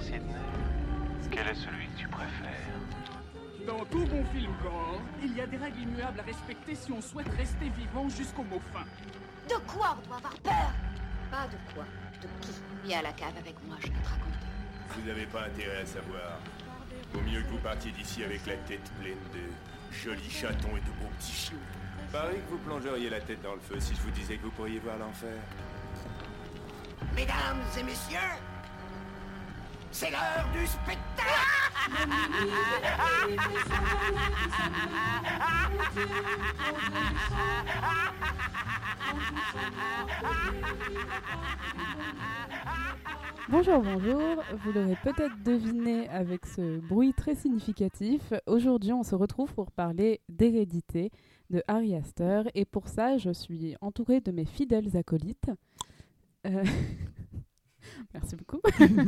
Sidney Quel est celui que tu préfères Dans tout bon film gore, il y a des règles immuables à respecter si on souhaite rester vivant jusqu'au mot fin. De quoi on doit avoir peur? Pas de quoi, de qui? Viens à la cave avec moi, je vais te raconter. Vous n'avez pas intérêt à savoir. Vaut mieux que vous partiez d'ici avec la tête pleine de jolis chatons et de beaux petits chiots. Pareil que vous plongeriez la tête dans le feu si je vous disais que vous pourriez voir l'enfer. Mesdames et messieurs, c'est l'heure du spectacle Bonjour, bonjour. Vous l'aurez peut-être deviné avec ce bruit très significatif. Aujourd'hui, on se retrouve pour parler d'hérédité de Harry Astor. Et pour ça, je suis entourée de mes fidèles acolytes. Euh, Merci beaucoup.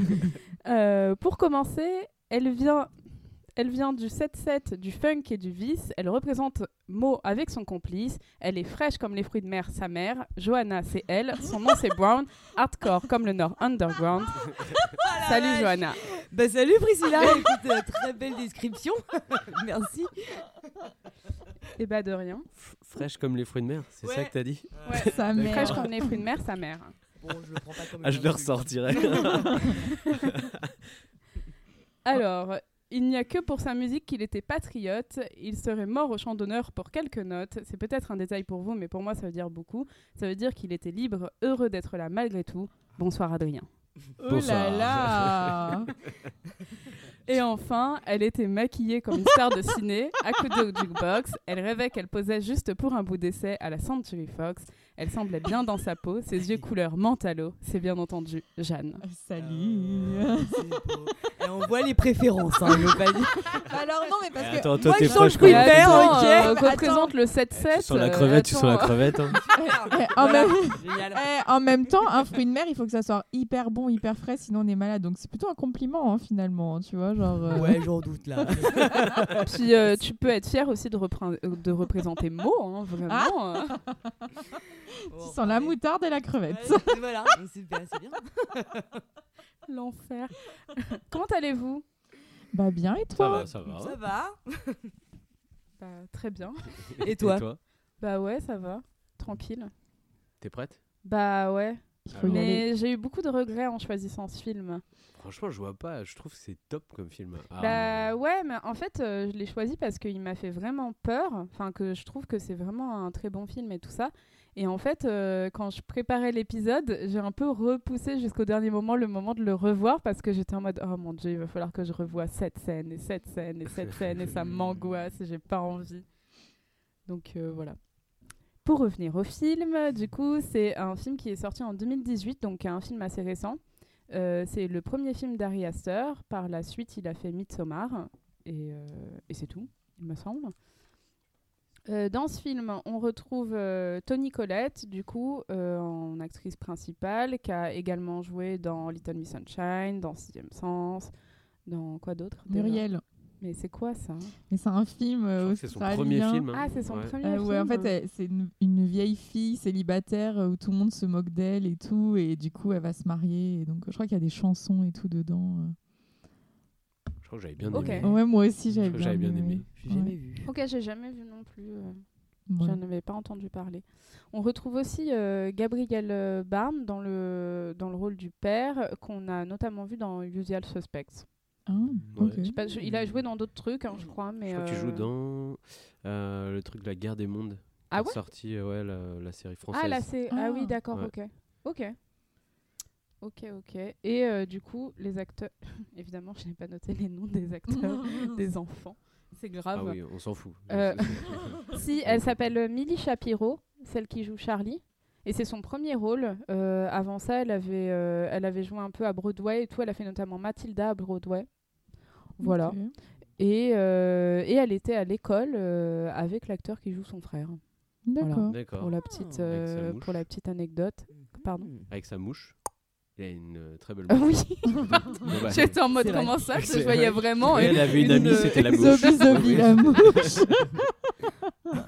Euh, pour commencer, elle vient, elle vient du 7-7, du funk et du vice. Elle représente Mo avec son complice. Elle est fraîche comme les fruits de mer, sa mère. Johanna, c'est elle. Son nom, c'est Brown. Hardcore comme le Nord Underground. Salut, Johanna. Bah salut Priscilla, écoute, euh, très belle description. Merci. Et bah de rien. F- Fraîche comme les fruits de mer, c'est ça que t'as dit Ouais, Sa mère. fraîche comme les fruits de mer, sa mère. Bon, je le prends pas comme Ah, je le ressortirai. Alors, il n'y a que pour sa musique qu'il était patriote. Il serait mort au champ d'honneur pour quelques notes. C'est peut-être un détail pour vous, mais pour moi, ça veut dire beaucoup. Ça veut dire qu'il était libre, heureux d'être là malgré tout. Bonsoir, Adrien. Oh là là Et enfin, elle était maquillée comme une star de ciné, à coups de jukebox. Elle rêvait qu'elle posait juste pour un bout d'essai à la Century Fox. Elle semblait bien dans sa peau, ses yeux couleur mentalo. C'est bien entendu Jeanne. Salut C'est beau. Et on voit les préférences, hein, je veux pas dire. Bah Alors non, mais parce que... Attends, toi moi, t'es je mer, Attends, ok. euh, le 7-7. Tu sens la euh, crevette, tu sens la crevette. hein. Eh, en, même... Génial. eh, en même temps, un fruit de mer, il faut que ça soit hyper bon, hyper frais, sinon on est malade. Donc c'est plutôt un compliment, hein, finalement, tu vois, genre... euh, Ouais, j'en doute là. Puis euh, tu peux être fier aussi de, euh, de représenter Mo, hein, vraiment. Tu sens la moutarde et la crevette. Ouais, c'est- voilà, c'est bien. L'enfer. Comment allez-vous? Bah bien, et Ça toi? va, ça va. Ça va Bah, Très bien. Et toi? Bah ouais, ça va. Tranquille. T'es prête? Bah ouais. Mais j'ai eu beaucoup de regrets en choisissant ce film. Franchement, je vois pas. Je trouve que c'est top comme film. Ah, Bah ouais, mais en fait, euh, je l'ai choisi parce qu'il m'a fait vraiment peur. Enfin, que je trouve que c'est vraiment un très bon film et tout ça. Et en fait, euh, quand je préparais l'épisode, j'ai un peu repoussé jusqu'au dernier moment le moment de le revoir parce que j'étais en mode oh mon dieu, il va falloir que je revoie cette scène et cette scène et cette scène et ça m'angoisse et j'ai pas envie. Donc euh, voilà. Pour revenir au film, du coup, c'est un film qui est sorti en 2018, donc un film assez récent. Euh, c'est le premier film d'Ari Aster. Par la suite, il a fait Midsommar. Et, et c'est tout, il me semble. Euh, dans ce film, on retrouve euh, Toni Collette, du coup, euh, en actrice principale, qui a également joué dans Little Miss Sunshine, dans Sixième Sens, dans quoi d'autre Muriel. Mais c'est quoi ça? Mais c'est un film euh, c'est son premier australien. film. hein. Ah, c'est son Ouais. premier Euh, film. ouais, en fait, elle- c'est une, une vieille fille célibataire où tout le monde se moque d'elle et tout, et du coup, elle va se marier. Et donc, je crois qu'il y a des chansons et tout dedans. Je crois que j'avais bien aimé. Ouais, moi aussi, j'avais bien, j'avais bien aimé. J'ai jamais Ouais. vu. Ok, j'ai jamais vu non plus. euh, Ouais. J'en avais pas entendu parler. On retrouve aussi euh, Gabriel euh, Barnes dans le, dans le rôle du père, qu'on a notamment vu dans Usual Suspects. Ah. Je pas, je- il a joué dans d'autres trucs, hein, je crois, mais. Je crois qu'il joue dans euh, le truc de la guerre des mondes. Ah qui est ouais? sorti, ouais, la, la série française. Ah, là, c'est. Ah, Ah. oui, d'accord, Ouais. ok. Ok. Ok, ok. Et euh, du coup, les acteurs. Évidemment, je n'ai pas noté les noms des acteurs, des enfants. C'est grave. Ah oui, on s'en fout. Euh, Si, elle s'appelle Millie Shapiro, celle qui joue Charlie. Et c'est son premier rôle. Euh, avant ça, elle avait, euh, elle avait joué un peu à Broadway et tout. Elle a fait notamment Mathilda à Broadway. Voilà. Et, euh, et elle était à l'école euh, avec l'acteur qui joue son frère. D'accord. Pour la petite, euh, pour la petite anecdote. Pardon. Avec sa mouche. Il a une euh, très belle Ah oui. Bah, J'étais en mode comment ça que je voyais vrai. vraiment. Elle avait une amie, c'était la mouche. Zobi Zobi la mouche.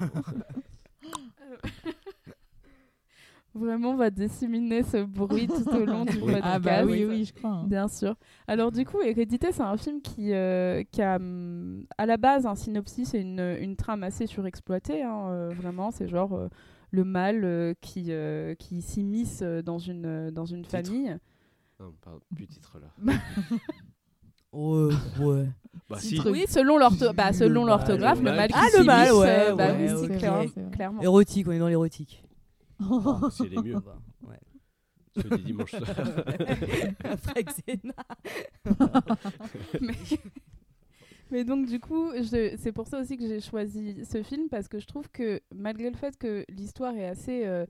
Vraiment, on va disséminer ce bruit tout au long du Oui. podcast. Ah bah oui, oui, je crois. hein. Bien sûr. Alors du coup, Hérédité, c'est un film qui, euh, qui a hum, à la base un synopsis et une, une trame assez surexploitée. hein, euh, vraiment, c'est genre euh, le mal euh, qui, euh, qui s'immisce euh, dans une, euh, dans une Titre. famille. Non, pardon, plus titre là. Ouais, ouais. Bah Si si. truc. Oui, selon l'ortho- bah, selon Le l'orthographe, le le mal Ah, le mal, ouais, euh, bah ouais, oui, clair, clairement. Érotique, on est dans l'érotique. C'est les mieux. Ah bah, ouais. Ceux des dimanches soirs. Frank Zena. mais... mais donc du coup, je- c'est pour ça aussi que j'ai choisi ce film parce que je trouve que malgré le fait que l'histoire est assez, euh,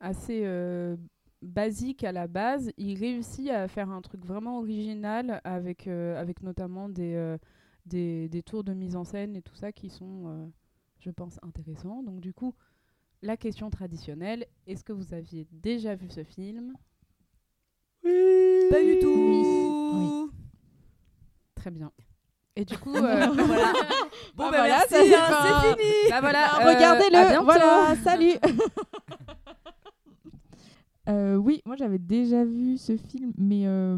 assez euh, basique à la base, il réussit à faire un truc vraiment original avec, euh, avec notamment des, des, des tours de mise en scène et tout ça qui sont, je pense, intéressants. Donc du coup, la question traditionnelle, est-ce que vous aviez déjà vu ce film? Pas du tout. Oui. Très bien. Et du coup, euh, voilà. Bon, Ah, bah, voilà, merci, hein, c'est fini. bah voilà, Ah, euh, à Regardez-le, voilà, salut. Euh, oui, moi j'avais déjà vu ce film, mais euh,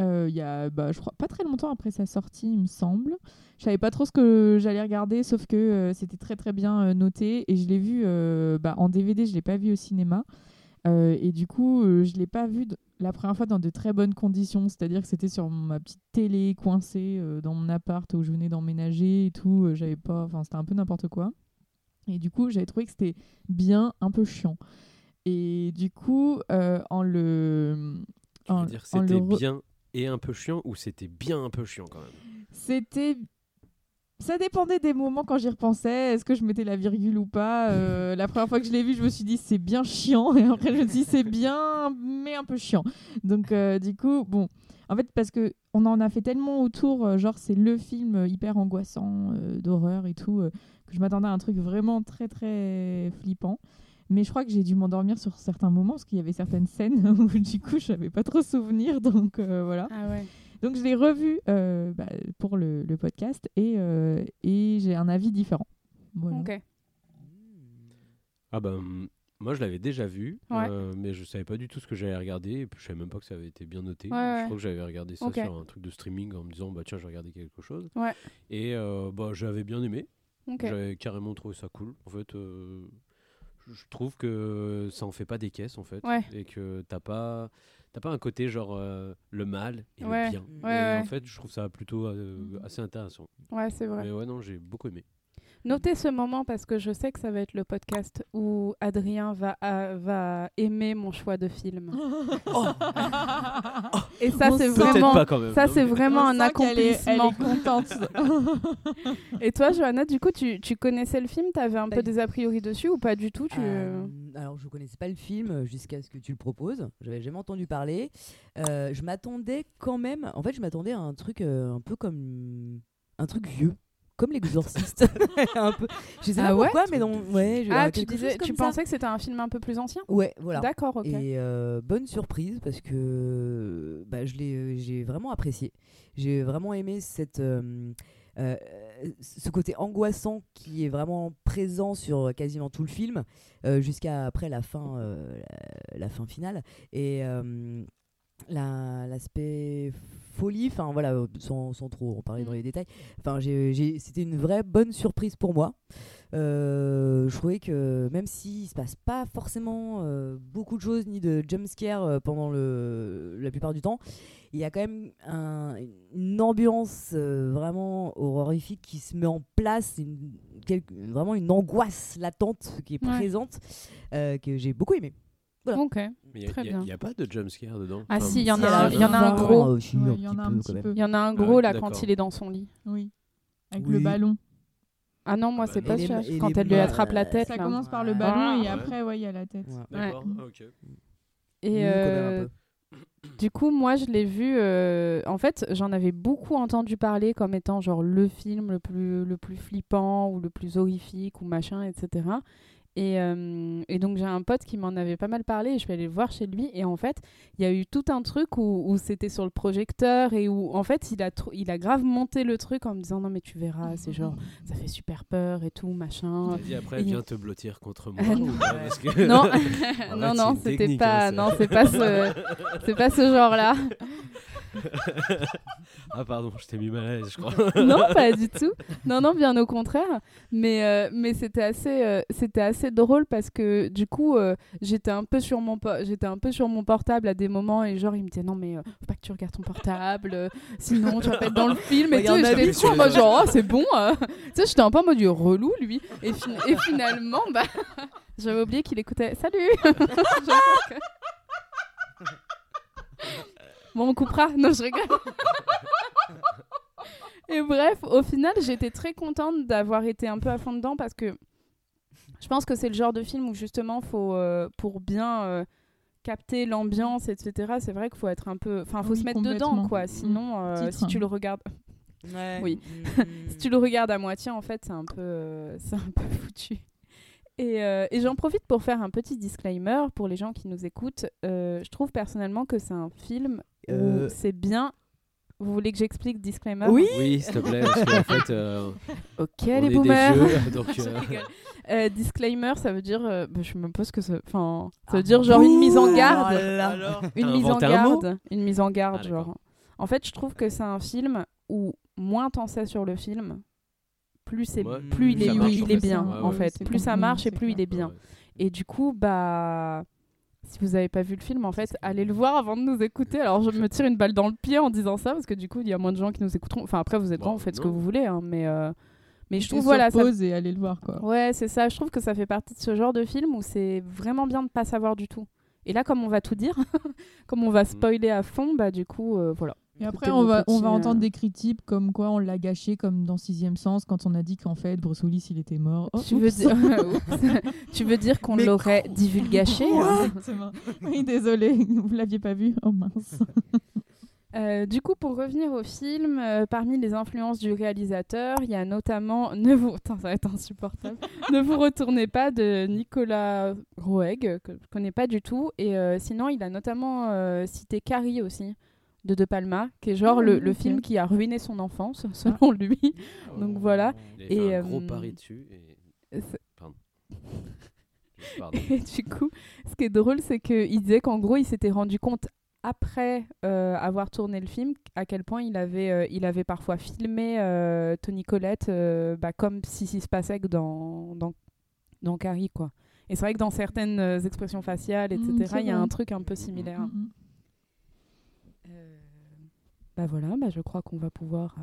euh, il y a, bah, je crois, pas très longtemps après sa sortie, il me semble. Je savais pas trop ce que j'allais regarder, sauf que euh, c'était très très bien euh, noté et je l'ai vu euh, bah, en DVD, je l'ai pas vu au cinéma. Euh, et du coup, euh, je l'ai pas vu la première fois dans de très bonnes conditions, c'est-à-dire que c'était sur ma petite télé coincée euh, dans mon appart où je venais d'emménager et tout. euh, j'avais pas, enfin c'était un peu n'importe quoi. Et du coup, j'avais trouvé que c'était bien, un peu chiant. Et du coup, euh, en le, Tu veux dire c'était re- bien et un peu chiant ou c'était bien un peu chiant quand même? C'était ça dépendait des moments quand j'y repensais. Est-ce que je mettais la virgule ou pas Euh, La première fois que je l'ai vu, je me suis dit c'est bien chiant. Et après, je me suis dit c'est bien, mais un peu chiant. Donc, euh, du coup, bon. En fait, parce que on en a fait tellement autour, euh, genre c'est le film hyper angoissant, d'horreur et tout, que je m'attendais à un truc vraiment très très flippant. Mais je crois que j'ai dû m'endormir sur certains moments parce qu'il y avait certaines scènes où du coup je n'avais pas trop souvenir. Donc voilà. Ah ouais. Donc je l'ai revu euh, bah, pour le, le podcast et, euh, et j'ai un avis différent. Voilà. Ok. Ah ben moi je l'avais déjà vu, Ouais. euh, mais je savais pas du tout ce que j'allais regarder et puis je savais même pas que ça avait été bien noté. Ouais, ouais. Je crois que j'avais regardé ça sur un truc de streaming en me disant bah tiens je vais regarder quelque chose. Ouais. Et euh, bah j'avais bien aimé, Ok. j'avais carrément trouvé ça cool. En fait, euh, je trouve que ça en fait pas des caisses en fait Ouais. et que t'as pas t'as pas un côté genre euh, le mal et Ouais. le bien. Ouais, en fait je trouve ça plutôt euh, assez intéressant. Ouais, c'est vrai. Mais ouais non j'ai beaucoup aimé. Notez ce moment parce que je sais que ça va être le podcast où Adrien va, euh, va aimer mon choix de film. Et ça, On c'est sent- Peut-être vraiment, pas quand même. ça, c'est vraiment un est- accomplissement. Elle est contente. Et toi, Johanna, du coup, tu, tu connaissais le film? T'avais un Pas peu des a priori dessus ou pas du tout? Tu... Euh, alors, je connaissais pas le film euh, jusqu'à ce que tu le proposes. J'avais jamais entendu parler. Euh, je m'attendais quand même. En fait, je m'attendais à un truc euh, un peu comme un truc vieux, comme l'exorciste. un peu. Je sais Ah pas ouais pourquoi, mais non. Ouais. je- Ah, tu, disais, tu pensais que c'était un film un peu plus ancien? Ouais, voilà. D'accord, ok. Et euh, bonne surprise parce que bah, je l'ai, euh, j'ai vraiment apprécié. J'ai vraiment aimé cette, euh, euh, ce côté angoissant qui est vraiment présent sur quasiment tout le film jusqu'à après la fin, la, la fin finale. Et la- l'aspect folie, enfin voilà, euh, sans, sans trop en parler dans les détails. Enfin, c'était une vraie bonne surprise pour moi. Euh, je trouvais que même s'il se passe pas forcément euh, beaucoup de choses ni de jumpscare euh, pendant le, la plupart du temps, il y a quand même un- une ambiance vraiment horrifique qui se met en place, une, quelque- vraiment une angoisse latente qui est Ouais. présente que j'ai beaucoup aimé. Voilà. Ok. Mais il n'y a, pas de jumpscare dedans. Ah Enfin, si, il y en a, y en a un gros. il y en a un. Il y en a Ah gros là quand il est dans son lit. Oui. Avec Oui. le ballon. Ah non, moi Ah bah c'est pas Et sûr. et Quand elle lui attrape la euh, tête. Ça là. commence par le ballon et Ouais. après, ouais, il y a la tête. Ouais. D'accord. Ouais. ah, ok. Et euh, du coup, moi, je l'ai vu. euh, en fait, j'en avais beaucoup entendu parler comme étant genre le film le plus, le plus flippant ou le plus horrifique ou machin, etc. Et, euh, et donc j'ai un pote qui m'en avait pas mal parlé et je suis allée le voir chez lui et en fait il y a eu tout un truc où, où c'était sur le projecteur et où en fait il a, il a grave monté le truc en me disant non mais tu verras c'est genre ça fait super peur et tout machin. T'as dit après, Et- viens te blottir contre moi. Non. pas, parce que- non, Arrête, non, c'était pas, hein, ça. non, c'est pas ce, c'est pas ce genre-là. ah pardon, je t'ai mis mal à l'aise, je crois. non, pas du tout. Non, non, bien au contraire. Mais, euh, mais c'était assez, euh, c'était assez drôle parce que du coup, euh, j'étais un peu sur mon, j'étais un peu sur mon portable à des moments et genre il me disait non mais euh, faut pas que tu regardes ton portable, euh, sinon tu vas pas être dans le film et tout. Regarde Et j'étais sur doigts. genre oh, c'est bon. euh. tu sais, j'étais un peu en mode relou lui. Et, fin- et finalement, bah, j'avais oublié qu'il écoutait. Salut. Bon, on coupera. Non, je rigole. Et bref, au final, j'étais très contente d'avoir été un peu à fond dedans parce que je pense que c'est le genre de film où justement, faut, euh, pour bien euh, capter l'ambiance, etc., c'est vrai qu'il faut être un peu. Enfin, faut Oui, se mettre dedans, quoi. Sinon, euh, si tu le regardes. Ouais. Oui. Mm. si tu le regardes à moitié, en fait, c'est un peu, euh, c'est un peu foutu. Et, euh, et j'en profite pour faire un petit disclaimer pour les gens qui nous écoutent. Euh, je trouve personnellement que c'est un film où c'est bien. Vous voulez que j'explique disclaimer Oui. Oui, s'il te plaît, parce qu'en fait, euh, Ok, on les est des boomers. vieux, donc, euh. Euh, disclaimer, ça veut dire. euh, bah, je pas ce que ça. Enfin, ça veut dire genre une mise en Ouh garde. Alors, Une mise en un garde. Une mise en garde, Ah, genre. En fait, je trouve que c'est un film où moins t'en sais sur le film, plus, c'est, Ouais, plus il est, marche, il en est fait. bien, Ouais, en ouais, fait. Plus ça marche et plus il est bien. Et du coup, bah. Si vous n'avez pas vu le film, en fait, allez le voir avant de nous écouter. Alors, je me tire une balle dans le pied en disant ça, parce que du coup, il y a moins de gens qui nous écouteront. Enfin, après, vous êtes Bon, grand, vous faites ce que vous voulez, hein, mais, euh, mais je trouve, voilà, ça, pause et allez le voir quoi. Ouais, c'est ça. Je trouve que ça fait partie de ce genre de film où c'est vraiment bien de pas savoir du tout. Et là, comme on va tout dire, comme on va spoiler à fond, bah du coup, euh, voilà. Et après, on va, on va entendre des critiques comme quoi on l'a gâché, comme dans Sixième Sens, quand on a dit qu'en fait, Bruce Willis, il était mort. Oh, tu, veux dire... Tu veux dire qu'on l'aurait divulgaché hein Exactement. Oui, désolé, vous l'aviez pas vu. Oh mince. Euh, du coup, pour revenir au film, euh, parmi les influences du réalisateur, il y a notamment Ne vous, Putain, ça va être insupportable. ne vous retournez pas de Nicolas Roeg que je connais pas du tout. Et euh, sinon, il a notamment euh, cité Carrie aussi de De Palma, qui est genre Ah, le, film qui a ruiné son enfance, selon lui. Donc voilà. Il a fait Et, un gros euh, pari dessus. Et... Pardon. Pardon. Et du coup, ce qui est drôle, c'est qu'il disait qu'en gros, il s'était rendu compte après euh, avoir tourné le film à quel point il avait, euh, il avait parfois filmé euh, Tony Collette euh, bah, comme si ce se passait que dans, dans, dans Carrie. Quoi. Et c'est vrai que dans certaines expressions faciales, etc., Mm, c'est il y a un truc un peu similaire. Mm, mm. Euh, bah voilà, bah je crois qu'on va pouvoir euh,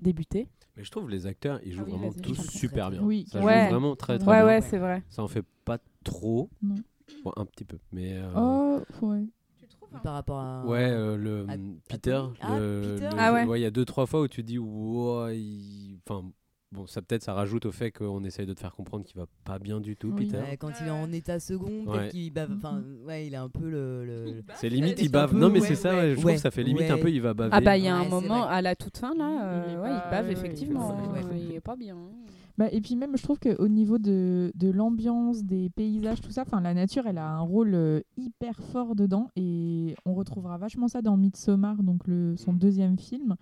débuter. Mais je trouve les acteurs, ils jouent Ah oui, vraiment tous super bien. Oui, ça Ouais. joue vraiment très très ouais, bien. ouais, c'est vrai. Ça en fait pas trop. Non. Bon, un petit peu. Mais euh, Oh, ouais. Par rapport à. ouais, euh, le à- Peter, Ah, le- Peter? le- Ah ouais. il y a deux trois fois où tu dis ouais, il- enfin bon, ça peut-être ça rajoute au fait qu'on essaye de te faire comprendre qu'il va pas bien du tout, Oui. Peter. Ouais, quand il est en état second, Ouais. peut-être qu'il bave. Enfin, ouais, il a un peu le. le- C'est limite il bave. peu, Non mais ouais, c'est ça, ouais, ouais, je trouve que ça fait limite un peu il va baver. Ah bah il y a un moment à la toute fin là, Il est euh, ouais, pas- il bave effectivement, il est pas- il est pas bien. Bah, et puis même, je trouve qu'au niveau de, de l'ambiance, des paysages, tout ça, enfin la nature, elle a un rôle euh, hyper fort dedans. Et on retrouvera vachement ça dans Midsommar, donc le, son deuxième film,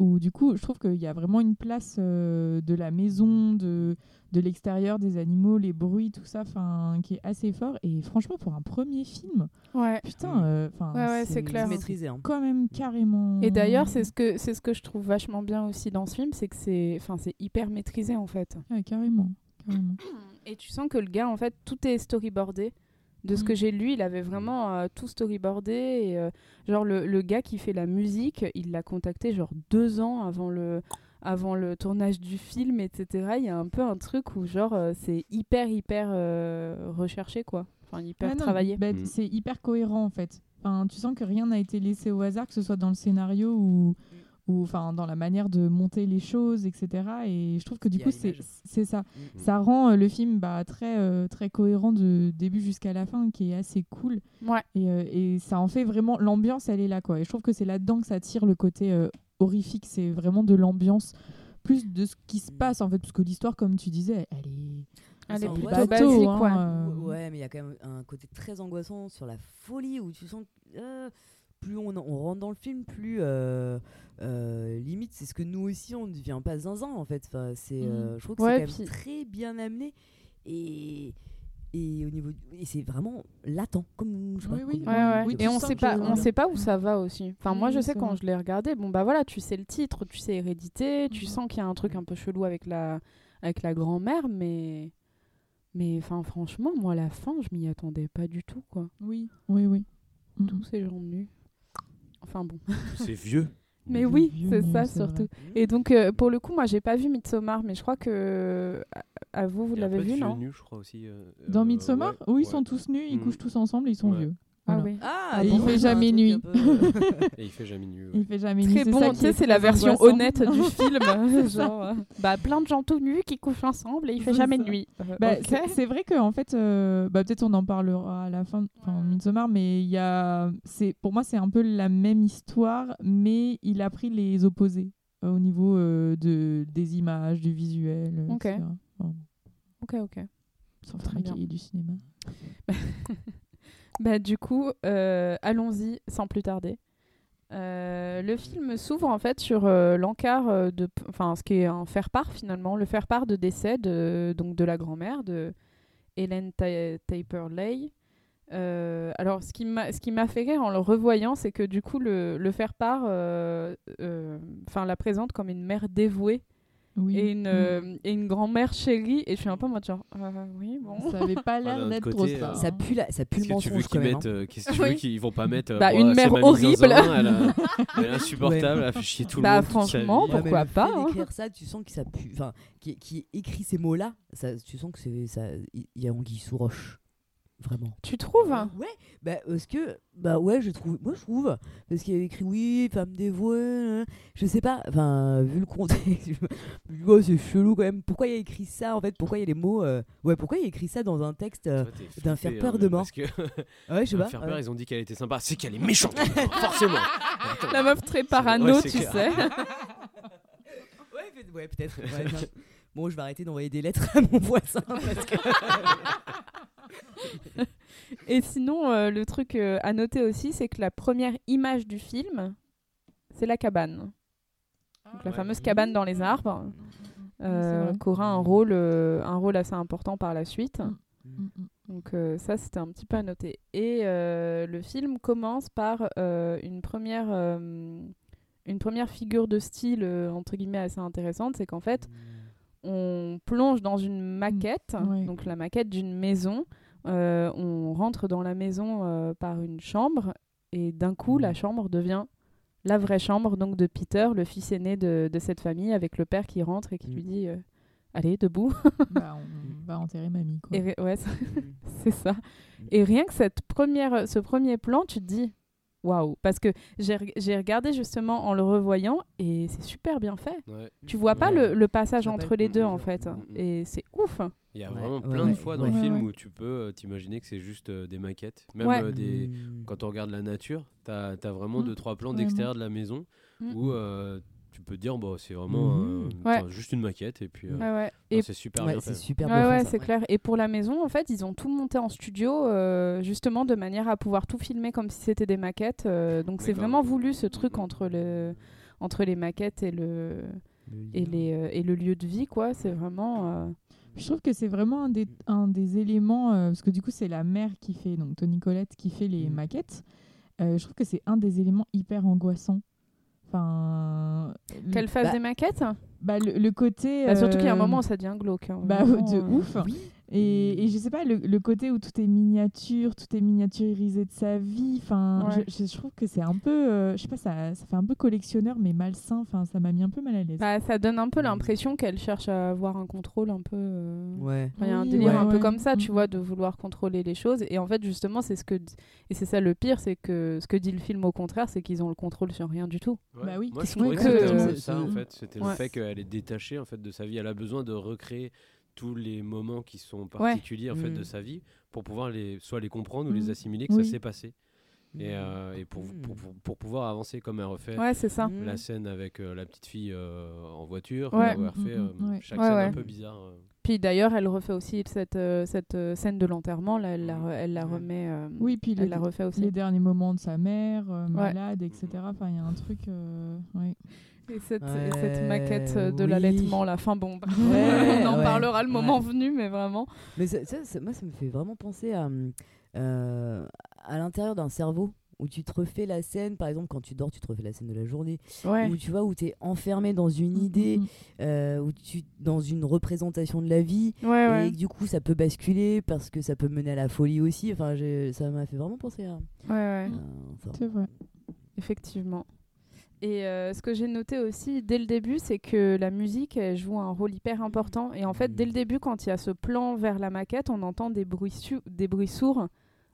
où du coup, je trouve qu'il y a vraiment une place euh, de la maison, de, de l'extérieur, des animaux, les bruits, tout ça, enfin qui est assez fort. Et franchement, pour un premier film, Ouais. putain, euh, enfin Ouais, ouais, c'est clair. maîtrisé. Hein. quand même carrément. Et d'ailleurs, c'est ce que c'est ce que je trouve vachement bien aussi dans ce film, c'est que c'est enfin c'est hyper maîtrisé en fait. Ouais, carrément, carrément. Et tu sens que le gars en fait tout est storyboardé. De ce Mm. que j'ai lu, il avait vraiment euh, tout storyboardé. Et, euh, genre le, le gars qui fait la musique, il l'a contacté genre deux ans avant le avant le tournage du film, etc. Il y a un peu un truc où genre euh, c'est hyper hyper euh, recherché quoi. Enfin hyper non, travaillé. bah, Mm. C'est hyper cohérent en fait. Enfin, tu sens que rien n'a été laissé au hasard, que ce soit dans le scénario ou, ou enfin, dans la manière de monter les choses, etc. Et je trouve que du coup, c'est ça. Mm. Ça rend euh, le film bah, très, euh, très cohérent de début jusqu'à la fin, qui est assez cool. Ouais. Et, euh, et ça en fait vraiment. L'ambiance, elle est là. quoi. Et je trouve que c'est là-dedans que ça tire le côté euh, horrifique. C'est vraiment de l'ambiance, plus de ce qui se passe en fait. Parce que l'histoire, comme tu disais, elle est. Elle est plutôt basique, hein, ouais. euh, Ouais, mais il y a quand même un côté très angoissant sur la folie où tu sens que euh, plus on, on rentre dans le film, plus euh, euh, limite c'est ce que nous aussi on ne devient pas zinzin en fait. Enfin, c'est, euh, je trouve que Ouais, c'est quand même puis- très bien amené et et au niveau du- et c'est vraiment latent comme je sais pas, Oui, oui. comme- Ouais, ouais. Oui, et on sait pas, on sait pas où ça va aussi. Enfin, moi, je sais quand je l'ai regardé, bon bah voilà, tu sais le titre, tu sais Hérédité, tu Mhm. sens qu'il y a un truc un peu chelou avec la, avec la grand-mère, mais, mais enfin franchement, moi la fin, je m'y attendais pas du tout quoi. Oui, oui, oui. Mm. Tous ces gens nus. Enfin bon. C'est vieux. Mais oui, c'est ça surtout. vrai. Et donc euh, pour le coup, moi j'ai pas vu Midsommar, mais je crois que à, à vous, vous l'avez vu non? nus, je crois aussi. euh, Dans euh, Midsommar, ouais, où ils ouais. sont tous nus, ils Mm. couchent tous ensemble et ils sont Ouais. vieux. Ah oui. Ah, il bon, fait jamais nuit. un peu- Et il fait jamais nu. ouais. Il fait jamais nuit. Très c'est bon, tu sais, c'est la version angoissant. honnête du film. genre, euh, bah, plein de gens tout nus qui couchent ensemble et il fait jamais ça. nuit. Euh, Bah, ok. c'est- vrai qu'en fait, euh, bah, peut-être on en parlera à la fin, enfin Midsommar, mais il y a, c'est pour moi c'est un peu la même histoire, mais il a pris les opposés euh, au niveau euh, de des images, du visuel, euh, Ok. etc. Enfin, Ok, ok. sans Très bien. du cinéma. Bah, du coup, euh, allons-y sans plus tarder. Euh, le film s'ouvre en fait sur euh, l'encart euh, de, enfin ce qui est un faire-part finalement, le faire-part de décès de, donc de la grand-mère de Hélène Ta- Taper-Lay. Euh, alors ce qui m'a ce qui m'a fait rire en le revoyant, c'est que du coup le, le faire-part, enfin la présente comme une mère dévouée Oui. et une Mm. euh, et une grand-mère chérie et je suis un peu en mode genre euh, oui bon. Ça avait pas l'air d'un autre d'être trop côté, ça. euh, Ça pue, la, ça pue le Qu'est-ce que tu veux mensonge qu'ils quand même. mettent hein. euh, Qu'est-ce que tu Oui. veux qu'ils vont pas mettre euh, Bah, une c'est mère horrible. zinzin, elle, a- elle est insupportable, elle a fait chier tout le Bah, monde. toute sa franchement, vie. Ouais, mais pourquoi le fait pas, hein. d'écrire ça, tu sens que ça pue. Enfin, qui, qui écrit ces mots-là, ça, tu sens que c'est ça. Il y a anguille sous roche, vraiment. Tu trouves Ouais, bah parce que bah ouais, je trouve, moi je trouve parce qu'il y a écrit oui, femme dévouée, hein. je sais pas, enfin vu le contexte, je me dis, oh, c'est chelou quand même. Pourquoi il y a écrit ça en fait Pourquoi il y a les mots euh, Ouais, pourquoi il y a écrit ça dans un texte euh, d'un faire peur hein, de mort Parce que Ouais, je sais pas. faire ouais. peur, ils ont dit qu'elle était sympa. C'est qu'elle est méchante, forcément. Attends. La meuf très parano, tu clair. sais. Ouais, peut- ouais, peut-être. ouais, bon, je vais arrêter d'envoyer des lettres à mon voisin parce que. Et sinon, euh, le truc euh, à noter aussi, c'est que la première image du film, c'est la cabane. Donc, la Ouais. fameuse cabane dans les arbres, euh, vrai. qui aura un rôle, euh, un rôle assez important par la suite. Mm. Mm, mm. Donc euh, ça, c'était un petit peu à noter. Et euh, le film commence par euh, une première... euh, une première figure de style euh, entre guillemets assez intéressante, c'est qu'en fait on plonge dans une maquette, donc la maquette d'une maison. Euh, on rentre dans la maison euh, par une chambre et d'un coup la chambre devient la vraie chambre donc de Peter, le fils aîné de, de cette famille, avec le père qui rentre et qui Mm. lui dit euh, allez debout. Bah, on va enterrer mamie quoi. Et ouais, c'est- c'est ça. Et rien que cette première, ce premier plan, tu te dis waouh, parce que j'ai re- j'ai regardé justement en le revoyant et c'est super bien fait. Ouais. Tu vois pas Ouais. le, le passage entre les deux Mm, en mm, fait, mm, mm. et c'est ouf. Il y a Ouais, vraiment plein ouais, de fois dans ouais. le film Ouais, où tu peux euh, t'imaginer que c'est juste euh, des maquettes. Même Ouais. euh, des... Mm. quand on regarde la nature, tu as, vraiment Mm, deux, trois plans d'extérieur de la maison Mm. où euh, tu peux te dire bah, c'est vraiment Mhm. euh, Ouais. juste une maquette et puis euh, Ouais, ouais. non, Et c'est super Ouais, bien fait. super Ouais, bien fait, c'est clair. Et pour la maison, en fait, ils ont tout monté en studio, euh, justement, de manière à pouvoir tout filmer comme si c'était des maquettes. euh, donc, c'est vraiment voulu ce truc entre, le, entre les maquettes et le, et les, euh, et le lieu de vie, quoi. C'est vraiment. euh, Je trouve que c'est vraiment un des, un des éléments, euh, parce que du coup c'est la mère qui fait, donc Tony Collette qui fait les Mm. maquettes. Euh, je trouve que c'est un des éléments hyper angoissants. Enfin, le- Qu'elle fasse bah, des maquettes? Bah, le, le côté. Bah, Surtout qu'il y a un euh, moment où ça devient glauque. hein, Bah, vraiment, de euh. ouf. Et, et je sais pas, le, le côté où tout est miniature, tout est miniaturisé de sa vie, enfin, Ouais. je, je trouve que c'est un peu, euh, je sais pas, ça, ça fait un peu collectionneur mais malsain, enfin, ça m'a mis un peu mal à l'aise. Bah, ça donne un peu l'impression qu'elle cherche à avoir un contrôle un peu. euh, Ouais. Il y a un délire ouais, un peu comme ça, tu Mm. vois, de vouloir contrôler les choses. Et en fait, justement, c'est ce que. Et c'est ça le pire, c'est que ce que dit le film au contraire, c'est qu'ils ont le contrôle sur rien du tout. Ouais. Bah oui, Moi, je que ça en fait. C'était Ouais. le fait qu'elle est détachée en fait de sa vie. Elle a besoin de recréer tous les moments qui sont particuliers en fait Mm. de sa vie pour pouvoir les soit les comprendre ou Mm. les assimiler que Oui. ça s'est passé et, euh, et pour, Mm. pour, pour, pour pouvoir avancer comme elle refait Ouais, c'est ça. Mm. la scène avec euh, la petite fille euh, en voiture Ouais. où elle refait Mm, euh, mm, chaque Ouais, scène ouais. un peu bizarre. euh. Puis d'ailleurs, elle refait aussi cette, euh, cette euh, scène de l'enterrement, là, elle la, re- elle la remet. euh, Oui, puis les, elle la refait aussi. les derniers moments de sa mère, euh, malade, etc. Enfin, il y a un truc. euh, ouais. Et cette, Ouais, et cette maquette euh, de oui. l'allaitement, la fin, bon, Ouais, on en ouais, parlera le moment venu, mais vraiment. Mais ça, ça- ça- moi, ça me fait vraiment penser à, euh, à l'intérieur d'un cerveau où tu te refais la scène, par exemple, quand tu dors, tu te refais la scène de la journée, Ouais. où tu vois, où tu es enfermé dans une idée, Mm, mm, euh, où tu, dans une représentation de la vie, Ouais, ouais. et que du coup, ça peut basculer parce que ça peut mener à la folie aussi. Enfin, ça m'a fait vraiment penser à. Ouais. C'est vrai. Effectivement. Et euh, ce que j'ai noté aussi dès le début, c'est que la musique elle joue un rôle hyper important. Et en fait, dès le début, quand il y a ce plan vers la maquette, on entend des bruits, des bruits sourds.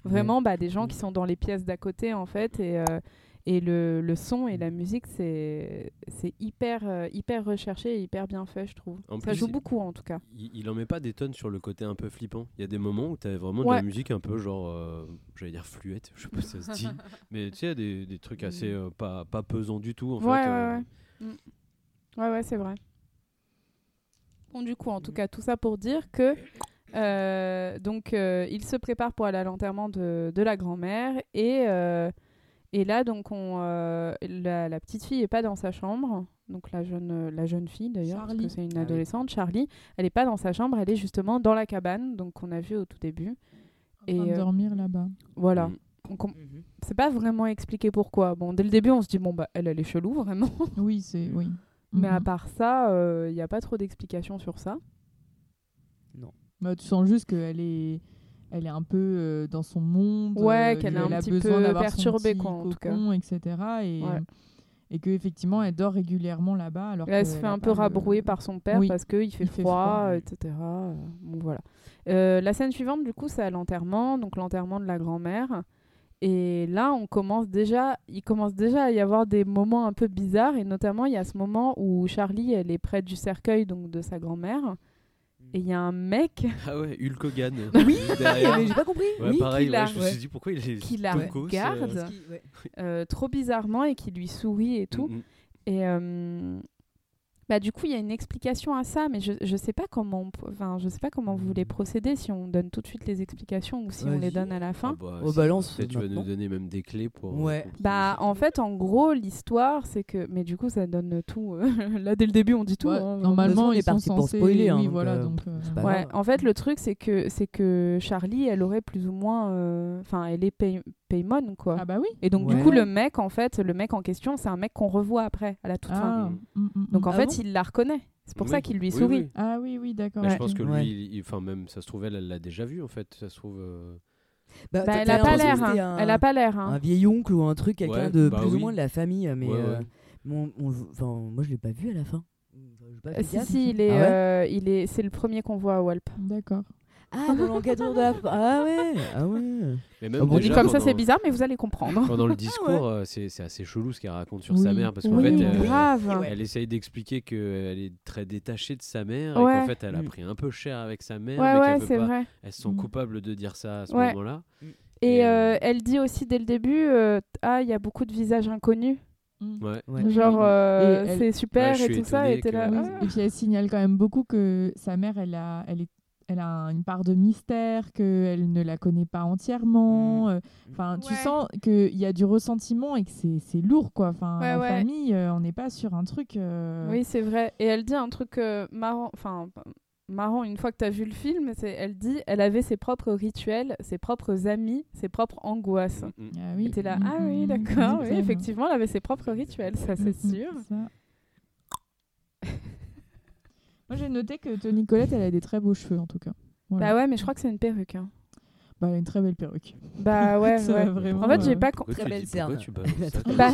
Vraiment, bah, des gens qui sont dans les pièces d'à côté, en fait. Et, euh, et le, le son et la musique, c'est hyper, euh, hyper recherché et hyper bien fait, je trouve. En Ça plus, joue beaucoup, en tout cas. Il, il en met pas des tonnes sur le côté un peu flippant. Il y a des moments où tu as vraiment de la musique un peu genre, euh, j'allais dire fluette, je sais pas si ça se dit, mais tu sais, des, des trucs assez euh, pas, pas pesants du tout. En Ouais, fait, ouais, euh, ouais. Mm. Ouais, ouais, c'est vrai. Bon, du coup, en tout cas, tout ça pour dire que donc il se prépare pour aller à l'enterrement de, de la grand-mère et et là donc on euh, la, la petite fille est pas dans sa chambre donc la jeune la jeune fille d'ailleurs parce que c'est une Ah oui. adolescente Charlie elle est pas dans sa chambre elle est justement dans la cabane donc qu'on a vu au tout début En train de et euh, dormir là-bas. voilà Mm. on Mhm. c'est pas vraiment expliqué pourquoi bon dès le début on se dit bon bah elle elle est chelou vraiment Oui, c'est. Oui. mais à Mhm. part ça, il n'y a pas trop d'explications sur ça. Bah, tu sens juste qu'elle est, elle est un peu euh, dans son monde. Ouais, euh, qu'elle est un a petit besoin peu d'avoir son perturbée, petit quoi, en tout cas. etc. Et, Ouais. et qu'effectivement, elle dort régulièrement là-bas. Alors elle que se fait un peu le- rabrouer par son père Oui, parce qu'il fait, il fait froid, froid. etc. Euh, Bon, voilà. Euh, la scène suivante, du coup, c'est à l'enterrement, donc l'enterrement de la grand-mère. Et là, on commence déjà, il commence déjà à y avoir des moments un peu bizarres, et notamment il y a ce moment où Charlie, elle est près du cercueil donc de sa grand-mère, et il y a un mec Ah ouais, Hulk Hogan. Oui, j'ai pas compris. Ouais, oui, pareil, ouais, je me suis dit pourquoi il est qui la euh, regarde euh, trop bizarrement et qui lui sourit et tout. mm, mm. Et euh, bah, du coup, il y a une explication à ça, mais je ne sais pas comment, on enfin, je sais pas comment vous voulez procéder, si on donne tout de suite les explications ou si on les donne à la fin. Ah bah, Oh, balance, peut-être tu vas nous donner même des clés pour. Ouais. Bah, en fait, en gros, l'histoire, c'est que. Mais du coup, ça donne tout. euh, Là, dès le début, on dit tout. Ouais, hein, normalement, ils sont parti pour censés. spoiler, hein, oui, donc, voilà. euh, donc, euh, Ouais, en fait, le truc, c'est que, c'est que Charlie, elle aurait plus ou moins. euh, Enfin, elle est pay- Paymon, quoi. Ah bah oui. Et donc, du Ouais. coup, le mec, en fait, le mec en question, c'est un mec qu'on revoit après, à la toute fin. Ah, mm, mm, Donc, en mm. Ah fait, bon il la reconnaît. C'est pour Oui, ça qu'il lui sourit. oui. Ah oui, oui, d'accord. Bah, je Ouais. pense que lui, Ouais. enfin même, ça se trouve, elle elle l'a déjà vu en fait. Ça se trouve. euh, Bah, Bah, t'as- elle a pas l'air. hein. Elle a pas l'air. hein. un vieil oncle ou un truc, quelqu'un Ouais, de bah plus oui. ou moins de la famille, mais Ouais, ouais. euh, mon- moi je l'ai pas vu à la fin. Pas Euh, si, si, il est, Ah ouais euh, il est, c'est le premier qu'on voit à Walp. D'accord. Ah, dans l'encadreur de la. Ah ouais, ah ouais. Mais même Ah On dit déjà, comme ça, pendant- c'est bizarre, mais vous allez comprendre. Pendant le discours, euh, c'est c'est assez chelou ce qu'elle raconte sur Oui. sa mère parce qu'en Oui, fait, euh, grave. elle essaye d'expliquer qu'elle est très détachée de sa mère Ouais. et qu'en fait, elle a Mm. pris un peu cher avec sa mère, Ouais, mais ouais, c'est pas. vrai. Elle se sent Mm. coupable de dire ça à ce Ouais. moment-là. Et Et, euh, euh, elle dit aussi dès le début, euh, ah, il y a beaucoup de visages inconnus. Mm. Ouais. Genre, oui. euh, Et elle- c'est super Ouais, je et suis tout ça. Et t'es là, que- Oui, ah. Et puis elle signale quand même beaucoup que sa mère, elle a, elle est, elle a une part de mystère, qu'elle ne la connaît pas entièrement. euh, Enfin, tu Ouais. sens qu'il y a du ressentiment et que c'est c'est lourd, quoi. Enfin, Ouais, ouais. famille, euh, on n'est pas sur un truc. euh, Oui, c'est vrai. Et elle dit un truc euh, marrant, enfin marrant une fois que tu as vu le film, c'est elle dit elle avait ses propres rituels, ses propres amis, ses propres angoisses. Mm, mm. Ah oui. Et là, Mm, ah mm, oui, mm, d'accord, oui, effectivement, elle avait ses propres rituels, ça c'est Mm, mm, sûr. ça. Moi, j'ai noté que Tony Colette, elle a des très beaux cheveux, en tout cas. Voilà. Bah ouais, mais je crois que c'est une perruque. hein. Bah, elle a une très belle perruque. Bah ouais, Ça, ouais. vraiment, En fait, j'ai euh, pas. Pourquoi Très belle cerne. tu balances ça Bah,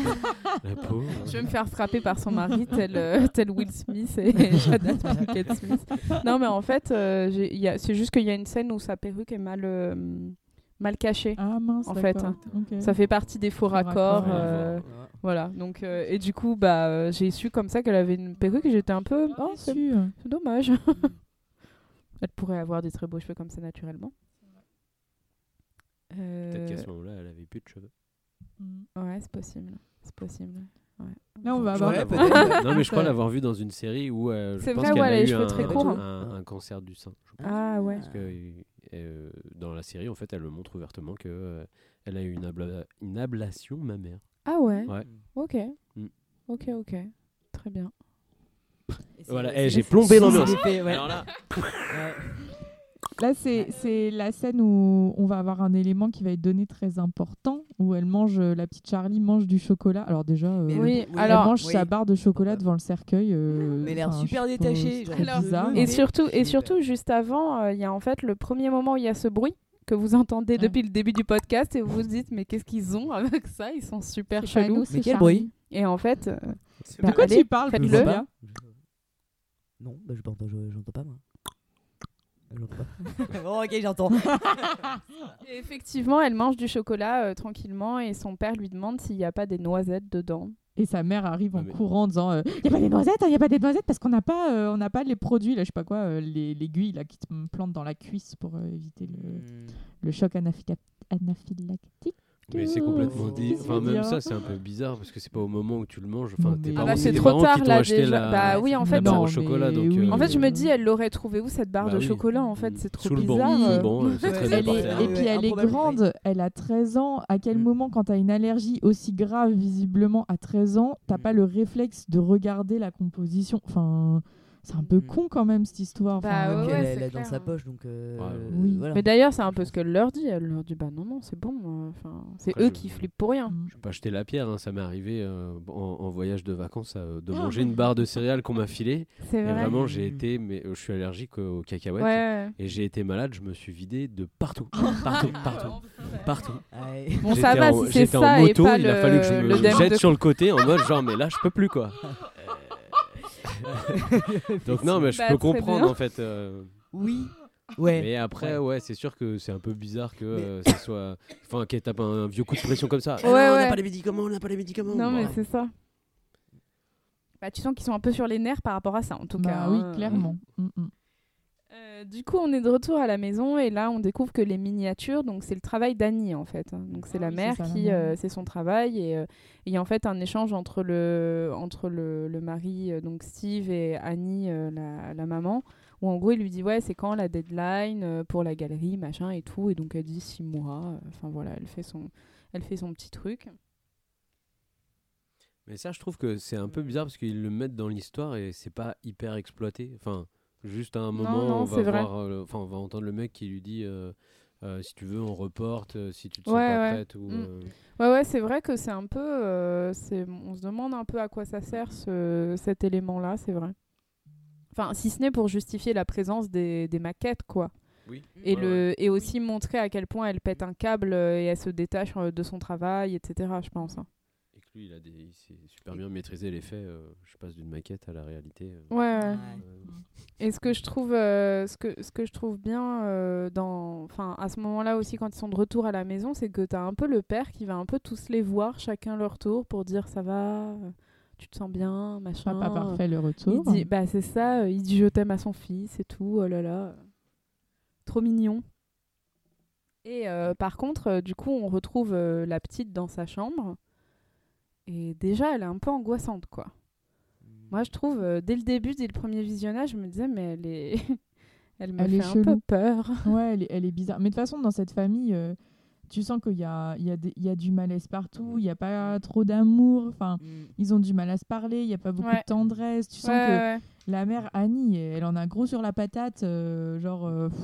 La pauvre. je vais me faire frapper par son mari, tel, euh, tel Will Smith et Pinkett Smith. Non, mais en fait, euh, j'ai- il y a- c'est juste qu'il y a une scène où sa perruque est mal, euh, mal cachée. Ah mince, En fait, d'accord. Ok. Ça fait partie des faux Faux raccords. raccords, euh, Ouais. Voilà, donc euh, et du coup bah euh, j'ai su comme ça qu'elle avait une perruque et j'étais un peu oh, c'est dommage. elle pourrait avoir des très beaux cheveux comme ça naturellement. Peut-être qu'à Euh, ce moment-là, elle avait plus de cheveux. Mm. ouais, c'est possible, c'est possible. Là, on va avoir. Ouais, non, mais je crois l'avoir vu dans une série où euh, je C'est pense vrai, qu'elle ouais, a les eu cheveux un, très courts. un- un cancer du sein. je pense. Ah ouais. Parce que euh, dans la série, en fait, elle le montre ouvertement que euh, elle a eu une, abla- une ablation mammaire. Ah ouais. Ouais. Ok. Mm. Ok, ok. Très bien. Voilà, eh, j'ai plombé l'ambiance. ouais. Là. Là, c'est c'est la scène où on va avoir un élément qui va être donné très important, où elle mange, euh, la petite Charlie mange du chocolat. Alors déjà, euh, Oui, le- alors- elle mange oui. sa barre de chocolat devant le cercueil. euh, Mais l'air enfin, super je trouve détaché, ça genre, très bizarre. le- Et surtout, et surtout juste avant, euh, il y a en fait le premier moment où il y a ce bruit que vous entendez Ouais. depuis le début du podcast et vous vous dites mais qu'est-ce qu'ils ont avec ça? Ils sont super chelous. nous, Mais quel bruit? Et en fait, euh, c'est Bah, De quoi allez, tu parles, faites-le. Non, bah, je n'entends je- j'entends pas moi. J'entends pas. bon, ok, j'entends. effectivement, elle mange du chocolat euh, tranquillement et son père lui demande s'il n'y a pas des noisettes dedans. Et sa mère arrive en mais- courant en disant Il n'y a pas des noisettes, il n'y a pas des noisettes parce qu'on n'a pas, euh, on n'a pas les produits, là, je sais pas quoi, euh, les l'aiguille là, qui te plante dans la cuisse pour euh, éviter le, le choc anaphyla- anaphylactique. Mais c'est complètement dit. Enfin, même ça, c'est un peu bizarre parce que c'est pas au moment où tu le manges. Enfin, tes parents, Ah bah, c'est trop tard, là, déjà. la, Bah oui, en fait, non, au chocolat. euh, En fait, je me dis, elle l'aurait trouvé où cette barre bah de chocolat En fait, c'est trop bizarre. Et puis elle est grande, elle a 13 ans. À quel Mm. moment, quand tu as une allergie aussi grave, visiblement à 13 ans, t'as Mm. pas le réflexe de regarder la composition? Enfin, c'est un peu Mm. con quand même cette histoire. Bah Enfin, ouais, elle elle clair, dans sa poche, donc. euh, Ouais. Oui. voilà. Mais d'ailleurs, c'est un peu ce qu'elle leur dit. Elle leur dit bah non, non, c'est bon. Enfin, c'est eux je- qui flippent pour rien. Mm. Je vais pas jeter la pierre, hein, ça m'est arrivé euh, en, en voyage de vacances euh, de manger une barre de céréales qu'on m'a filée. C'est Et vrai. vraiment, j'ai Mm. été, mais je suis allergique aux, cacahuètes. Ouais. Et j'ai été malade, je me suis vidé de partout. Partout, partout, partout. Ouais. Bon, ça va en- si c'est J'étais ça en et moto, pas il le, a fallu que je me le jette de sur le côté en mode genre, mais là, je peux plus quoi. Donc, non, mais je Bah, peux comprendre bien. en fait. euh, Oui. Ouais. Mais après, Ouais. ouais, c'est sûr que c'est un peu bizarre que euh, ça soit. Enfin, qu'elle tape un, un vieux coup de pression comme ça. Ouais, Ah non, On n'a ouais. pas les médicaments, on n'a pas les médicaments. Non, mais c'est ça. Bah, tu sens qu'ils sont un peu sur les nerfs par rapport à ça, en tout Bah cas. oui, hein. clairement. Mm, mm. Euh, du coup, on est de retour à la maison et là, on découvre que les miniatures, donc c'est le travail d'Annie en fait. Donc c'est Ah la oui, mère qui, euh, c'est son travail et euh, il y a en fait un échange entre le entre le, le mari, euh, donc Steve et Annie, euh, la, la maman, où en gros il lui dit ouais c'est quand la deadline pour la galerie machin et tout et donc elle dit six mois. Enfin voilà, elle fait son elle fait son petit truc. Mais ça, je trouve que c'est un peu bizarre parce qu'ils le mettent dans l'histoire et c'est pas hyper exploité. Enfin, juste à un moment, non, on, va voir, euh, enfin, on va entendre le mec qui lui dit euh, euh, si tu veux, on reporte, euh, si tu te sens Ouais, pas ouais. prête. Ou, Mm. euh, Ouais, ouais, c'est vrai que c'est un peu. euh, c'est- on se demande un peu à quoi ça sert ce, cet élément-là, c'est vrai. Enfin, si ce n'est pour justifier la présence des, des maquettes, quoi. Oui. Et, Ouais, le, et aussi montrer à quel point elle pète un câble et elle se détache de son travail, etc., je pense. hein. Lui, il, a des, il sait super bien maîtriser l'effet. euh, je passe d'une maquette à la réalité. euh, Ouais, euh, Et ce que je trouve, euh, ce que, ce que je trouve bien euh, dans, enfin, à ce moment-là aussi, quand ils sont de retour à la maison, c'est que tu as un peu le père qui va un peu tous les voir, chacun leur tour, pour dire ça va, tu te sens bien, machin. Papa parfait, le Il retour. dit, bah c'est ça, euh, il dit je t'aime à son fils et tout, oh là là. Trop mignon. Et euh, par contre, euh, du coup, on retrouve euh, la petite dans sa chambre. Et déjà, elle est un peu angoissante, quoi. Moi, je trouve, euh, dès le début, dès le premier visionnage, je me disais, mais elle est. elle me Elle fait est un peu peur. Ouais, elle est, elle est bizarre. Mais de toute façon, dans cette famille, euh, tu sens qu'il y a, il y, a des- il y a du malaise partout, il n'y a pas trop d'amour. Enfin, Mm. ils ont du mal à se parler, il n'y a pas beaucoup Ouais. de tendresse. Tu sens Ouais, que ouais. la mère Annie, elle en a gros sur la patate. euh, genre, euh, pff,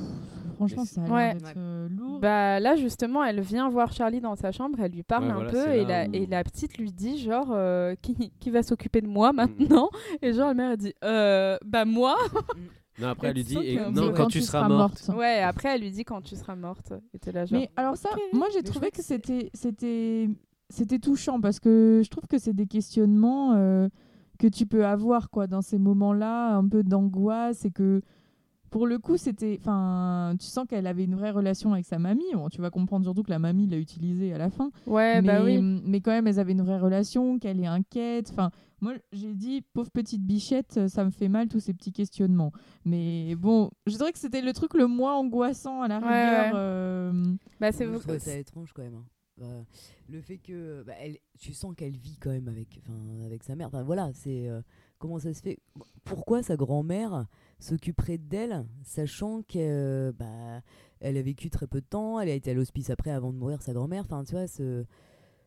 franchement, ça a l'air Ouais. d'être euh, lourd. Bah là justement, elle vient voir Charlie dans sa chambre, elle lui parle Ouais, un voilà, peu et la, où- et la petite lui dit genre euh, qui, qui va s'occuper de moi maintenant? Et genre la mère elle dit euh, bah moi? Non, après, Et elle lui dit et- non, quand, tu seras morte. Ouais après elle lui dit quand tu seras morte et t'es là genre Mais alors ça, ok. moi j'ai Mais je trouvé crois que que c'est- c'était c'était c'était touchant parce que je trouve que c'est des questionnements euh, que tu peux avoir quoi dans ces moments-là, un peu d'angoisse et que pour le coup c'était, enfin, tu sens qu'elle avait une vraie relation avec sa mamie. Bon, tu vas comprendre surtout que la mamie l'a utilisée à la fin. Ouais mais, bah oui. mais quand même, elles avaient une vraie relation, qu'elle est inquiète. Enfin, moi, j'ai dit, pauvre petite bichette, ça me fait mal tous ces petits questionnements. Mais bon, je dirais que c'était le truc le moins angoissant à la Ouais, rigueur. ouais. euh, Bah c'est ça étrange quand même. hein. Bah, le fait que bah, elle, tu sens qu'elle vit quand même avec, enfin, avec sa mère. Enfin voilà, c'est euh, comment ça se fait? Pourquoi sa grand-mère s'occuperait d'elle, sachant qu'elle bah, elle a vécu très peu de temps, elle a été à l'hospice après avant de mourir sa grand-mère. Enfin tu vois, ce...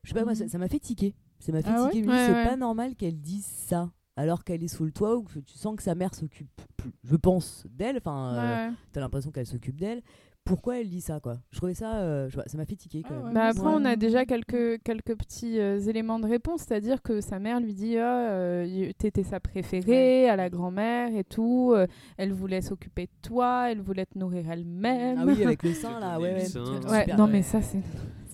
je sais pas moi, ça ça m'a fait tiquer. Ça m'a fait Ah ouais tiquer. Ouais, c'est ouais. pas normal qu'elle dise ça alors qu'elle est sous le toit ou que tu sens que sa mère s'occupe, je pense, d'elle. Enfin, euh, t'as l'impression qu'elle s'occupe d'elle. Pourquoi elle dit ça quoi Je trouvais ça, euh, je ça m'a fait tiquer quand Ah même. ouais. Bah après, Ouais. on a déjà quelques, quelques petits euh, éléments de réponse, c'est-à-dire que sa mère lui dit ah, euh, T'étais sa préférée à la grand-mère et tout, euh, elle voulait s'occuper de toi, elle voulait te nourrir elle-même. Ah oui, avec le sein là, ouais, sein. super, non, mais ça, c'est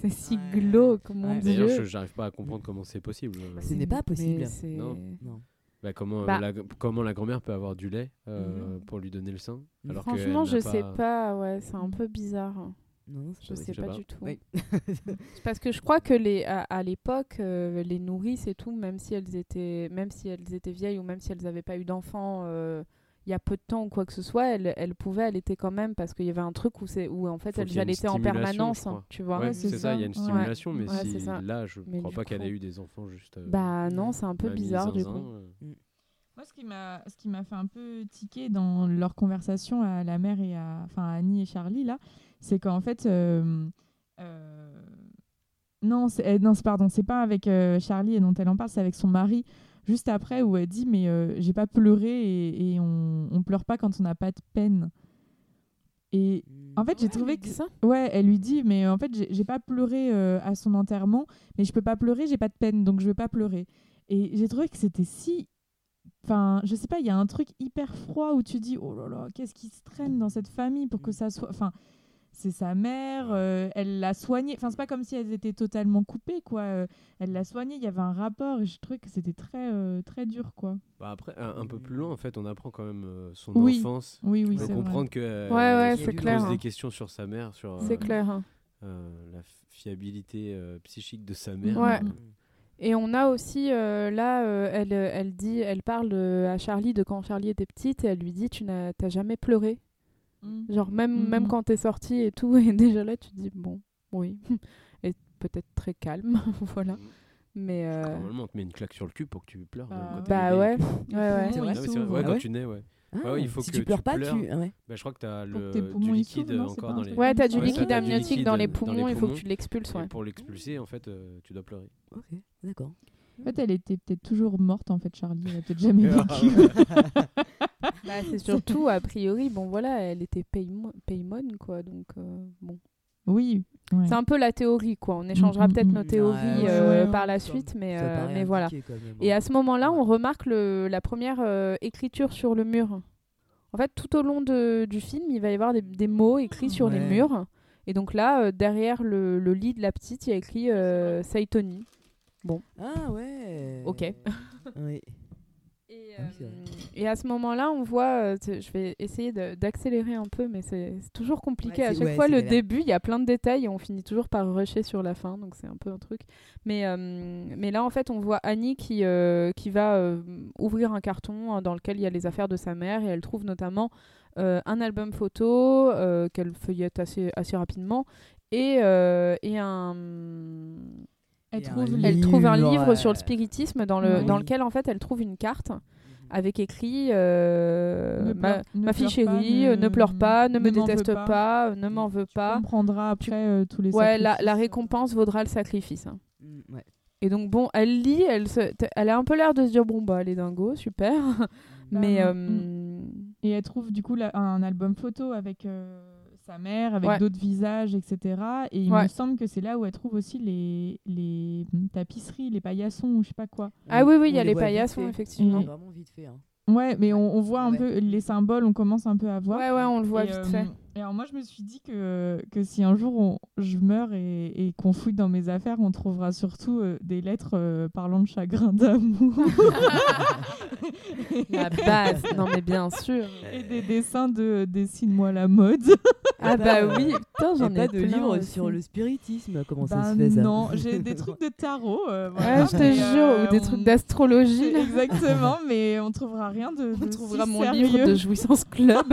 c'est si Ouais. glauque, mon Ouais. D'ailleurs, dieu. je j'arrive pas à comprendre comment c'est possible. Ce n'est pas possible. Non. Non. Bah, comment, euh, Bah. la, comment la grand-mère peut avoir du lait euh, pour lui donner le sein Mhm. alors Franchement, je n'a sais pas, ouais, c'est un peu bizarre. Non, Je pas sais pas, pas. du tout. Oui. Parce que je crois que les, à, à l'époque, euh, les nourrices et tout, même si elles étaient, même si elles étaient vieilles ou même si elles n'avaient pas eu d'enfants euh, il y a peu de temps ou quoi que ce soit, elles, elles pouvaient allaiter quand même parce qu'il y avait un truc où, c'est, où en fait Faut elles qu'il y ait une allaitaient en permanence, hein, tu vois. Ouais, c'est ça, il y a une Ouais. stimulation, mais Ouais, si là, je Mais crois pas qu'elle ait eu des enfants juste. euh, Bah non, c'est un peu bizarre du coup. euh. Moi, ce qui m'a, ce qui m'a fait un peu tiquer dans leur conversation à la mère et à, enfin, à Annie et Charlie là, c'est qu'en fait, euh, euh, non, c'est, euh, non, c'est- pardon, c'est pas avec euh, Charlie et dont elle en parle, c'est avec son mari. Juste après, où elle dit, mais euh, j'ai pas pleuré et, et on, on pleure pas quand on n'a pas de peine. Et en fait, j'ai trouvé que ça. Ouais, elle lui dit, mais en fait, j'ai pas pleuré euh, à son enterrement, mais je peux pas pleurer, j'ai pas de peine, donc je vais pas pleurer. Et j'ai trouvé que c'était si. Enfin, je sais pas, il y a un truc hyper froid où tu dis, oh là là, qu'est-ce qui se traîne dans cette famille pour que ça soit. Enfin, c'est sa mère, euh, elle l'a soignée. Enfin, c'est pas comme si elles étaient totalement coupées, quoi. Euh, elle l'a soignée, il y avait un rapport, et je trouvais que c'était très, euh, très dur, quoi. Bah après, un, un peu plus loin, en fait, on apprend quand même euh, son Oui. enfance. Oui, oui, c'est vrai. comprendre que euh, Ouais, ouais, c'est clair, pose hein. des questions sur sa mère, sur C'est euh, clair. hein. euh, la fiabilité euh, psychique de sa mère. Ouais. Et on a aussi euh, là, euh, elle, elle dit, elle parle euh, à Charlie de quand Charlie était petite et elle lui dit, tu n'as jamais pleuré? Mm. Genre même, Mhm. même quand t'es sortie et tout, et déjà là tu te dis bon, oui, et peut-être très calme, voilà. Mm. Mais euh, Normalement, on te met une claque sur le cul pour que tu pleures. Bah, bah ouais, ouais, ouais. C'est vrai c'est vrai. Ouais, Ah quand ouais tu nais, ouais. Ah, Ouais, il faut si que tu pleures tu pas, pleures. tu. ah ouais. Bah, je crois que tu as le, tes du liquide non, encore dans les. Ouais, t'as du Ouais, ça, liquide du amniotique dans les poumons, il faut que tu l'expulses, pour l'expulser, en fait, euh, tu dois pleurer. Ok, d'accord. En fait, elle était peut-être toujours morte, en fait, Charlie. Elle a peut-être jamais Ah vécu. Bah, c'est surtout, a priori, bon voilà, elle était Paymon, Paymon, quoi, donc euh, bon. Oui. ouais. C'est un peu la théorie, quoi. On échangera Mm, peut-être mm, nos mm. théories Ouais, ouais, euh, ouais, par la suite, mais, euh, mais voilà. Et à ce moment-là, on remarque le, la première euh, écriture sur le mur. En fait, tout au long de- du film, il va y avoir des, des mots écrits sur les murs. Et donc là, euh, derrière le, le lit de la petite, il y a écrit euh, Saitoni. Ah ouais. Ok. Oui. Et, Ah euh, et à ce moment-là, on voit, euh, je vais essayer d'accélérer un peu, mais c'est toujours compliqué. Ouais, à chaque ouais, fois, le galère. début, il y a plein de détails et on finit toujours par rusher sur la fin, donc c'est un peu un truc. Mais, euh, mais là, en fait, on voit Annie qui, euh, qui va euh, ouvrir un carton euh, dans lequel il y a les affaires de sa mère et elle trouve notamment euh, un album photo euh, qu'elle feuillette assez, assez rapidement et, euh, et un Elle un trouve elle trouve un Livre, sur le spiritisme dans, le, dans lequel en fait elle trouve une carte avec écrit euh, Ne ma, pleure- ne ma fille chérie, ne- euh, ne pleure pas, ne me ne déteste pas. pas, euh, ne m'en veux Tu pas. comprendras après euh, tous les Ouais, la, récompense vaudra le sacrifice. hein. Mm, ouais. Et donc bon, elle lit, elle, se, elle a un peu l'air de se dire bon bah elle est dingo, super. Bah, Mais euh, Et elle trouve du coup la- un album photo avec euh, sa mère, avec Ouais. d'autres visages, etc. Et il Ouais. me semble que c'est là où elle trouve aussi les, les tapisseries, les paillassons ou je sais pas quoi. ah oui oui, il y a les paillassons effectivement. Et- Vraiment vite fait. Hein. Ouais, mais on, on voit un peu les symboles, on commence un peu à voir. Ouais ouais, on le voit Et, vite euh, fait. Et alors moi, je me suis dit que, que si un jour on- je meurs et, et qu'on fouille dans mes affaires, on trouvera surtout euh, des lettres euh, parlant de chagrin d'amour La base, non mais bien sûr. et des dessins de Dessine-moi la mode. Ah bah oui, putain j'en ai pas de plein livre aussi. sur le spiritisme. Comment ça Bah se fait ça non, j'ai des trucs de tarot. euh, Ouais, je te jure, ou des on- trucs d'astrologie. Exactement, mais on trouvera rien de. On de trouvera si mon sérieux livre de jouissance club.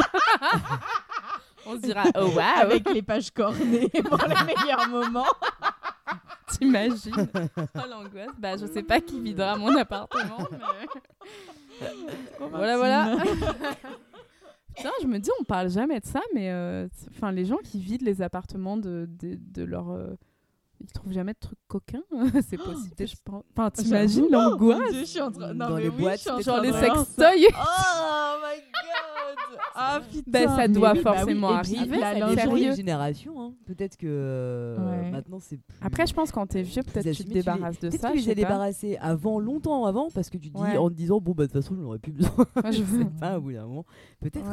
On se dira, oh waouh avec les pages cornées pour les meilleurs moments. T'imagines? Oh l'angoisse. Bah, je sais pas qui videra mon appartement, mais. voilà, voilà. Putain, je me dis, on parle jamais de ça, mais euh, les gens qui vident les appartements de, de, de leur. euh, ils trouvent jamais de trucs coquins, c'est possible. je pense. Enfin, t'imagines l'angoisse je suis en train- non, Dans mais les oui, boîtes, je suis en c'est train Genre les sextoys Oh my god Ah putain Ben, ça mais doit oui, bah oui, forcément et puis arriver, la. Sérieux. génération, hein. peut-être que euh, Ouais. maintenant c'est plus. Après, je pense quand t'es vieux, peut-être tu te les- débarrasses de Peut-être ça. que tu je les débarrassés avant, longtemps avant, parce que tu te dis Ouais. en te disant bon bah de toute façon j'en aurais plus besoin. Je je veux. sais pas, au bout d'un moment. Peut-être.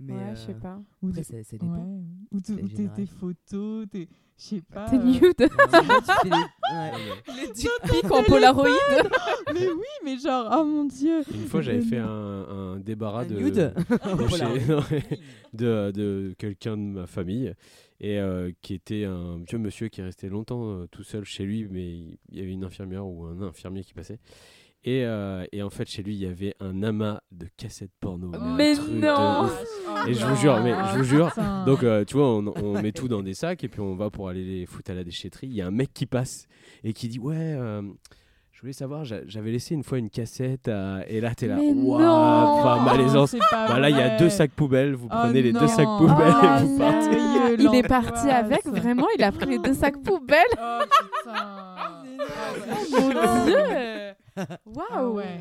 Ouais, Mais ouais, je sais euh, pas. Ou Après, ça, ça dépend. Ouais. Ou tes- photos, tes... Je sais pas. T'es euh, nude les- ouais. Les dick en polaroid Mais oui, mais genre, oh mon dieu Une fois, j'avais fait un, un débarras Un de, nude de, chez- quelqu'un de ma famille et euh, qui était un vieux monsieur qui est resté longtemps euh, tout seul chez lui, mais il y avait une infirmière ou un infirmier qui passait. Et, euh, et en fait, chez lui, il y avait un amas de cassettes porno. un Mais de non. Oh Et je vous jure, mais je vous jure. Donc, euh, tu vois, on, on met tout dans des sacs et puis on va pour aller les foutre à la déchetterie. Il y a un mec qui passe et qui dit Ouais, euh, je voulais savoir, j'a- j'avais laissé une fois une cassette à- et là, t'es là, Mais waouh, non enfin, malaisance. C'est pas Bah là, il y a deux sacs poubelles, vous Oh prenez les deux sacs poubelles Oh et vous partez. Il est parti avec, vraiment Il a pris les deux sacs poubelles Oh putain Mon dieu Ah Waouh ouais.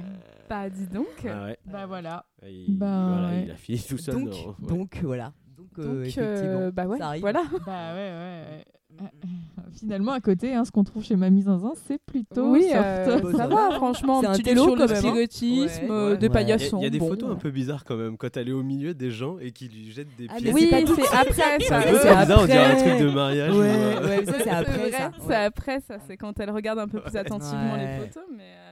Bah, dis donc Ah ouais. Bah voilà. Il, Bah voilà, ouais. il a fini tout seul. Donc, dans- ouais. donc voilà. Donc, euh, effectivement, euh, bah ouais, ça arrive. voilà. Bah ouais, ouais, ouais. Finalement, à côté, hein, ce qu'on trouve chez Mamie Zinzin, c'est plutôt Oui, soft. euh, ça ça va, franchement. C'est un petit télo, sur le Ouais. des Ouais. Il y a- paillassons. il y a, des bon. photos un peu bizarres quand même quand elle est au milieu des gens et qui lui jettent des Ah, pièces. Oui, c'est après ça. c'est bizarre, on dirait un après. truc de mariage. ou, Ouais, ouais, ça c'est après ça. C'est après ça, c'est quand elle regarde un peu plus attentivement les photos. Mais euh.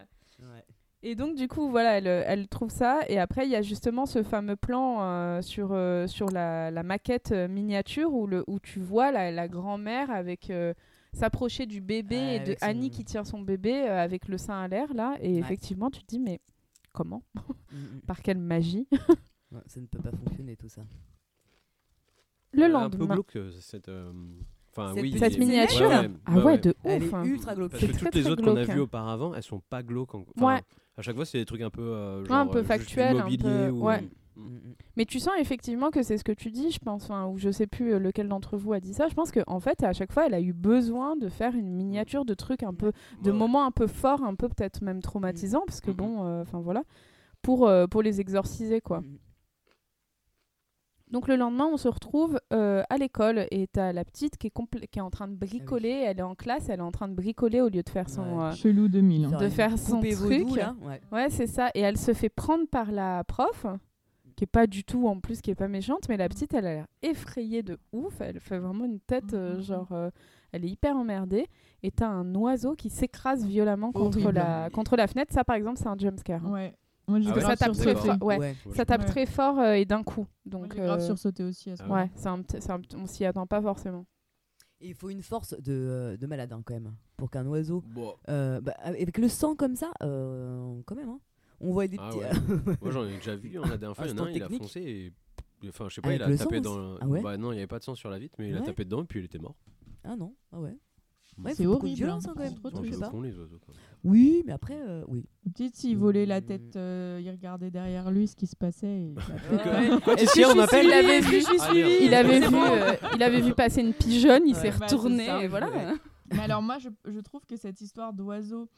Et donc, du coup, voilà, elle, elle trouve ça. Et après, il y a justement ce fameux plan euh, sur, euh, sur la, la maquette euh, miniature où, le, où tu vois la, la grand-mère avec. euh, s'approcher du bébé Ouais, et de son- Annie qui tient son bébé avec le sein à l'air là et Ouais. effectivement tu te dis mais comment? Mm, mm. par quelle magie? Ouais, ça ne peut pas fonctionner tout ça. le Elle est Un peu lendemain glauque, cette. Enfin, Cette oui, petite cette il- miniature Ouais, ouais, ah ouais, de Elle ouf est hein. ultra glauque. Parce que toutes très, les très autres qu'on a vues hein. auparavant, elles sont pas glauques. en- Ouais. Enfin, À chaque fois, c'est des trucs un peu. euh, genre, un peu euh, juste du factuel, un peu- ou- ouais. Mm, mm. Mais tu sens effectivement que c'est ce que tu dis, je pense, enfin, ou je sais plus euh, lequel d'entre vous a dit ça. Je pense qu'en en fait, à chaque fois, elle a eu besoin de faire une miniature de trucs un peu, de Ouais. moments un peu forts, un peu peut-être même traumatisants, parce que bon, euh, enfin voilà, pour, euh, pour les exorciser, quoi. Donc le lendemain, on se retrouve euh, à l'école et t'as la petite qui est, complè- qui est en train de bricoler. Elle est en classe, elle est en train de bricoler au lieu de faire son. Ouais. euh, Chelou 2000. hein. De une faire son truc. là. Ouais. Ouais, c'est ça. Et elle se fait prendre par la prof, qui est pas du tout en plus, qui est pas méchante, mais la petite, elle a l'air effrayée de ouf. Elle fait vraiment une tête, euh, Mhm. genre, euh, elle est hyper emmerdée. Et t'as un oiseau qui s'écrase violemment contre Horrible. la, contre la fenêtre. Ça, par exemple, c'est un jumpscare. hein. Ouais. Moi, j'ai Ah ouais. Ça tape très fort. Ouais. Ouais. Ça tape Ouais. très fort euh, et d'un coup. Moi, Donc, j'ai grave euh, sursauté aussi à ce Ah moment. ouais, c'est un, un on s'y attend pas forcément. Et il faut une force de, euh, de malade hein, quand même pour qu'un oiseau, Bon. euh, bah, avec le sang comme ça, euh, quand même. Hein. On voit des Ah petits. ouais. Moi, j'en ai déjà vu. dernière fois, il y en a Instant un, il a foncé et. Enfin, je sais pas, Avec il a tapé dans. le- Ah ouais Bah non, il y avait pas de sang sur la vitre, mais il a tapé dedans et puis il était mort. ah non, ah ouais. Ouais, C'est de horrible, violence hein. hein, quand même. Trop les oiseaux. quoi. Oui, mais après, euh, oui. Peut-être s'il volait la Mm. tête, euh, il regardait derrière lui ce qui se passait. et Est-ce que on je appelle suis- Il avait vu, Ah, merde. il avait vu, euh, il avait vu passer une pigeonne, il Ouais. s'est Bah, retourné ça. et voilà. Mais alors moi, je, je trouve que cette histoire d'oiseau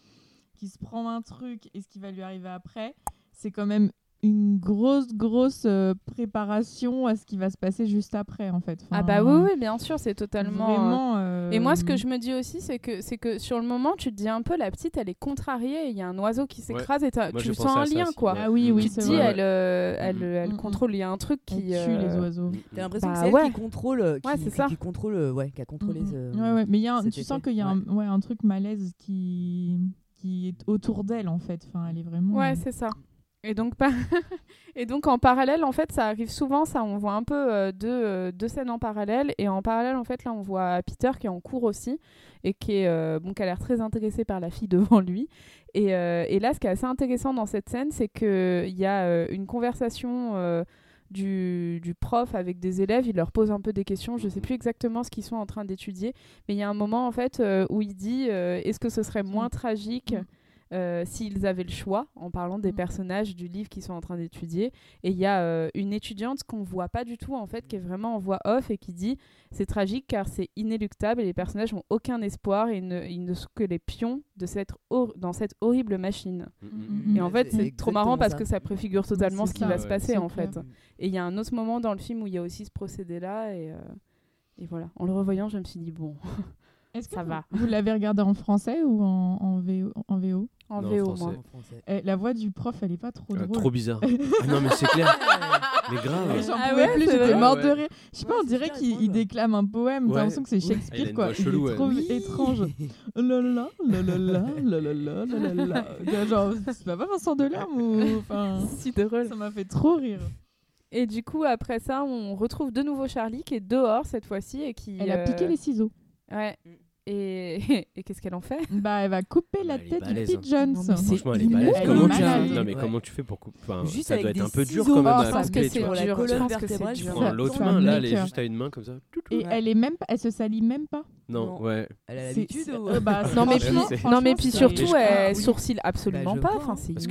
qui se prend un truc et ce qui va lui arriver après, c'est quand même une grosse, grosse euh, préparation à ce qui va se passer juste après, en fait. Ah bah oui, oui, bien sûr, c'est totalement. euh, Vraiment. euh, Et moi, ce que je me dis aussi, c'est que, c'est que sur le moment, tu te dis un peu, la petite, elle est contrariée. Il y a un oiseau qui s'écrase et Moi, tu sens un lien, aussi, quoi. Ah oui, oui, tu te dis, vrai. elle, euh, elle, elle Mm, contrôle. Il y a un truc Elle qui. tue euh, les oiseaux. T'as l'impression Bah que c'est elle ouais. qui contrôle, qui, Ouais, c'est qui- ça. qui contrôle, ouais, qui a contrôlé Mm, ce. mm. Ouais, ouais, mais il y a un- tu sens qu'il y a un, Ouais. ouais, un truc malaise qui, qui est autour d'elle, en fait. Enfin, elle est vraiment. Ouais, c'est ça. Et donc, par- et donc en parallèle, en fait, ça arrive souvent, ça, on voit un peu euh, deux, euh, deux scènes en parallèle. Et en parallèle, en fait, là, on voit Peter qui est en cours aussi et qui, euh, bon, qui a l'air très intéressé par la fille devant lui. Et, et là, ce qui est assez intéressant dans cette scène, c'est qu'il y a une conversation du, du prof avec des élèves, il leur pose un peu des questions. Je sais plus exactement ce qu'ils sont en train d'étudier, mais il y a un moment en fait où il dit est-ce que ce serait moins tragique? Euh, s'ils avaient le choix, en parlant des Mm. personnages du livre qu'ils sont en train d'étudier. Et il y a euh, une étudiante qu'on voit pas du tout en fait, qui est vraiment en voix off et qui dit c'est tragique car c'est inéluctable et les personnages n'ont aucun espoir et ils ne, ils ne sont que les pions de cette dans cette horrible machine. Mm, Mm, Et en fait, c'est trop marrant parce ça. que ça préfigure totalement ce qui ça, va ouais. se passer en clair. fait. Et il y a un autre moment dans le film où il y a aussi ce procédé-là et, euh, et voilà. En le revoyant, je me suis dit bon, Est-ce que ça vous, va. vous l'avez regardé en français ou en, en VO, en VO En Non, VO français. moi. En français. Eh, La voix du prof, elle est pas trop Ah, drôle. trop bizarre. ah non, mais c'est clair. Mais grave. J'en Ah pouvais ouais, plus, j'étais morte de Ouais. rire. Je sais pas, Ouais, on dirait qu'il déclame un poème. Ouais. T'as l'impression que c'est Ah, il a Shakespeare, une quoi. voix Il chelou, est ouais. trop Oui. étrange. Oh là, là là là. Genre, c'est pas Vincent Delerme ou... Enfin, Si drôle. ça m'a fait trop rire. Et du coup, après ça, on retrouve de nouveau Charlie qui est dehors cette fois-ci et qui. Elle a euh, piqué les ciseaux. Ouais. Et, et qu'est-ce qu'elle en fait? Bah, elle va couper la est tête du balèze, Pete hein. Jones. Non, mais c'est Franchement, elle est balèze. Comment tu Non, mais comment tu fais pour couper enfin, Juste Ça doit être un peu dur quand même je pense que c'est dur. Je pense que c'est tu Prends l'autre main, là, elle est juste à une main comme ça. Et elle est même, elle se salit même pas. Non, Non. ouais. Elle a l'habitude euh, bah, Non mais, puis, non mais puis surtout, elle oui. sourcille absolument Bah, je pas. Enfin, hein. c'est Parce.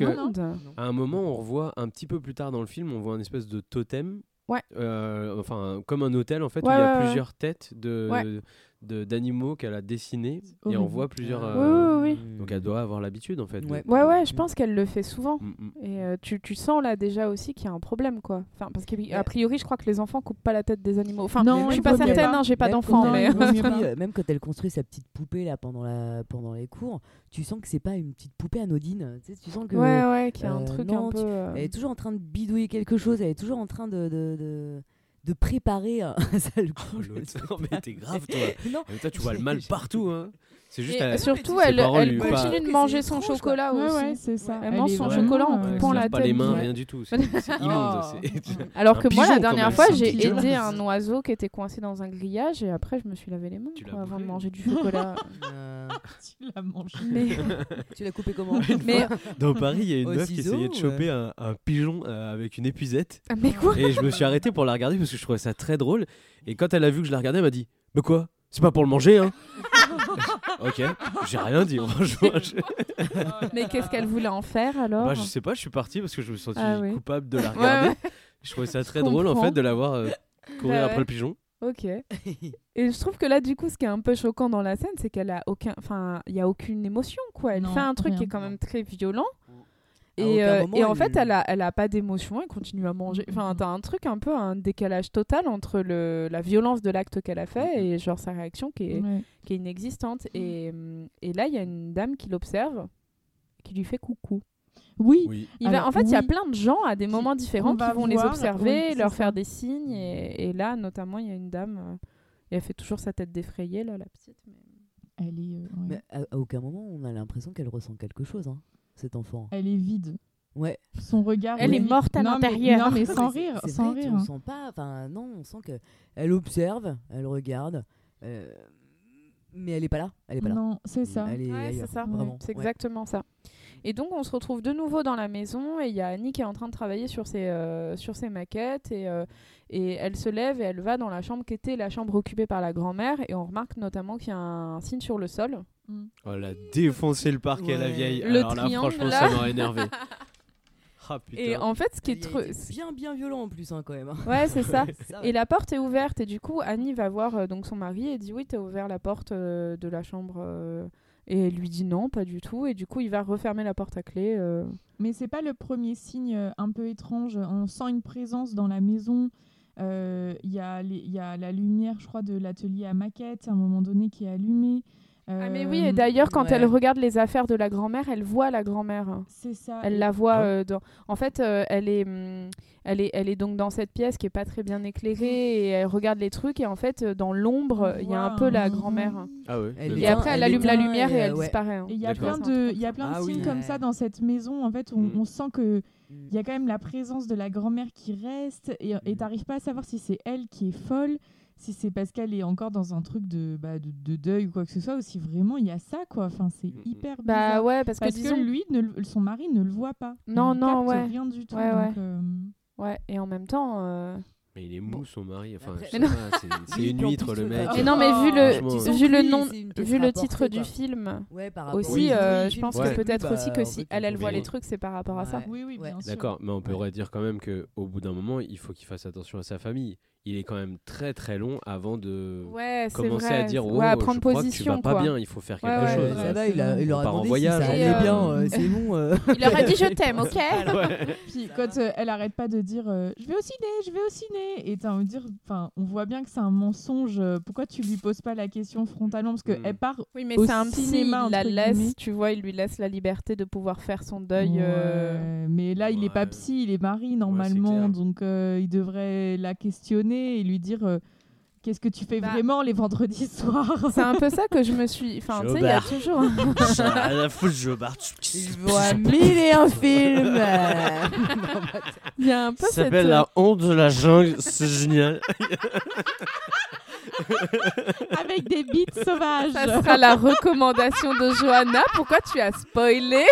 À un moment, on revoit un petit peu plus tard dans le film, on voit un espèce de totem. Ouais. Euh, enfin, comme un hôtel en fait, où Ouais, il y a ouais, plusieurs têtes de Ouais. de- d'animaux qu'elle a dessinés et on voit plusieurs. Euh, Oui, oui, Mm. Donc elle doit avoir l'habitude en fait. de- Ouais. Ouais, ouais, je pense qu'elle le fait souvent. Mm, mm. Et euh, tu, tu sens là déjà aussi qu'il y a un problème, quoi. Enfin, parce qu'a priori, je crois que les enfants coupent pas la tête des animaux. Enfin, Non, je suis pas certaine, hein, j'ai pas d'enfant, mais. même quand elle construit sa petite poupée là pendant la pendant les cours, tu sens que c'est pas une petite poupée anodine. Tu, sais, tu sens que ouais, ouais, qu'il y a un euh, truc non, un peu. tu- elle est toujours en train de bidouiller quelque chose. Elle est toujours en train de de, de, de préparer un sale coup. Oh, Non, mais t'es grave, toi. non, Mais toi, tu vois le mal partout. Hein. C'est juste. Et à- surtout, elle, elle continue de manger son étrange, chocolat Ouais, aussi. ouais, c'est ça. Elle mange son vraiment, chocolat en coupant la lave pas tête les mains, rien du tout. C'est c'est immonde. c'est- Alors que moi, pigeon, la dernière fois, j'ai aidé un oiseau qui était coincé dans un grillage et après, je me suis lavé les mains avant de manger du chocolat. Euh, Tu l'as mangé. mais, tu l'as coupé comment mais, Dans Paris, il y a une meuf qui essayait de choper un, pigeon euh, avec une épuisette. mais quoi Et je me suis arrêté pour la regarder parce que je trouvais ça très drôle. Et quand elle a vu que je la regardais, elle m'a dit Mais quoi? C'est pas pour le manger, hein Ok, j'ai rien dit, franchement. Mais qu'est-ce qu'elle voulait en faire alors Bah, je sais pas, je suis parti parce que je me sentis Ah oui. coupable de la regarder. ouais. Je trouvais ça très Je drôle en fait de la voir euh, courir Bah après ouais. le pigeon. Ok. Et je trouve que là, du coup, ce qui est un peu choquant dans la scène, c'est qu'elle a aucun, enfin, il y a aucune émotion, quoi. Elle Non, fait un truc qui est quand même très violent. Et, euh, moment, et en elle- fait, elle a, elle a pas d'émotion, elle continue à manger. Enfin, t'as un truc un peu, un décalage total entre le, la violence de l'acte qu'elle a fait Mhm. et genre sa réaction qui est, Ouais. qui est inexistante. Et, hum, et là, il y a une dame qui l'observe, qui lui fait coucou. Oui. Oui. Il va, Alors, en fait, il y a plein de gens à des Qui- moments différents qui vont les observer, oui, leur faire ça. des signes. Et, et là, notamment, il y a une dame, euh, et elle fait toujours sa tête défrayée, là, la petite. mais- Elle est, euh, ouais. Mais à, à aucun moment on a l'impression qu'elle ressent quelque chose, hein, cet enfant. Elle est vide. Ouais. Son regard. Elle est morte à l'intérieur. Non, mais sans rire. c'est Sans vrai, rire. On sent pas. Enfin, non, on sent que elle observe, elle regarde, euh, mais elle est pas là. Elle est pas là. Non, c'est ça. Elle est Ouais, ailleurs, c'est ça. Vraiment. C'est ouais. exactement ça. Et donc, on se retrouve de nouveau dans la maison et il y a Annie qui est en train de travailler sur ses, euh, sur ses maquettes et, euh, et elle se lève et elle va dans la chambre qui était la chambre occupée par la grand-mère et on remarque notamment qu'il y a un signe sur le sol. Mm. Oh, elle a défoncé le parquet, la Ouais. vieille. Le Alors là, franchement, là. ça m'aurait énervé. Ah putain. Et en fait, ce qui est trop... bien bien violent en plus hein, quand même. hein. Ouais, c'est ça. Ça, Et la porte est ouverte et du coup Annie va voir euh, donc son mari et dit oui t'as ouvert la porte euh, de la chambre euh, et elle lui dit non pas du tout et du coup il va refermer la porte à clé. euh. Mais c'est pas le premier signe un peu étrange. On sent une présence dans la maison. Euh, Il y, y a la lumière, je crois, de l'atelier à maquette à un moment donné qui est allumée. Ah mais Euh, oui et d'ailleurs quand ouais. elle regarde les affaires de la grand-mère elle voit la grand-mère. C'est ça. Elle la voit Ah. euh, dans. En fait, euh, elle est, hum, elle est, elle est donc dans cette pièce qui est pas très bien éclairée et elle regarde les trucs et en fait euh, dans l'ombre il y a un peu la grand-mère. Ah ouais. Et éteint- après elle elle allume la lumière et, et, elle euh, ouais. disparaît. hein. Il y a plein de, il y a plein Ah de oui. signes comme Ouais. ça dans cette maison. En fait, on, Mm. on sent que Mm. il y a quand même la présence de la grand-mère qui reste et et t'arrives pas à savoir si c'est elle qui est folle, si c'est parce qu'elle est encore dans un truc de, bah, de, de deuil ou quoi que ce soit, ou si vraiment il y a ça quoi. Enfin, c'est Mm. hyper Bah bizarre. ouais parce que parce disons. que lui, ne son mari ne le voit pas. Non, il non, capte ouais. rien du tout. Ouais, donc, euh, Ouais, et en même temps. euh, Mais il est mou, son mari. Enfin, c'est- une huître, le mec. Mais non, mais vu le, vu le nom, vu le titre du film Ouais, aussi, au euh, je pense Ouais. que peut-être bah, aussi que si elle, elle voit les trucs, c'est par rapport à ça. Ouais. Oui, oui, Ouais. bien sûr. D'accord, mais on pourrait dire quand même que au bout d'un moment, il faut qu'il fasse attention à sa famille. Il est quand même très très long avant de Ouais, commencer vrai. à dire ouais, oh, à je prendre crois que tu position, vas pas quoi. bien, il faut faire quelque ouais, chose. Ouais, Ouais, ça va, c'est il, a, part en demandé voyage. si ça allait euh, bien, euh, c'est bon. euh. Il leur a dit je t'aime, ok Puis quand euh, elle arrête pas de dire euh, je vais au ciné, je vais au ciné, et t'as envie de dire, enfin, on voit bien que c'est un mensonge. Pourquoi tu lui poses pas la question frontalement? Parce Mm. qu'elle part. Oui, mais Au c'est un cinéma, il la laisse, tu vois, il lui laisse la liberté de pouvoir faire son deuil. Mais là, il est pas psy, il est mari normalement, donc il devrait la questionner et lui dire euh, qu'est-ce que tu fais Bah, vraiment les vendredis soirs. C'est un peu ça que je me suis. Enfin, tu sais, il y a toujours. à la foule, je barre. Il voit mille et un films. Il y a un peu Ça cette. s'appelle La honte de la jungle, c'est génial. Avec des beats sauvages. Ça sera la recommandation de Johanna. Pourquoi tu as spoilé?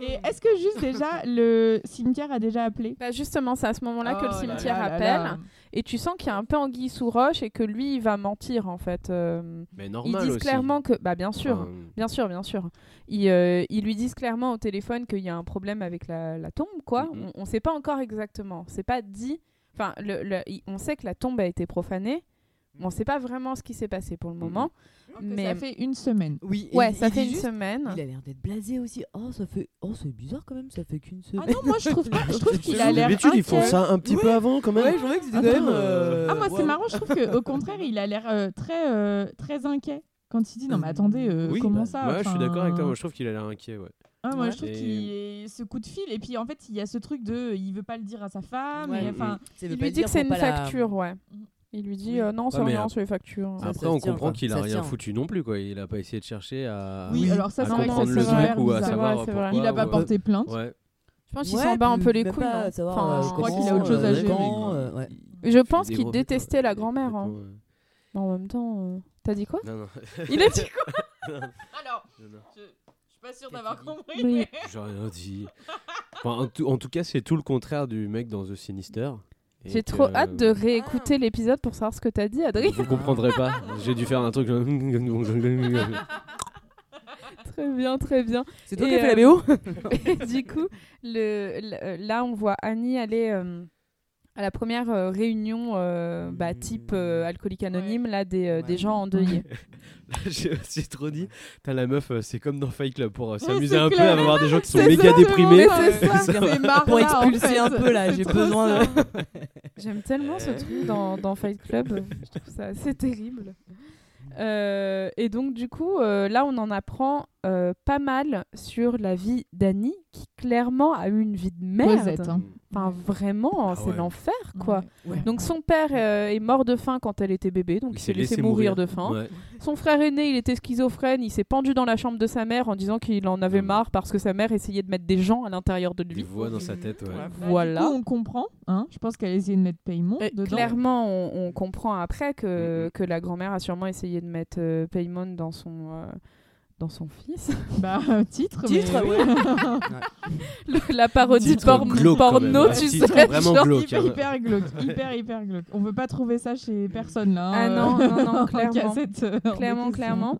Et est-ce que juste déjà le cimetière a déjà appelé? Bah Justement, c'est à ce moment-là que le Oh cimetière là là appelle. là. Et tu sens qu'il y a un peu anguille sous roche et que lui, il va mentir en fait. Euh, Mais ils normal disent aussi. clairement que. Bah, bien sûr. Enfin, Bien sûr, bien sûr. Ils, euh, ils lui disent clairement au téléphone qu'il y a un problème avec la, la tombe, quoi. Mhm. On ne sait pas encore exactement. C'est pas dit. Enfin, le, le- il- on sait que la tombe a été profanée, on ne sait pas vraiment ce qui s'est passé pour le moment. Mais Ça fait une semaine. Oui, ouais, ça fait une juste- semaine. Il a l'air d'être blasé aussi. Oh, ça fait. Oh, c'est bizarre quand même, ça fait qu'une semaine. Ah non, moi je trouve pas. Je trouve qu'il a l'air. D'habitude, ils font ça un petit peu avant quand même. Ouais, je trouvais que c'était quand Attends, même. euh, Ah moi c'est marrant, je trouve qu'au contraire il a l'air euh, très euh, très inquiet quand il dit non mais attendez euh, Oui, comment bah, ça ouais, je suis d'accord avec toi. Moi, je trouve qu'il a l'air inquiet. Ouais. ah, moi Ouais. je trouve Et- qu'il est ce coup de fil et puis en fait il y a ce truc de il veut pas le dire à sa femme Ouais. et enfin veut Il lui dit dire que c'est une la- facture, ouais. Il lui dit Oui. euh, non, c'est Ouais, mais rien ap- sur les factures. Ça, Après, ça on tient, comprend quoi. qu'il a Ça se rien tient. foutu non plus. Quoi. Il a pas essayé de chercher à, oui alors ça à c'est vrai comprendre ça, le vrai, truc ou à c'est savoir vrai, c'est vrai. pourquoi. il a pas ou- porté plainte Ouais. Je pense qu'il Ouais, s'en bat un peu les couilles. pas hein. savoir, Enfin, euh, je crois qu'il a autre chose à gérer. euh, ouais. Je pense qu'il détestait la grand-mère. hein. ouais. Mais en même temps, euh, t'as dit quoi Non, non. Il a dit quoi alors non, non. je, suis pas sûre d'avoir compris Oui. mais- J'ai rien dit. Enfin, en, tout, en tout cas, c'est tout le contraire du mec dans The Sinister. J'ai que- trop hâte de réécouter l'épisode pour savoir ce que t'as dit, Adrien. Vous comprendrez pas. J'ai dû faire un truc. très bien, très bien. C'est toi qui as fait euh, la BO Et du coup, le, le- euh, là, on voit Annie aller euh, à la première euh, réunion euh, bah, type euh, alcoolique anonyme, là, des, euh, des gens endeuillés. Là, J'ai aussi trop dit. T'as la meuf, c'est comme dans Fight Club pour s'amuser un peu, clair. à voir des gens qui sont méga ça, déprimés. c'est marrant, Pour là, en expulser fait. un peu là, j'ai besoin de. J'aime tellement ce truc dans, dans Fight Club. Je trouve ça assez terrible. Euh, et donc, du coup, euh, là, on en apprend euh, pas mal sur la vie d'Annie, qui clairement a eu une vie de merde. Cosette, hein. Enfin, vraiment, Ah c'est ouais. l'enfer, quoi. Ouais. Donc, son père euh, est mort de faim quand elle était bébé, donc il, s'est laissé, mourir, de faim. Ouais. Son frère aîné, il était schizophrène, il s'est pendu dans la chambre de sa mère en disant qu'il en avait Mm. marre parce que sa mère essayait de mettre des gens à l'intérieur de Il lui. voit dans sa tête. Ouais. Bah, Voilà. Du coup, on comprend. Hein je pense qu'elle a essayé de mettre Paymon Euh, dedans. clairement, on, on comprend après que, Mhm. que la grand-mère a sûrement essayé de mettre euh, Paymon dans son, euh, dans son fils. Bah, titre. Titre, mais ouais. Le- la parodie glauque, porno, ouais. tu Titre sais. vraiment genre- glauque. hyper, hein. hyper glauque. Hyper, hyper glauque. On veut pas trouver ça chez personne là. Ah hein, non, euh, non, non, en clairement. cassette, euh, Clairement, clairement.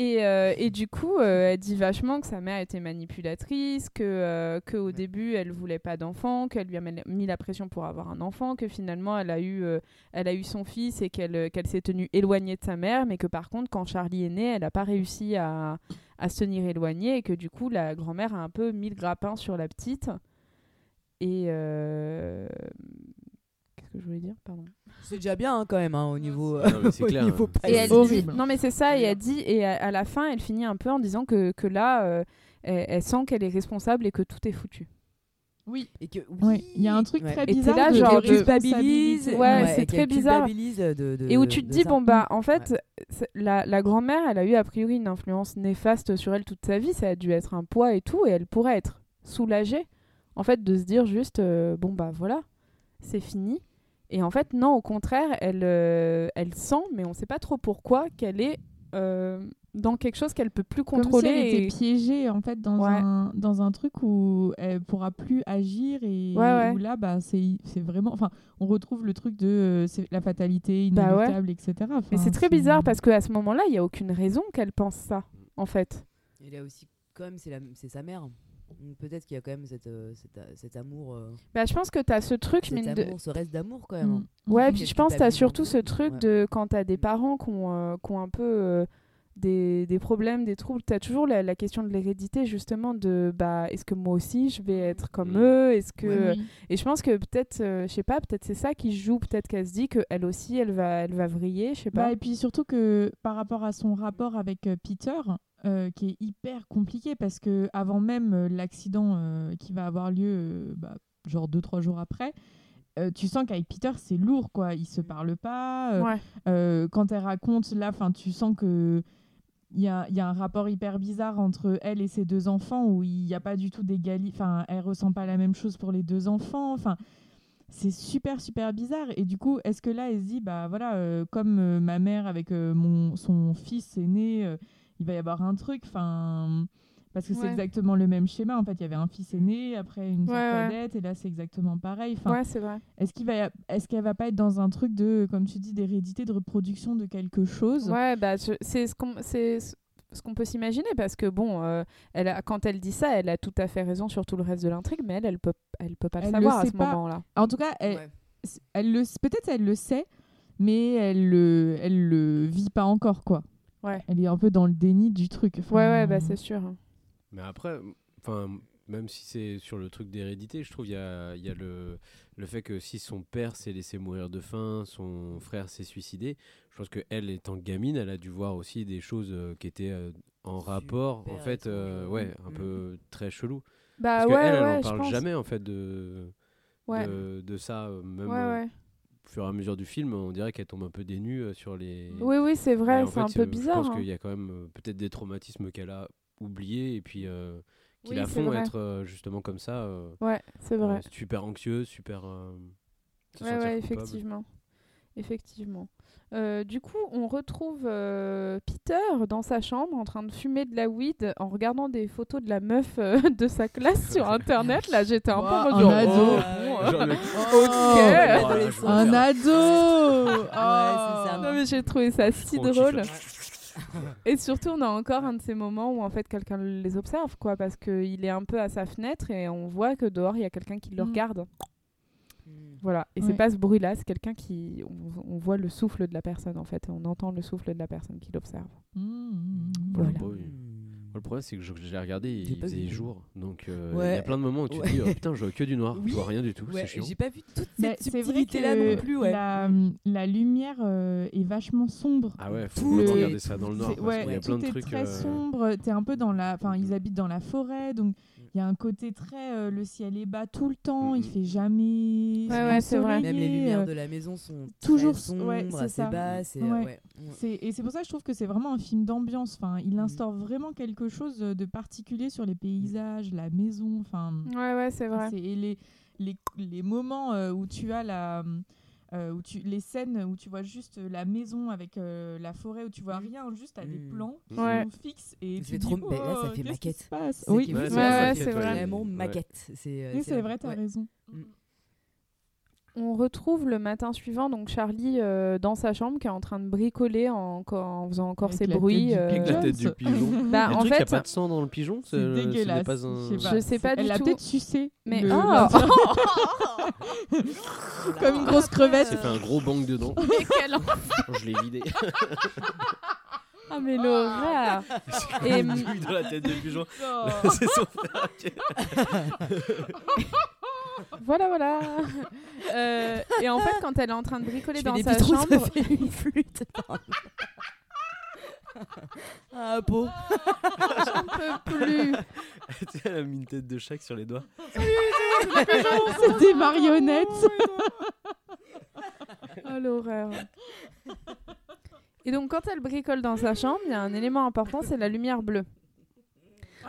Et, euh, et du coup, euh, elle dit vachement que sa mère était manipulatrice, que, euh, que au début elle voulait pas d'enfant, qu'elle lui a mis- la pression pour avoir un enfant, que finalement elle a eu, elle a eu son fils et qu'elle qu'elle s'est tenue éloignée de sa mère, mais que par contre quand Charlie est né, elle n'a pas réussi à, à se tenir éloignée et que du coup la grand-mère a un peu mis le grappin sur la petite. Et que je voulais dire Pardon. C'est déjà bien hein, quand même hein, au niveau. Non, mais c'est au clair, niveau hein. pas- Et elle horrible. dit- non mais c'est ça, et elle dit, et à, à la fin, elle finit un peu en disant que, que là, euh, elle, elle sent qu'elle est responsable et que tout est foutu. Oui. Et que Ouais, il y a un truc Ouais. très Et bizarre. là, de- genre, de culpabilise. Ouais, c'est qu'elle très bizarre. culpabilise de- de- et où tu te dis, ça. bon bah, en fait, c'est- la, la grand-mère, elle a eu a priori une influence néfaste sur elle toute sa vie, ça a dû être un poids et tout, et elle pourrait être soulagée, en fait, de se dire juste, euh, bon bah voilà, c'est fini. Et en fait, non, au contraire, elle, euh, elle sent, mais on sait pas trop pourquoi, qu'elle est euh, dans quelque chose qu'elle peut plus Comme si contrôler. elle était et- piégée en fait dans, Ouais. un, dans un truc où elle pourra plus agir et Ouais, ouais. où là bah c'est c'est vraiment enfin on retrouve le truc de euh, la fatalité Bah ouais. inéluctable etc. Mais c'est très bizarre parce qu'à ce moment-là, il y a aucune raison qu'elle pense ça, en fait. Il a aussi, quand même, c'est la- c'est sa mère. Peut-être qu'il y a quand même cette, euh, cet, a- cet amour, euh, Bah, je pense que tu as ce truc, cet mine de... amour, ce reste d'amour quand même. Mm. hein. Ouais, puis je pense que tu as surtout ce truc Ouais. de quand tu as des parents qui ont, euh, qui ont un peu euh, des, des problèmes, des troubles, tu as toujours la, la question de l'hérédité, justement, de bah, est-ce que moi aussi je vais être comme Mm. eux? Est-ce que... Oui. Et je pense que peut-être, euh, je sais pas, peut-être c'est ça qui joue, peut-être qu'elle se dit qu'elle aussi, elle va, elle va vriller, je sais Bah, pas. et puis surtout que par rapport à son rapport avec euh, Peter, euh, qui est hyper compliqué parce que avant même euh, l'accident euh, qui va avoir lieu, bah, genre deux trois jours après, euh, tu sens qu'avec Peter c'est lourd quoi. Ils se parlent pas. euh, Ouais. euh, quand elle raconte là, fin, tu sens que il y a, il y a un rapport hyper bizarre entre elle et ses deux enfants où il n'y a pas du tout d'égalité. Enfin, elle ressent pas la même chose pour les deux enfants. Enfin, c'est super super bizarre. Et du coup, est-ce que là, elle se dit, bah voilà, comme ma mère avec mon son fils aîné, il va y avoir un truc. Enfin, parce que c'est Ouais. exactement le même schéma. En fait, il y avait un fils aîné, après une Ouais, ouais. cadette, et là, c'est exactement pareil. Enfin, Ouais, c'est vrai. est-ce qu'il va, est-ce qu'elle va pas être dans un truc de, comme tu dis, d'hérédité, de reproduction de quelque chose? Ouais, bah, je- c'est ce qu'on c'est ce- qu'on peut s'imaginer parce que bon, euh, elle a, quand elle dit ça, elle a tout à fait raison sur tout le reste de l'intrigue, mais elle, elle peut, elle peut pas le Elle le savoir à sait ce pas. moment-là. En tout cas, elle, elle le, peut-être elle le sait, mais elle le, elle le vit pas encore quoi. Ouais. Elle est un peu dans le déni du truc. Enfin, Ouais, ouais, bah c'est sûr. Mais après, enfin, même si c'est sur le truc d'hérédité, je trouve il y a, il y a le, le fait que si son père s'est laissé mourir de faim, son frère s'est suicidé, je pense que elle étant gamine, elle a dû voir aussi des choses euh, qui étaient euh, en rapport, en fait, euh, ouais, un Mm. peu très chelou. Bah Parce que ouais, elle, elle ouais, en parle jamais en fait de, Ouais. de, de ça, euh, même Euh, au fur et à mesure du film, on dirait qu'elle tombe un peu des nues euh, sur les. Oui, oui, c'est vrai, c'est un euh, peu Je bizarre. pense hein. qu'il y a quand même euh, peut-être des traumatismes qu'elle a oubliés et puis euh, qui Oui, la font être euh, justement comme ça. euh, Ouais, c'est vrai. euh, super anxieuse, super. euh, Ouais, ouais, effectivement. Effectivement. Euh, du coup, on retrouve euh, Peter dans sa chambre en train de fumer de la weed en regardant des photos de la meuf euh, de sa classe sur internet. Là, j'étais un peu en Ouah, mode un genre, ado. oh, Genre Ok. Un ado. Non, mais j'ai trouvé ça si drôle. Et surtout, on a encore un de ces moments où en fait quelqu'un les observe, quoi, parce qu'il est un peu à sa fenêtre et on voit que dehors il y a quelqu'un qui le Mm. regarde. Mm. Voilà. Et Ouais. c'est pas ce bruit-là, c'est quelqu'un qui. On, on voit le souffle de la personne en fait, on entend le souffle de la personne qui l'observe. Mmh, mmh, mmh. Voilà. Bon. Le problème, c'est que l'ai regardé, J'ai il faisait vu. jour. Donc, euh, il y Ouais. a plein de moments où tu te Ouais. dis, oh, putain, je vois que du noir, Oui. je vois rien du tout, Ouais, c'est chiant. j'ai pas vu toute cette c'est vrai subtilité là non plus, ouais. la, la lumière euh, est vachement sombre. Ah ouais, faut est- regarder ça dans le noir. C'est- parce ouais, qu'il y a tout plein de est trucs. très euh, sombre. T'es un peu dans la, enfin, ils habitent dans la forêt, donc Mm. Il y a un côté très, euh, le ciel est bas tout le temps. Il Mhm. fait jamais. Ouais, ouais, c'est vrai. Même les lumières euh, de la maison sont toujours très sombres, ouais, c'est assez ça. basses. Et, Ouais. euh, ouais. C'est- Et c'est pour ça que je trouve que c'est vraiment un film d'ambiance. Enfin, il Mhm. instaure vraiment quelque chose de particulier sur les paysages, la maison. Enfin, Ouais, ouais, c'est vrai. et les, les, les moments euh, où tu as la. Euh, où tu, les scènes où tu vois juste la maison avec euh, la forêt où tu vois rien, juste à des Mhm. plans qui Ouais. sont fixes et Ça tu trop- ben là, ça Oh, fait maquette. Oui, Ouais, c'est vrai. Vraiment maquette. C'est oui, c'est la- vrai, t'as raison. Mm. On retrouve le matin suivant donc Charlie euh, dans sa chambre qui est en train de bricoler en, en faisant encore Avec ses bruits. du euh, Avec la tête du Jones. pigeon. Bah, en truc, il y a fait, pas de sang dans le pigeon C'est ce- ce n'est dégueulasse. pas un- Je sais pas. Je sais pas Elle du a tout. peut-être sucé. Mais le- ah Comme une grosse crevette. s'est fait un gros bang dedans. Je l'ai vidé. Ah mais l'horreur Et Et- dans la tête du pigeon. c'est son frère. Voilà, voilà. Euh, et en fait, quand elle est en train de bricoler Je dans sa chambre, fait une flûte. ah, beau. j'en peux plus. Tu sais, Elle a mis une tête de chaque sur les doigts. C'est des marionnettes. Oh l'horreur. Et donc, quand elle bricole dans sa chambre, il y a un élément important, c'est la lumière bleue.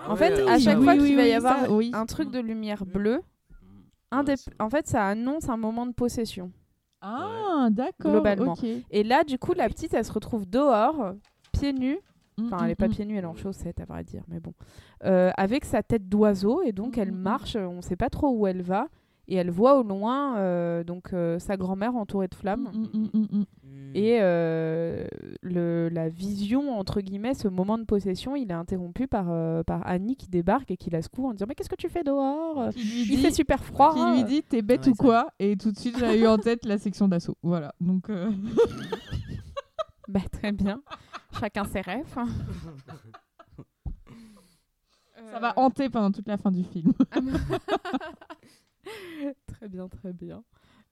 En fait, à chaque oui, fois oui, qu'il va y avoir ça, un truc de lumière bleue, un des... en fait, ça annonce un moment de possession. Ah, d'accord. Globalement. Et là, du coup, la petite, elle se retrouve dehors, pieds nus, Enfin, mm, elle est pas mm. pieds nus, elle est en chaussettes, à vrai dire, mais bon. Euh, avec sa tête d'oiseau, et donc elle Mm, mm, mm. marche, on ne sait pas trop où elle va, et elle voit au loin euh, donc euh, sa grand-mère entourée de flammes. Mm, mm, mm, mm. Et euh, le, la vision, entre guillemets, ce moment de possession, il est interrompu par, euh, par Annie qui débarque et qui la secoue en disant Mais qu'est-ce que tu fais dehors Il dit- fait super froid. qui lui dit t'es bête Ouais, ou ça. quoi et tout de suite j'ai eu en tête la section d'assaut voilà donc euh, Bah, très bien. Chacun ses rêves. ça va hanter pendant toute la fin du film très bien, très bien.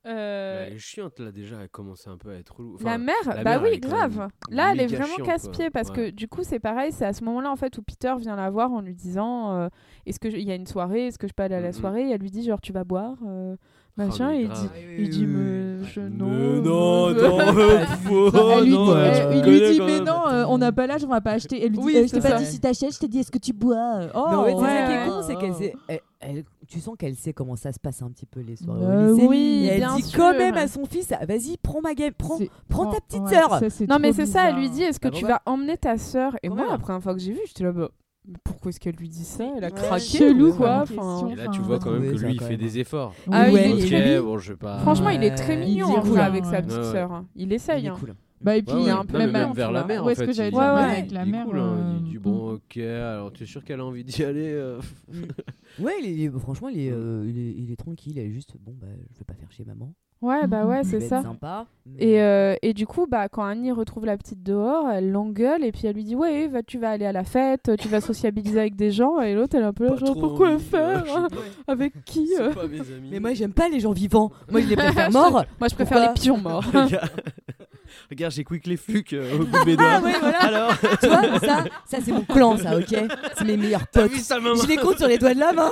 Euh, Elle est chiante là déjà, elle commence un peu à être relou. la mère, la bah mère, oui, grave. Là, elle est vraiment casse-pied parce que du coup, c'est pareil. C'est à ce moment-là en fait où Peter vient la voir en lui disant euh, Est-ce que je- il y a une soirée Est-ce que je peux aller à la Mhm. soirée? Et elle lui dit genre tu vas boire euh, machin. mais et il grave. dit, Ah il dit mais je Mais non. non, attends, faut- elle lui non, dit, tu me il lui dit mais non euh, on n'a pas l'âge on va pas acheter elle lui dit Oui, euh, je c'est t'ai pas ça. dit si t'achètes je t'ai dit est-ce que tu bois oh Mais c'est ça qui ouais. con, c'est qu'elle sait. elle- elle- tu sens qu'elle sait comment ça se passe un petit peu les soirées Euh, au lycée. oui, et elle bien dit sûr. quand même à son fils ah, vas-y, prends ma game, prends, C'est- prends ta oh, petite ouais, sœur. ça, c'est Non mais trop c'est ça. Elle lui dit Est-ce que Ah, tu bon, vas emmener ta sœur Et Quand moi, même. la première fois que j'ai vu, j'étais là. Bah, mais pourquoi est-ce qu'elle lui dit ça? Elle a Ouais. craqué Chelou, ou quoi? Enfin. Et là, tu vois quand même que lui, il fait même. des efforts. Ah oui, Ouais, il Ok, est- bon, je sais pas. Franchement, il est très Il mignon cool, hein, avec sa petite sœur. Il Il essaye. est hein. cool. bah et puis Ouais, il est ouais, un peu non, mais mignon, même vers la mer, Où en est-ce fait. que j'allais il- dire Ouais, ouais. avec la il est mère cool, hein, euh, Il dit bon, ok, alors tu es sûr qu'elle a envie d'y aller euh, Ouais, il est, franchement, il est, euh, il, est, il est tranquille. Elle est juste, bon, bah, je vais pas faire chez maman. Ouais, bah ouais, c'est ça. sympa. Et, euh, et du coup, bah, quand Annie retrouve la petite dehors, elle l'engueule et puis elle lui dit Ouais, va, tu vas aller à la fête, tu vas sociabiliser avec des gens. Et l'autre, elle est un peu là, genre, pourquoi faire euh, hein pas. Avec qui euh C'est pas mes amis. Mais moi, j'aime pas les gens vivants. Moi, je les préfère morts. Moi, je préfère Pourquoi les pigeons morts. Regarde, j'ai quick les flucs euh, au bout de mes doigts. Ah ouais, voilà. Alors, tu vois, ça, ça c'est mon clan, ça, ok? C'est mes meilleurs potes. vu Je les compte sur les doigts de la main.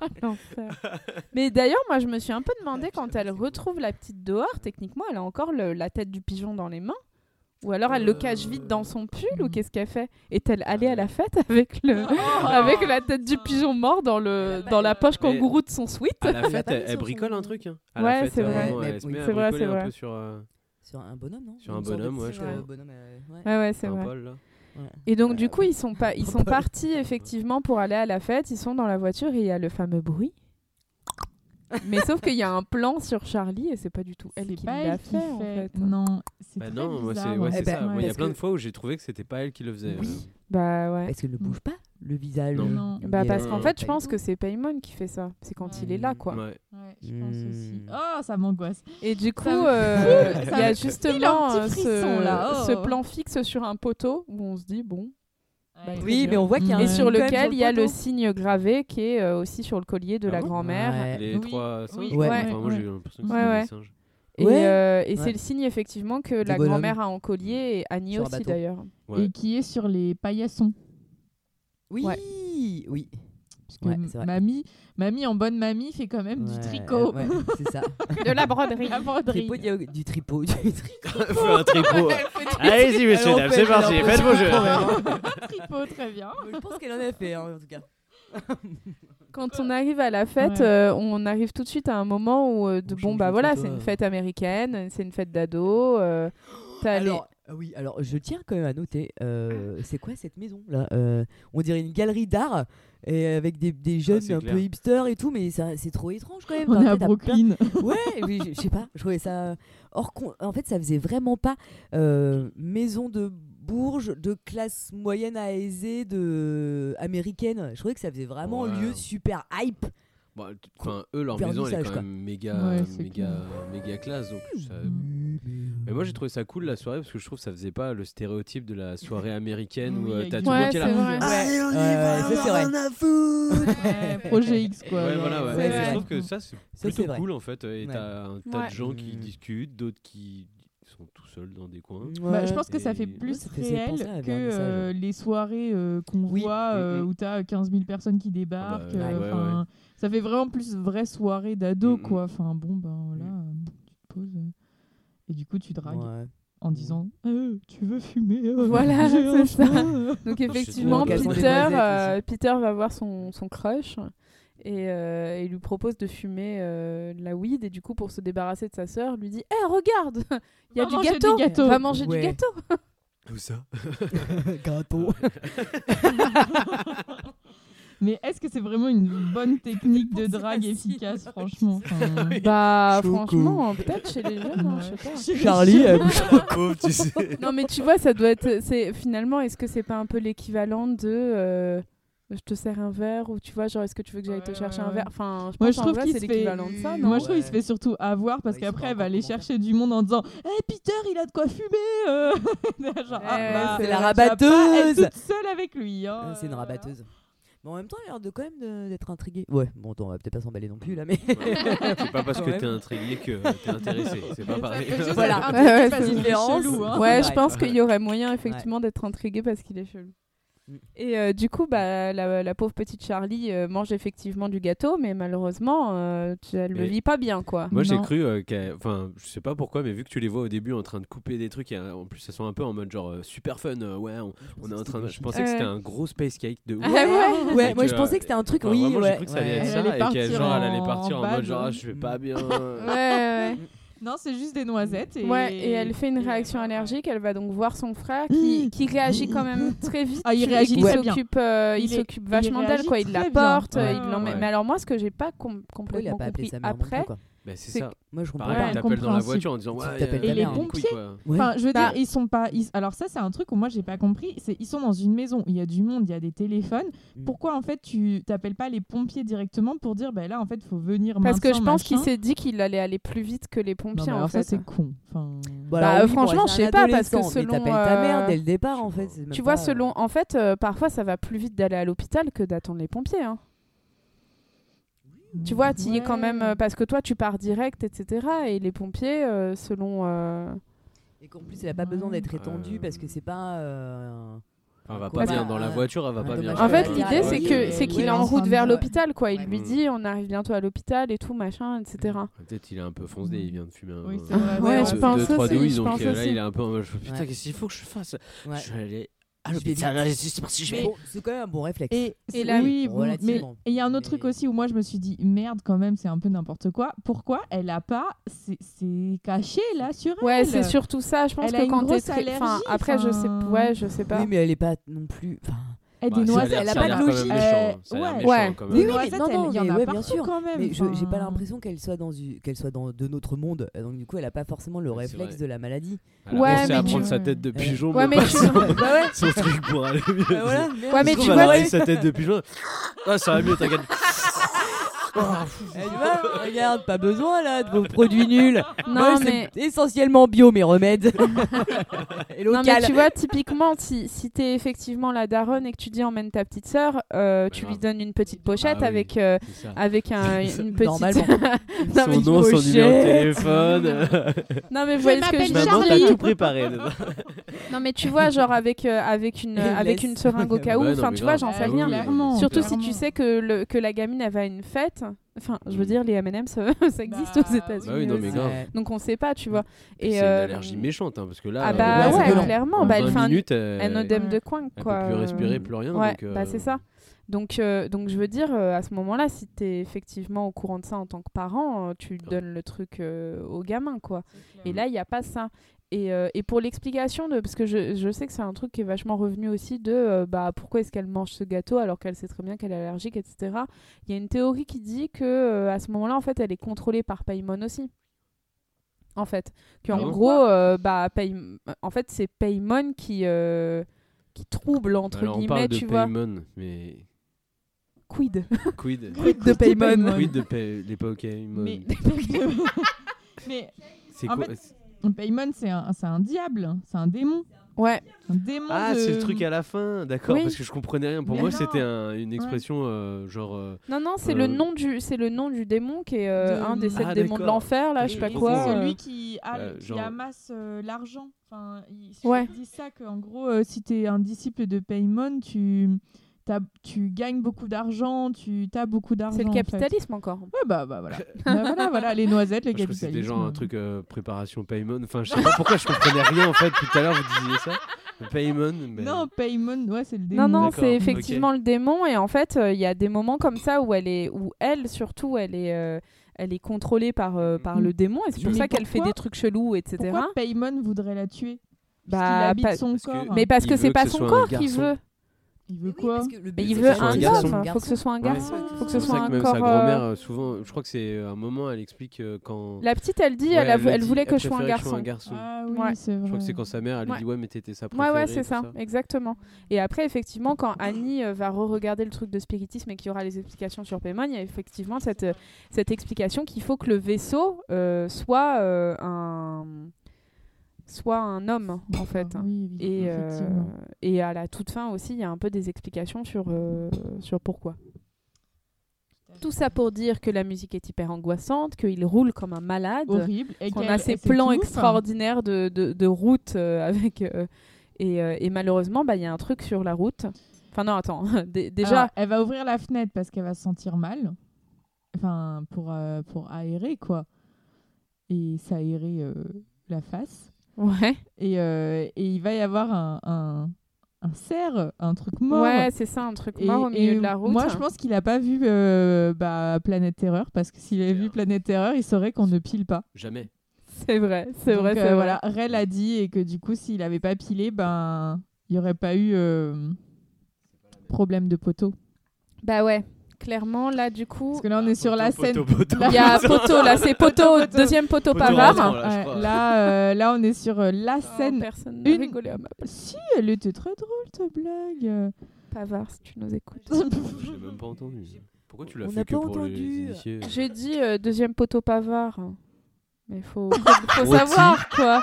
Mais d'ailleurs, moi, je me suis un peu demandé quand elle retrouve la petite dehors, techniquement, elle a encore le- la tête du pigeon dans les mains? Ou alors elle le cache vite dans son pull ou qu'est-ce qu'elle fait? Est-elle allée à la fête avec le avec la tête du pigeon mort dans le dans la poche Mais- kangourou de son sweat? À la fête, pas elle, mis elle sur bricole un truc. hein. À Ouais, la fête, c'est à un vrai. moment, Mais Elle se oui. met à C'est vrai, bricoler c'est un vrai. peu sur, euh, Sur un bonhomme, non? Sur un bonhomme, ouais, je euh, crois. bonhomme, euh, ouais. Ouais, ouais, c'est un vrai. Paul, là. Et donc Euh, du coup, ils sont pas ils sont partis effectivement pour aller à la fête, ils sont dans la voiture et il y a le fameux bruit. Mais sauf qu'il y a un plan sur Charlie et c'est pas du tout elle qui l'a fait, en fait. non c'est Bah très non, moi, bizarre, ouais, hein. Eh ben, ça. Il y a plein de fois où j'ai trouvé que c'était pas elle qui le faisait. Oui. euh. Bah ouais. Parce qu'elle ne bouge pas, le visage. Non. Non. Bah parce qu'en fait, je pense Paymon. que c'est Paymon qui fait ça. C'est quand il est là, quoi. Ouais. Ouais, je pense aussi. Hmm. Oh, ça m'angoisse. Et du coup, euh, il y a me justement euh, ce, là, oh. ce plan fixe sur un poteau où on se dit bon. Bah, Oui, bien. mais on voit qu'il y a un Et sur lequel il y a le signe gravé qui est euh, aussi sur le collier de Ah la bon grand-mère. Ouais. Les Oui. trois singes. Oui, Ouais. Enfin, moi, j'ai l'impression que des singes. Et, Ouais. euh, et Ouais. c'est le signe effectivement que la grand-mère a en collier et Annie aussi d'ailleurs. Ouais. Et qui est sur les paillassons. Oui, Ouais. oui. Parce que Ouais, mamie, mamie en bonne mamie fait quand même du tricot. ouais, c'est ça. De la broderie. La broderie. Tripot, a du tripot. Du tripot. Fais un tripot. Allez-y, messieurs, dames, c'est parti, faites fait vos un jeux. tripot, très bien. Je pense qu'elle en a fait, hein, en tout cas. Quand on arrive à la fête, Ouais. euh, on arrive tout de suite à un moment où euh, de, bon bah voilà, c'est une euh. fête américaine, c'est une fête d'ado. euh, Alors, oui, alors je tiens quand même à noter, euh, c'est quoi cette maison là Euh, On dirait une galerie d'art et avec des, des jeunes c'est un clair. peu hipsters et tout, mais ça- c'est trop étrange quand même. On est à plein- Brooklyn. Ouais, je je sais pas, je trouvais ça con. En fait, ça faisait vraiment pas euh, maison de Bourges de classe moyenne à aisée de américaine. Je trouvais que ça faisait vraiment Ouais. lieu super hype. Bon, t- Enfin, eux, leur maison, elle est quand quoi. même méga, Ouais, méga, clair. méga classe. Donc ça- Mm. Mais moi, j'ai trouvé ça cool la soirée parce que je trouve que ça faisait pas le stéréotype de la soirée américaine où Oui, euh, t'as tout le Ouais, monde qui est là. Allez, on y Ouais, va, ouais, ça, on a foutre. Ouais, Projet X, quoi. Ouais, voilà, ouais. Vrai. Je trouve que ça, c'est plutôt cool en fait. Et Ouais. t'as un tas Ouais. de gens qui Mm. discutent, d'autres qui sont tout seuls dans des coins. Bah, je pense que ça fait Ouais, plus faisait réel que euh, les soirées euh, qu'on Oui. voit euh, Mm, mm. où t'as 15 000 personnes qui débarquent. Ah bah, euh, ouais, Ça fait vraiment plus vraie soirée d'ado, Mm, mm. quoi. Enfin, bon, ben voilà, euh, tu te poses euh, et du coup tu dragues Ouais. en disant Euh, Tu veux fumer euh, Voilà, c'est ça. Donc effectivement. Peter, euh, Peter va voir son, son crush et euh, il lui propose de fumer euh, de la weed et du coup pour se débarrasser de sa sœur, lui dit "Eh regarde, il y a du gâteau, gâteaux. va manger Ouais. du gâteau." Où ça Gâteau. Mais est-ce que c'est vraiment une bonne technique de drague efficace, franchement Enfin, Bah, Choco. franchement, peut-être chez les jeunes, hein, je sais pas. Charlie, elle bouge Pauvre, tu sais. Non, mais tu vois, ça doit être. C'est finalement, est-ce que c'est pas un peu l'équivalent de. euh, je te sers un verre ou tu vois genre est-ce que tu veux que j'aille te Ouais, chercher ouais, un verre enfin je Moi, pense je trouve vrai qu'il c'est se fait- l'équivalent de ça non? Moi, je trouve qu'il se fait surtout avoir parce Ouais, qu'après, elle va aller chercher du monde en disant Hé Peter, il a de quoi fumer euh. Genre, ah, bah, c'est la vas pas être rabatteuse. toute seule avec lui. hein. C'est une rabatteuse. Mais en même temps, elle a l'air de quand même d'être intriguée. Ouais, bon, on va peut-être pas s'emballer non plus là, mais. C'est pas parce Quand que t'es intrigué que t'es intéressé. C'est pas pareil. Voilà. Ouais, ouais, intrigué c'est différence. chelou, hein. ouais je pense qu'il y aurait moyen effectivement d'être intrigué parce qu'il est chelou. Et euh, du coup bah la, la pauvre petite Charlie euh, mange effectivement du gâteau mais malheureusement euh, tu- elle le Mais- vit pas bien quoi Moi j'ai Non. cru euh, qu'elle- enfin je sais pas pourquoi mais vu que tu les vois au début en train de couper des trucs et, euh, en plus elles sont un peu en mode genre euh, super fun euh, ouais on, on est en train de... je pensais que c'était Ouais. un gros space cake de ouf. Ah ouais Ouais, moi que, je pensais que c'était un truc, Enfin, oui, vraiment, ouais. j'ai cru que ça allait ouais. être Elle ça allait et qu'elle partir genre elle allait en partir en, bad. mode genre ah, je vais pas bien ouais ouais Non, c'est juste des noisettes. Et... Ouais, et elle fait une réaction allergique. Elle va donc voir son frère qui, qui réagit quand même très vite. Ah, il réagit très s'occupe, euh, il Il est- s'occupe il vachement d'elle, quoi. Il la porte, Ouais, il l'emmène. ouais. Mais alors moi, ce que j'ai pas com- Pourquoi il a complètement pas appelé compris après, quoi bah c'est ça Moi je comprends pareil Ouais, elle t'appelle dans la voiture en disant Tu ouais t'appelles ta Et les hein. pompiers quoi. Ouais. Enfin, je veux Bah- dire, ils sont pas. ils- Alors ça, c'est un truc où moi j'ai pas compris. C'est ils sont dans une maison, il y a du monde, il y a des téléphones. Mm. Pourquoi en fait tu t'appelles pas les pompiers directement pour dire ben là en fait faut venir parce que je pense qu'il s'est dit qu'il allait aller plus vite que les Non, pompiers en alors ça fait. c'est con. Enfin, Bah, Bah, oui, franchement, je sais pas, parce que selon, t'appelles ta mère euh, dès le départ en fait. Tu vois, pas, euh, selon, en fait, euh, parfois ça va plus vite d'aller à l'hôpital que d'attendre les pompiers. Tu vois, tu y es quand même euh, parce que toi tu pars direct, etc. Et les pompiers, euh, selon. euh, Et qu'en plus, elle a pas besoin d'être étendue Euh. parce que c'est pas. euh, elle va pas bien dans la voiture elle va pas bien En fait, l'idée c'est que c'est qu'il est en route vers l'hôpital, quoi. Il lui dit, on arrive bientôt à l'hôpital et tout machin, etc. peut-être il est un peu foncé il vient de fumer un. Ouais, deux- je pense deux, trois aussi, douilles, je donc pense là aussi. il est un peu en mode putain Ouais. qu'est-ce qu'il faut que je fasse? Ouais. je vais aller allez, c'est parti je vais Bon, c'est quand même un bon réflexe. Et, là, oui, bon, mais il y a un autre Mais- truc aussi où moi je me suis dit merde quand même c'est un peu n'importe quoi. Pourquoi elle a pas c'est caché là sur elle? Ouais, c'est surtout ça. Je pense Elle que quand t'es très... enfin, après, je sais, ouais, je sais pas. Oui, mais elle est pas non plus. enfin, Elle Bah, des noisettes, elle a pas de logique. Euh, ouais. Ouais. Des oui, noisettes, mais non, elle- non, il y en mais a ouais, partout bien sûr. quand même. Mais je j'ai pas l'impression qu'elle soit dans qu'elle soit dans de notre monde. Donc du coup, elle a pas forcément le Ouais, réflexe de la maladie. Elle a Ouais, pensé à mais prendre tu- sa tête de Ouais. pigeon Ouais, mais son- bah ouais. son truc pour aller mieux Bah voilà. Ouais, mais tu vois, sa tête de pigeon ah ça va mieux t'inquiète Elle dit, bah, regarde, pas besoin là de vos produits nuls. Non, Moi, mais essentiellement bio mes remèdes. Et Non, local. mais tu vois, typiquement, si, si t'es effectivement la daronne et que tu dis emmène ta petite sœur, euh, tu lui donnes une petite pochette Ah oui, avec, euh, avec un, une petite. Normalement. Non, mais son nom son pochette. numéro de téléphone non, mais vous Je voyez ce que je maman dire t'as tout préparé Non, mais tu vois, genre avec, euh, avec, une, avec une seringue au cas où, enfin, tu vois, j'en sais Ah rien. Surtout si tu sais que, le, que la gamine elle va à une fête. Enfin, je veux Mm. dire, les M&M, ça, ça existe Bah, aux États-Unis. Bah oui, non, mais grave. Donc on sait pas, tu vois. Et c'est une euh, allergie méchante hein, parce que là Ah euh, bah Ouais, ouais, clairement. en Bah, elle 20 fait un, minutes un elle, œdème de coin, elle quoi. peut plus respirer plus rien Ouais, donc euh, bah c'est ça. Donc, euh, donc je veux dire, euh, à ce moment-là, si tu es effectivement au courant de ça en tant que parent, euh, tu donnes le truc euh, au gamin, quoi. Et là, il n'y a pas ça. Et, euh, et pour l'explication de, parce que je, je sais que c'est un truc qui est vachement revenu aussi de, euh, bah pourquoi est-ce qu'elle mange ce gâteau alors qu'elle sait très bien qu'elle est allergique, etc. Il y a une théorie qui dit que euh, à ce moment-là, en fait, elle est contrôlée par Paymon aussi. En fait, qu'en Ah bon gros, euh, bah Pay- en fait, c'est Paymon qui euh, qui trouble entre alors on guillemets, parle de tu vois. Paymon mais Quid? Quid? Quid de Paymon quid de Pay- les Pokémon? Mais, mais c'est en quoi? fait, Paymon, c'est un, c'est un diable, c'est un démon. Ouais. Un démon ah de- c'est le truc à la fin d'accord Oui. parce que je comprenais rien pour Mais moi non. c'était un- une expression euh, genre euh, Non, non, c'est Euh, le nom du, c'est le nom du démon qui est euh, De- un des sept Ah, démons de d'accord. l'enfer, là, Et- je sais pas Et quoi. C'est euh. celui qui, a- euh, qui genre- amasse euh, l'argent. Enfin, il Ouais. dit ça qu'en gros, euh, si tu es un disciple de Paymon, tu, tu gagnes beaucoup d'argent, tu as beaucoup d'argent. C'est le en fait. capitalisme encore. Ouais, bah, bah voilà. Bah, voilà, voilà, les noisettes, le je capitalisme. c'était genre un truc euh, préparation Paymon enfin je sais pas pourquoi je comprenais rien en fait tout à l'heure vous disiez ça Paymon mais Non, Paymon, ouais, c'est le démon. Non, non, c'est effectivement le démon. Et en fait, euh, il y a des moments comme ça où elle est, où elle surtout, elle est, euh, elle est contrôlée par, euh, par Mm. le démon. Et c'est pour Mais ça qu'elle fait des trucs chelous, etc. Pourquoi Paymon voudrait la tuer? Bah, habite pas- son parce que- corps. Mais parce Il que c'est pas son corps qu'il veut. Il veut Oui, quoi parce que le Mais but, il c'est veut un garçon. garçon. Faut que ce soit un Ouais. garçon. Faut que ce C'est soit un que même corps. sa grand-mère, euh, euh, souvent, je crois que c'est un moment, elle explique euh, quand. La petite, elle dit, Ouais, elle, voulait que je sois un garçon. Ah oui, Ouais. c'est vrai. Je crois que c'est quand sa mère, elle lui Ouais. dit Ouais, mais t'étais sa Ouais, préférée. ouais, c'est tout ça, exactement. Et après, effectivement, quand Annie euh, va re-regarder le truc de spiritisme et qu'il y aura les explications sur Paimon, il y a effectivement cette, euh, cette explication qu'il faut que le vaisseau euh, soit euh, un soit un homme en fait. Ah Oui, oui, Et, euh, et à la toute fin aussi, il y a un peu des explications sur, euh, sur pourquoi. Tout ça pour dire que la musique est hyper angoissante, qu'il roule comme un malade, Horrible. Et qu'on a ces plans extraordinaires de, de, de route euh, avec... et, et malheureusement, bah, il y a un truc sur la route. Enfin non, attends. Dé- déjà, Alors, elle va ouvrir la fenêtre parce qu'elle va se sentir mal. Enfin, pour, pour aérer, quoi. Et s'aérer la face. Ouais, Et, euh, et il va y avoir un, un, un cerf, un truc mort. ouais c'est ça, un truc Et- mort au milieu de la route. Moi, je pense qu'il a pas vu euh, bah, Planète Terreur parce que s'il avait vu Planète Terreur, il saurait qu'on ne pile pas. Jamais. C'est vrai, c'est vrai, euh, c'est vrai. voilà, Rel a dit et que du coup, s'il avait pas pilé, ben, il y aurait pas eu euh, problème de poteau. Bah ouais, clairement, là, du coup... Parce que là, on est sur la scène. Il y a poteau, là, c'est poteau, deuxième poteau, Poteau pavard. là, Ouais, euh, là, on est sur euh, la Oh, scène. personne n'a une- rigolé à ma place. Si, elle était très drôle, ta blague. Pavard, si tu nous écoutes. Je l'ai même pas entendu. Pourquoi tu l'as On fait n'a que pas pour les entendu. initiés J'ai dit euh, deuxième poteau pavard. Mais faut, faut, faut savoir, quoi.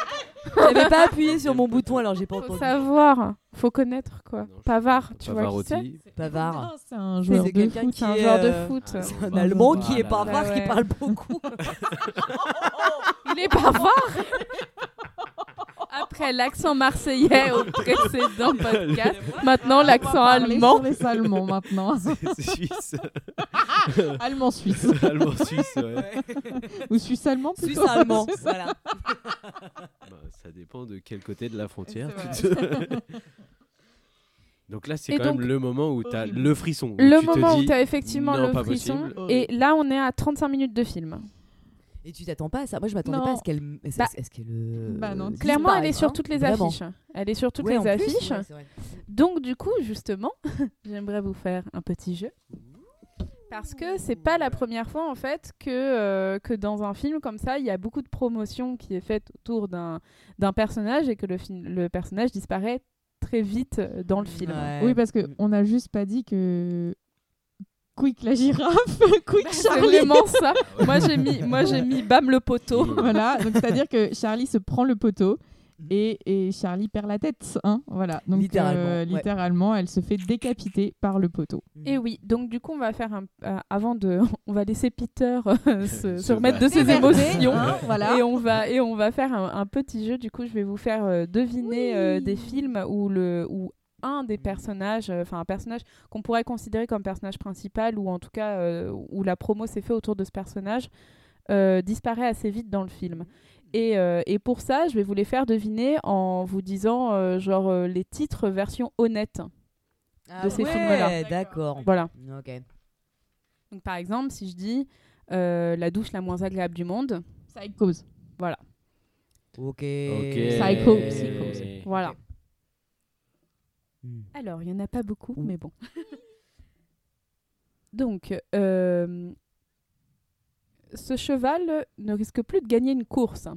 J'avais pas appuyé sur mon bouton alors j'ai pas Faut entendu. savoir. Faut connaître, quoi. Non, Pavard, tu vois qui c'est. Pavard. C'est un joueur de quelqu'un foot. qui C'est un joueur de euh, foot. C'est un Allemand qui est là, bavard, là, qui parle beaucoup. Il est bavard Après l'accent marseillais au précédent podcast, maintenant l'accent allemand. sur les Allemands maintenant. C'est suisse. Allemand-suisse. Allemand suisse, ouais. Ou suisse-allemand plutôt. Suisse-allemand. C'est ça. Voilà. Bah, ça dépend de quel côté de la frontière. C'est tu te- donc là, c'est quand donc- même le moment où tu as le frisson. où Le tu te moment dis, où tu as effectivement non, le frisson. possible. Et là, on est à 35 minutes de film. Et tu t'attends pas à ça Moi je m'attendais pas à ce qu'elle. Est-ce Bah, qu'elle. euh, bah non, Clairement, elle est sur toutes les vraiment. affiches. Elle est sur toutes Ouais, les plus, affiches. ouais. Donc du coup, justement, j'aimerais vous faire un petit jeu. Parce que c'est pas la première fois en fait que, euh, que dans un film comme ça, il y a beaucoup de promotion qui est faite autour d'un d'un personnage et que le, film, le personnage disparaît très vite euh, dans le film. Ouais. Oui, parce qu'on n'a juste pas dit que. Quick la girafe, Quick C'est Charlie. vraiment ça. Moi j'ai mis, moi j'ai mis bam le poteau. Voilà, donc c'est-à-dire que Charlie se prend le poteau et, et Charlie perd la tête. Hein voilà, donc Littéralement, euh, ouais. elle se fait décapiter par le poteau. Et oui, donc du coup on va faire un, euh, avant de, on va laisser Peter euh, se, remettre de ses émotions. Hein, voilà. Et on va et on va faire un, un petit jeu. Du coup, je vais vous faire euh, deviner euh, des films où le où un des personnages, euh, enfin un personnage qu'on pourrait considérer comme personnage principal ou en tout cas euh, où la promo s'est fait autour de ce personnage euh, disparaît assez vite dans le film. Et, euh, et pour ça, je vais vous les faire deviner en vous disant euh, genre euh, les titres version honnête. Ah de ces ouais, films-là. D'accord. Voilà. Ok. Donc par exemple, si je dis euh, la douche la moins agréable du monde, Psychose. voilà, Ok. Ok. Psycho, psychose. voilà. Hmm. Alors, il n'y en a pas beaucoup, mais bon. Donc, euh, ce cheval ne risque plus de gagner une course.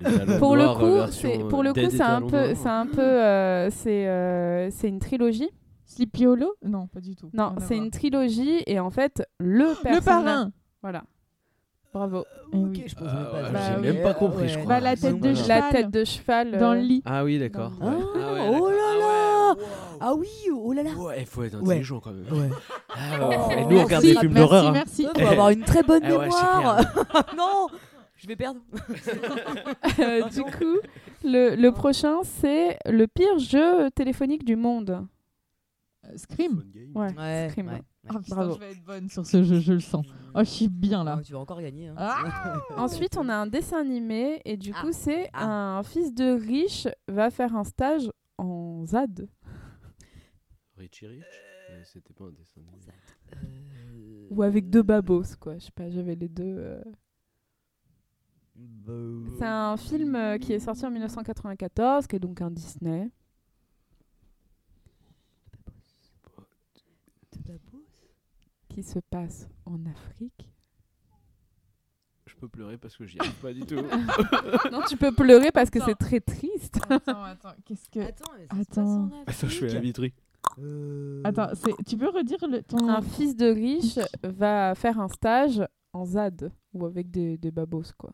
Les Pour le coup, c'est pour le coup, Dead c'est un peu, Noirs. c'est un peu, euh, c'est euh, c'est une trilogie. Sleepy Hollow? Non, pas du tout. Non, c'est une trilogie et en fait, le personnage. Le parrain Voilà. Bravo. Eh Ok, oui. je pensais Ah ouais, Bah j'ai oui. même pas compris, je Ouais. crois. Bah, la tête de cheval. La tête de cheval. Dans euh, le lit. Ah oui, d'accord. Dans- Ah, ouais. Ah ouais, oh là d'accord. là Ah oui, oh là là Ouais, il faut être Ouais. intelligent quand même. Ouais. Ah Oh, ouais. Et nous, merci. on regarde des films merci, d'horreur. hein. Merci, Toi, faut avoir une très bonne Ah ouais, mémoire. non, je vais perdre. Euh, du coup, le, le prochain, c'est le pire jeu téléphonique du monde. Euh, Scream. Ouais, Ouais, Scream. ouais. Ah, Bravo. je vais être bonne sur ce jeu, je le sens. Oh, je suis bien là. Tu vas encore gagner. hein. Ah Ensuite, on a un dessin animé et du Ah. coup, c'est Ah. un fils de riche va faire un stage en ZAD. Richie Rich? Ouais, C'était pas un dessin animé. Euh, Ou avec deux babos, quoi. Je sais pas, j'avais les deux. euh. Bah, C'est un film euh, qui est sorti en 1994, qui est donc un Disney. Qui se passe en Afrique. Je peux pleurer parce que j'y arrive pas du tout. non, tu peux pleurer parce que c'est très triste. Attends, attends, qu'est-ce que. Attends, mais ça se passe Attends. en Attends, je fais la vitrie. Euh, Attends, tu peux redire le, ton. Un fils de riche va faire un stage en ZAD ou avec des, des babos, quoi.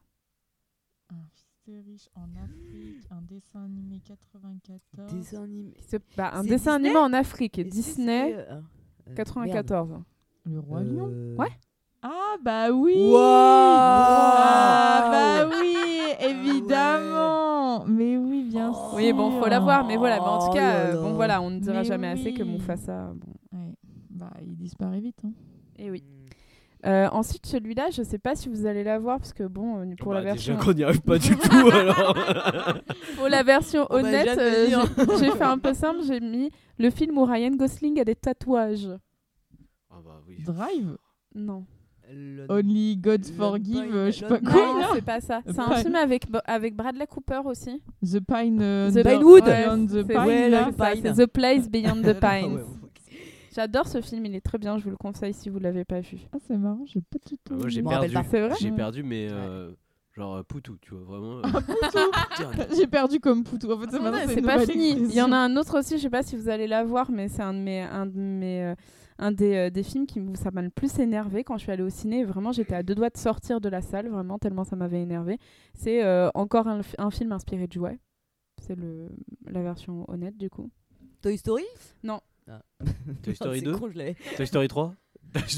Un fils de riche en Afrique, un dessin animé 94. Dessin animé. Bah, un dessin Disney animé en Afrique. Disney c'est, euh, euh, 94. Le Roi. Lion Euh, Ouais. Ah, bah oui Waouh Ah, bah oui, évidemment Mais oui, bien Oh. sûr Oui, bon, faut la voir, mais voilà. Mais en tout Oh cas, euh, bon, voilà, on ne dira Mais jamais assez que. Mufasa. Bon. Ouais, Bah, il disparaît vite. Hein. Et oui. Euh, ensuite, celui-là, je sais pas si vous allez la voir parce que bon, pour la Bah, version, Déjà qu'on n'y arrive pas du tout alors. pour la version On va honnête, euh, j'ai j'ai fait un peu simple. J'ai mis le film où Ryan Gosling a des tatouages. Ah bah oui. Drive Non. Le- Only God Forgive, euh, je sais pas quoi. Non, c'est pas ça. C'est un film avec avec Bradley Cooper aussi. The Pine. euh, The Under- Pinewood. Beyond the C'est- Pine. Ouais, là. Pine. The Place Beyond the Ah Pines. J'adore ce film, il est très bien. Je vous le conseille si vous l'avez pas vu. Ah, c'est marrant, j'ai pas du tout. Ah, moi j'ai perdu. C'est vrai J'ai perdu, mais euh, genre euh, Poutou, tu vois, vraiment. euh, J'ai perdu comme Poutou. En fait, Attendez, maintenant, c'est une pas nouvelle fini. Il y en a un autre aussi, je sais pas si vous allez la voir, mais c'est un de mes, un de mes, euh, un des, euh, des films qui m- ça m'a le plus énervé quand je suis allée au ciné. Vraiment, j'étais à deux doigts de sortir de la salle, vraiment tellement ça m'avait énervé. C'est euh, encore un, film inspiré de jouets. C'est le la version honnête du coup. Toy Story? Non. Ah. Toy Story C'est 2 con, je l'avais. Toy Story 3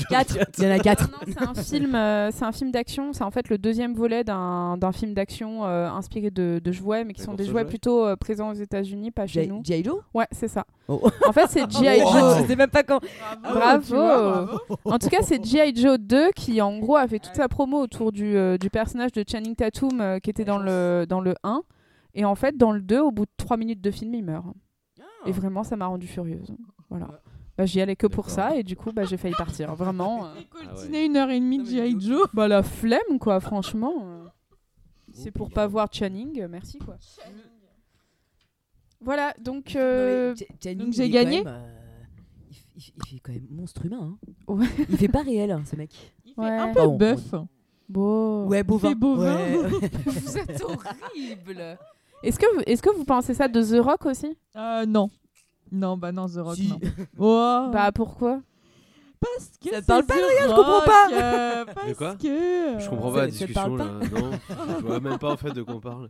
4 Il y en a 4. Non, non, c'est un film, euh, c'est un film d'action. C'est en fait le deuxième volet d'un d'un film d'action euh, inspiré de, de jouets, mais qui sont des jouets plutôt euh, présents aux États-Unis, pas chez nous. G.I. Joe? Ouais, c'est ça. Oh. En fait, c'est G.I. Oh, Joe. Je sais même pas quand. Bravo. tu vois, bravo. En tout cas, c'est G.I. Joe 2 qui, en gros, a fait toute sa promo autour du, euh, du personnage de Channing Tatum euh, qui était dans le, dans le 1. Et en fait, dans le 2, au bout de 3 minutes de film, il meurt. Et vraiment, ça m'a rendu furieuse. Voilà. Bah, j'y allais que pour ça et du coup, bah, j'ai failli partir. Vraiment. euh, Continuer une heure et demie de G.I. Joe. Bah, la flemme, quoi, franchement. euh. C'est pour pas voir Channing, euh, merci, quoi. Voilà, donc. euh, donc j'ai est gagné même, euh, il, fait quand même monstre humain. Hein. Ouais. Il fait pas réel, hein, ce mec. Il fait Ouais. un peu Bon, bœuf. Beau. Ouais, bovin. fait bovin. Ouais. Vous êtes horrible. Est-ce que, vous- est-ce que vous pensez ça de The Rock aussi? Euh, non. Non, bah non, The Rock, Si. non. Oh. Bah pourquoi? Parce que Ça te c'est parle pas, The Adrien, je comprends pas. Euh, parce quoi? que... Je comprends pas la ça te parle discussion là. Non, je vois même pas en fait de quoi on parle.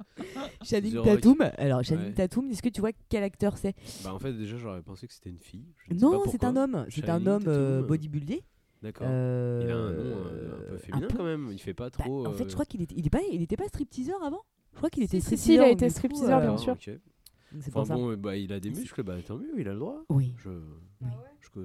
Channing The Rock. Tatum. Alors, Channing Ouais. Tatum, est-ce que tu vois quel acteur c'est? Bah en fait déjà j'aurais pensé que c'était une fille. Je ne sais Non, pas c'est pourquoi. un homme. C'est un Channing homme euh, Tatum. bodybuildé. D'accord. Euh, Il a un nom euh, un peu féminin peu- quand même. Il fait pas Bah, trop. en fait, euh, je crois qu'il était, il est pas, il était pas stripteaseur avant? Je crois qu'il était Si, si, stripteaseur. il a été stripteaseur, bien euh, ah, sûr. C'est Enfin ça. bon, bah, il a des muscles, bah tant mieux, il a le droit. Oui. Je, Oui. je que,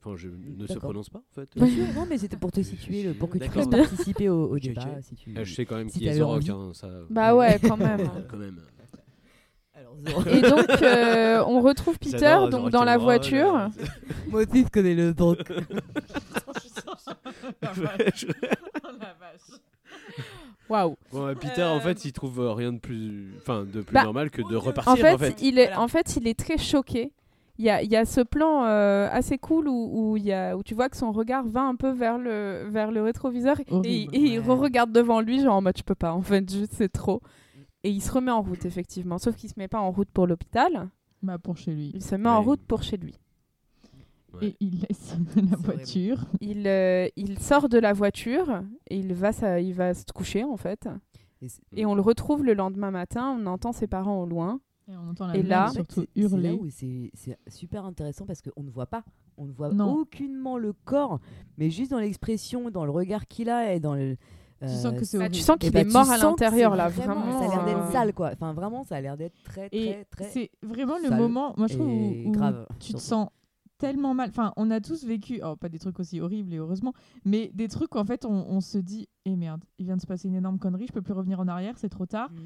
enfin je ne se prononce pas en fait. Bien sûr, non, mais c'était pour te situer, le- pour que tu puisses participer au, au débat. ok. Si tu... Ah, je sais quand même Si qui est t'avais The Rock, envie. hein, ça. Bah ouais, quand même. quand. Et donc, euh, on retrouve Peter donc, dans la voiture. Moi aussi, je connais le donc. Waouh. Bon, euh, Peter, en fait, il trouve euh, rien de plus, enfin, de plus Bah, normal que de repartir. En fait, en fait. il est, Voilà. en fait, il est très choqué. Il y a, il y a ce plan euh, assez cool où, où, il y a, où tu vois que son regard va un peu vers le, vers le rétroviseur et, Horrible. et il Ouais. regarde devant lui, genre en mode je peux pas, en fait, juste c'est trop. Et il se remet en route, effectivement. Sauf qu'il se met pas en route pour l'hôpital, Bah, pour chez lui. il se met en route pour chez lui. Ouais. Et il laisse la voiture. Il, euh, il sort de la voiture et il va, ça, il va se coucher, en fait. Et on le retrouve le lendemain matin, on entend ses parents au loin. Et on entend la Et là- surtout hurler. c'est c'est super intéressant parce qu'on ne voit pas. On ne voit Non. aucunement le corps, mais juste dans l'expression, dans le regard qu'il a et dans le. Tu sens que c'est Bah, tu sens eh qu'il bah, est tu mort à l'intérieur, là, vraiment- vraiment. Ça a l'air d'être euh, sale, quoi. Enfin, vraiment, ça a l'air d'être très, Et très, très. c'est vraiment le sale moment, moi je trouve, où, où grave, tu te sens tellement mal. Enfin, on a tous vécu, oh, pas des trucs aussi horribles et heureusement, mais des trucs où en fait on, on se dit, eh merde, il vient de se passer une énorme connerie, je peux plus revenir en arrière, c'est trop tard. Mm.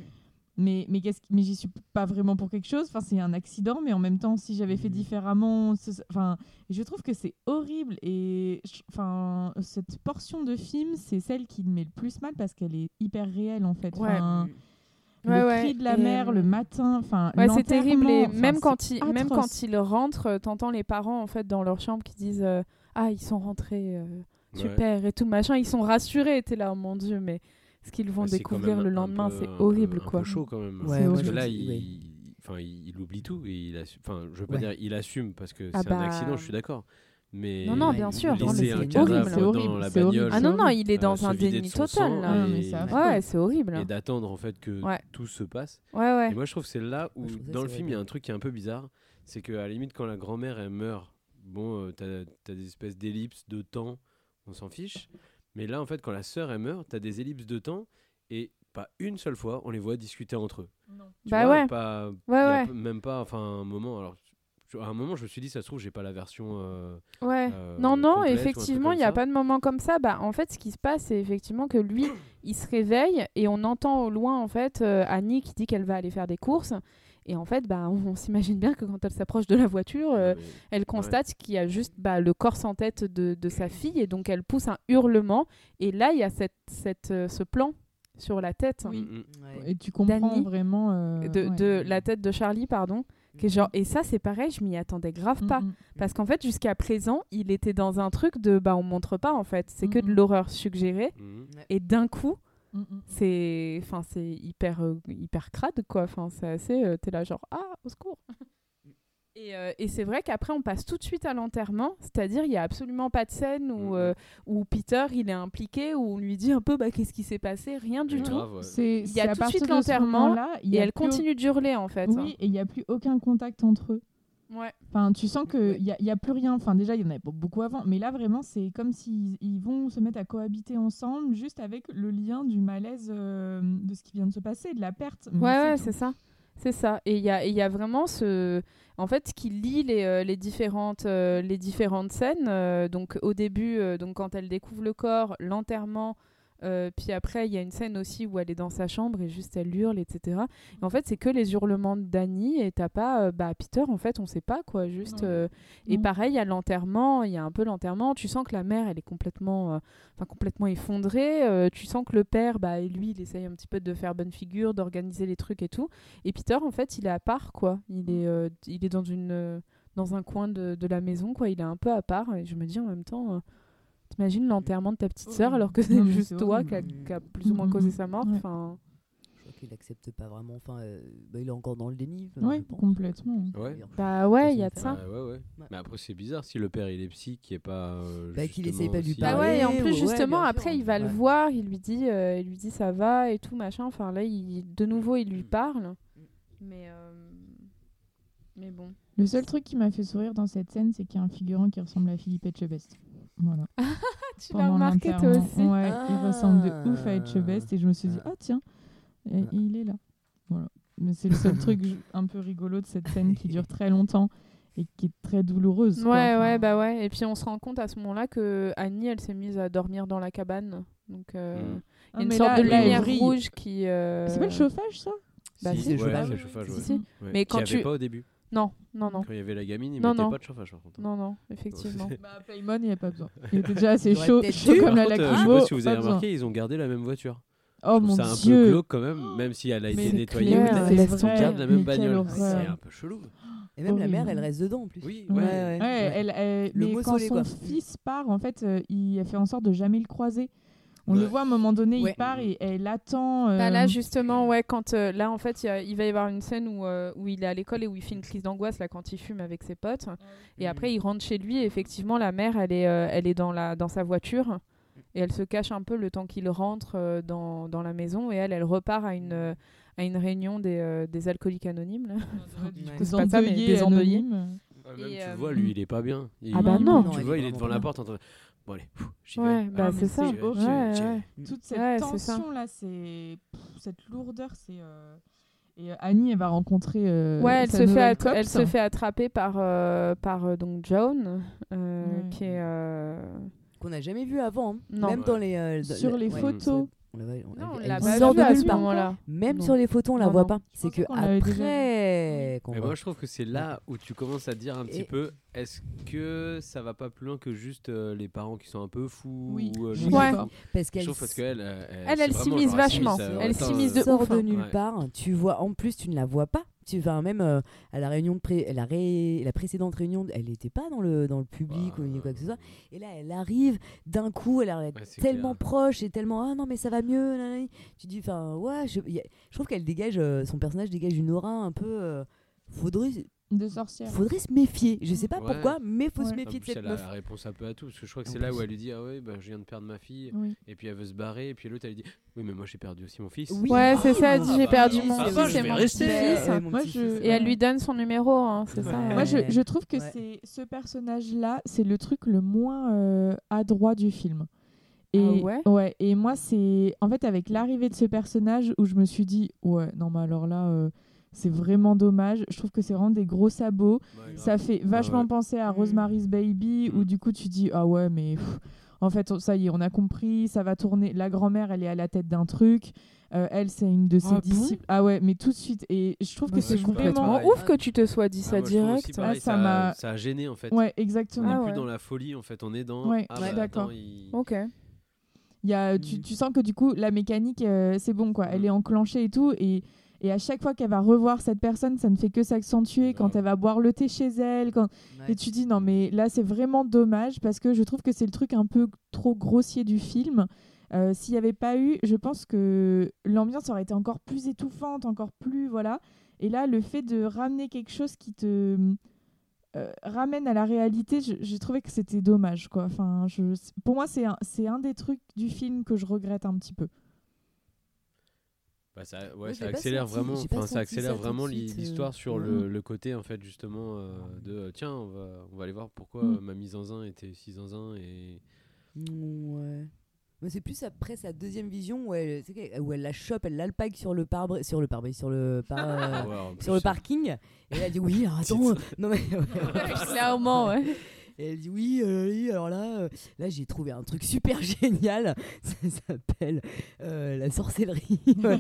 Mais, mais, qu'est-ce mais j'y suis pas vraiment pour quelque chose. Enfin, c'est un accident, mais en même temps, si j'avais fait Mhm. différemment. Enfin, je trouve que c'est horrible. Et enfin, cette portion de film, c'est celle qui me met le plus mal parce qu'elle est hyper réelle en fait. Ouais. Enfin, Ouais, le ouais. cri de la Et, mer, le matin. Enfin, Ouais, c'est terrible. Et même, quand il, même atroce. quand il rentre, euh, t'entends les parents en fait dans leur chambre qui disent euh, Ah, ils sont rentrés, euh, super et tout machin. Ils sont rassurés. T'es là, oh mon dieu, mais ce qu'ils vont Bah, découvrir même le lendemain, c'est horrible un quoi. peu chaud quand même. Parce que là, il, enfin, il, oublie tout. Et il assume, enfin, je veux pas Ouais. dire il assume parce que Ah c'est un bah. accident, je suis d'accord. Mais Non, non, bien sûr. c'est horrible. horrible, dans la bagnole. Ah non, non, horrible. il est dans euh, un déni total. là. Mais et-. Ouais, c'est horrible. et d'attendre en fait que Ouais. tout se passe. Ouais, ouais. Et moi, je trouve que c'est là où, dans le film, il y a un truc qui est un peu bizarre. C'est qu'à la limite, quand la grand-mère, elle meurt, bon, euh, t'as as des espèces d'ellipses de temps, on s'en fiche. Mais là, en fait, quand la sœur, elle meurt, t'as des ellipses de temps et pas une seule fois, on les voit discuter entre eux. Tu Bah vois, ouais. Pas, Ouais, même pas, enfin, un moment. Alors, à un moment, je me suis dit, ça se trouve, j'ai pas la version. euh, Ouais. euh, non, non, effectivement, il n'y a ça. pas de moment comme ça. Bah, en fait, ce qui se passe, c'est effectivement que lui, il se réveille et on entend au loin, en fait, euh, Annie qui dit qu'elle va aller faire des courses. Et en fait, bah, on, on s'imagine bien que quand elle s'approche de la voiture, euh, Mais- elle constate qu'il y a juste bah, le corps sans tête de, de sa fille et donc elle pousse un hurlement. Et là, il y a cette, cette, euh, ce plan sur la tête. Oui. Mm, mm. Ouais. Et tu comprends vraiment. euh, De, ouais. de la tête de Charlie, pardon. Qui est genre... Et ça, c'est pareil, je m'y attendais grave Mm, pas. mm. Parce qu'en fait, jusqu'à présent, il était dans un truc de bah on montre pas en fait, c'est que de l'horreur suggérée et d'un coup, Mm, mm. c'est enfin c'est hyper euh, hyper crade quoi, enfin c'est assez euh, t'es là genre ah au secours. Et, euh, et c'est vrai qu'après on passe tout de suite à l'enterrement, c'est-à-dire il y a absolument pas de scène où, Mhm. euh, où Peter il est impliqué où on lui dit un peu bah qu'est-ce qui s'est passé, rien du tout. ouais. Il y a tout de suite l'enterrement, Et elle plus au- continue d'hurler en fait. Oui, et il n'y a plus aucun contact entre eux. Ouais. Enfin, tu sens qu'il n'y a, il y a plus rien. Enfin, déjà, il y en avait pas beaucoup avant. Mais là, vraiment, c'est comme s'ils ils vont se mettre à cohabiter ensemble, juste avec le lien du malaise euh, de ce qui vient de se passer, de la perte. Mais Ouais, ouais, c'est ça. C'est ça. Et il y a, vraiment ce. En fait, qui lie les, euh, les, différentes, euh, les différentes scènes. euh, donc, au début, donc, quand elle découvre le corps, l'enterrement. Euh, puis après, il y a une scène aussi où elle est dans sa chambre et juste elle hurle, etc. Et en fait, c'est que les hurlements de Dany et t'as pas. euh, bah, Peter, en fait, on sait pas quoi. Juste. Euh, et Non. pareil, il y a l'enterrement, il y a un peu l'enterrement. Tu sens que la mère, elle est complètement, euh, enfin complètement effondrée. euh, tu sens que le père, bah, lui, il essaye un petit peu de faire bonne figure, d'organiser les trucs et tout. Et Peter, en fait, il est à part, quoi. Il est, euh, il est dans une, euh, dans un coin de, de la maison, quoi. Il est un peu à part. Et je me dis en même temps, euh, t'imagines l'enterrement de ta petite sœur Horrible. alors que c'est juste toi qui a, plus ou moins Mm, mm, causé mm. sa mort. Ouais. Enfin, Je crois qu'il accepte pas vraiment. Enfin, euh, bah, il est encore dans le déni. pense. complètement. Ouais. Bah ouais, il y a de ça. Bah, ouais, ouais. Ouais. Mais après, c'est bizarre si le père il est psy, qui est pas. euh, Bah, qu'il essaye pas de lui Bah parler. ouais, et en plus ouais, justement après sûr. il va le voir, il lui dit, euh, il lui dit ça va et tout machin. Enfin là, il, de nouveau il lui parle, mais euh, mais bon. Le seul truc qui m'a fait sourire dans cette scène, c'est qu'il y a un figurant qui ressemble à Philippe Etchebest. Voilà. Tu l'as remarqué toi aussi. Ouais, il ressemble de ouf à Ah. Etchebest et je me suis dit, Ah. ah tiens, et il est là. Voilà. Mais c'est le seul truc un peu rigolo de cette scène qui dure très longtemps et qui est très douloureuse. Ouais quoi. Ouais bah ouais. Et puis on se rend compte à ce moment-là que Annie elle s'est mise à dormir dans la cabane. Donc euh, Mm. il y ah, a une sorte là- de lumière rouge qui. euh, C'est pas le chauffage, ça? Bah, Si, si, ouais, le chauffage. c'est le chauffage, Si, ouais. si. Ouais. Mais quand avait tu- pas au début. Non non non Quand il y avait la gamine, il Non, mettait non. pas de chauffage par contre. non non effectivement. Bah, Paymon, il n'y a pas besoin. Il était déjà assez chaud, chaud comme la contre, euh, je sais lacrymo. pas si vous avez besoin. remarqué, ils ont gardé la même voiture. Oh mon ça un peu dieu glauque quand même, même si elle a été c'est nettoyée. Ils gardent la même bagnole. C'est un peu chelou. Et même la mère, elle reste dedans en plus. Oui, Ouais, ouais. ouais, ouais. elle, elle- Le mais quand son quoi. fils part, en fait, euh, il a fait en sorte de jamais le croiser. On le voit à un moment donné, Ouais. il part et elle attend. euh, Bah là justement ouais quand euh, là en fait il y a- il va y avoir une scène où, euh, où il est à l'école et où il fait une crise d'angoisse là quand il fume avec ses potes et après il rentre chez lui et effectivement la mère elle est euh, elle est dans la dans sa voiture et elle se cache un peu le temps qu'il rentre euh, dans, dans la maison et elle elle repart à une euh, à une réunion des, euh, des alcooliques anonymes là. du Ouais. coup, c'est pas ça, mais des endeuillés. anonymes. Ouais, même Et, tu euh, le vois, lui, il est pas bien. Il- Ah bah non. Tu vois, est il est devant la porte en train de- Bon, allez, j'y Ouais, vais. bah Ah, c'est mais ça. c'est Ouais, horrible. ouais. Toute cette Ouais, c'est tension là, c'est cette lourdeur, c'est. euh, Et euh, Annie, elle va rencontrer. euh, Ouais, elle sa se, fait attra- elle se fait attraper par, euh, par euh, donc Joan, euh, Ouais. qui est. euh, Qu'on n'a jamais vu avant. hein. Non. Même Ouais. dans les. euh, dans- Sur les ouais, photos On la voit- on- Non, on elle- pas sort de à nulle ce part. moment-là. Même Non. sur les photos, on la Non, voit non. pas. C'est que après qu'on Mais voit. moi, je trouve que c'est là où tu commences à dire un petit Et- peu est-ce que ça va pas plus loin que juste euh, les parents qui sont un peu fous Oui. ou, euh, Ouais. Parce Je qu'elle trouve parce qu'elle, euh, Elle, elle s'immisce vachement. Elle s'immisce euh, de sort de hein. nulle part. Tu vois, en plus, tu ne la vois pas. Tu vas même euh, à la réunion de pré- la, ré- la précédente réunion, elle n'était pas dans le dans le public ou quoi que ce soit. ouais. Et là, elle arrive d'un coup, elle l'air Ouais, tellement clair. proche et tellement ah non mais ça va mieux. Tu dis enfin ouais, je, y a- je trouve qu'elle dégage, euh, son personnage dégage une aura un peu. euh, faudrait De sorcière. faudrait se méfier. Je sais pas Ouais. pourquoi, mais faut se Ouais. En méfier de cette elle a meuf. la réponse un peu à tout parce que je crois que c'est là où elle lui dit ah ouais bah, je viens de perdre ma fille Oui. et puis elle veut se barrer et puis l'autre elle lui dit oui mais moi j'ai perdu aussi mon fils Oui. Ouais, c'est ça, elle Ah dit bah, j'ai perdu mon ça fils va, mon. Ouais, mon Moi, je- Et elle lui donne son numéro, hein, c'est ça. Ouais. Moi, je, Ouais. je trouve que Ouais. c'est ce personnage-là, c'est le truc le moins euh, adroit du film. Et Ah ouais Et moi, c'est en fait avec l'arrivée de ce personnage où je me suis dit ouais, non mais alors là, euh, c'est vraiment dommage. Je trouve que c'est vraiment des gros sabots. Ouais, Ça fait vachement ouais. penser à Mm. Rosemary's Baby où Mm. du coup tu dis ah ouais mais pff, en fait on- ça y est on a compris ça va tourner la grand-mère elle est à la tête d'un truc Euh, elle c'est une de ses Ah bon disciples ah ouais mais tout de suite et je trouve Bah, que ouais, c'est complètement pareil. Ouf que tu te sois dit Ah, ça moi, direct. pareil, Ah, ça ça, m'a- ça a gêné en fait ouais on exactement Ah n'est ouais. plus dans la folie en fait on est dans Ouais, ah bah, d'accord. il- Ok. Il y a, tu, Mm. tu sens que du coup, la mécanique, euh, c'est bon, quoi. Elle est enclenchée et tout. Et, et à chaque fois qu'elle va revoir cette personne, ça ne fait que s'accentuer. Quand elle va boire le thé chez elle. Quand... Et tu dis, non, mais là, c'est vraiment dommage parce que je trouve que c'est le truc un peu trop grossier du film. Euh, S'il n'y avait pas eu, je pense que l'ambiance aurait été encore plus étouffante, encore plus. Voilà. Et là, le fait de ramener quelque chose qui te. euh, ramène à la réalité, j'ai trouvé que c'était dommage. Quoi. Enfin, je, pour moi, c'est un, c'est un des trucs du film que je regrette un petit peu. Bah, ça, ouais, ça accélère senti, vraiment, enfin, ça accélère vraiment euh, l'histoire sur ouais. le, le côté en fait justement euh, de euh, tiens on va on va aller voir pourquoi Mm. euh, mamie zinzin était si zinzin et Ouais. Mais c'est plus après sa deuxième vision où elle, où elle la chope, elle l'alpague sur le pare sur le pare sur le par- euh, Ouais, en sur le parking. Et elle a dit oui, alors attends, non mais Clairement, ouais. Et elle dit oui, euh, oui, alors là, euh, là j'ai trouvé un truc super génial. Ça s'appelle euh, la sorcellerie. Ouais.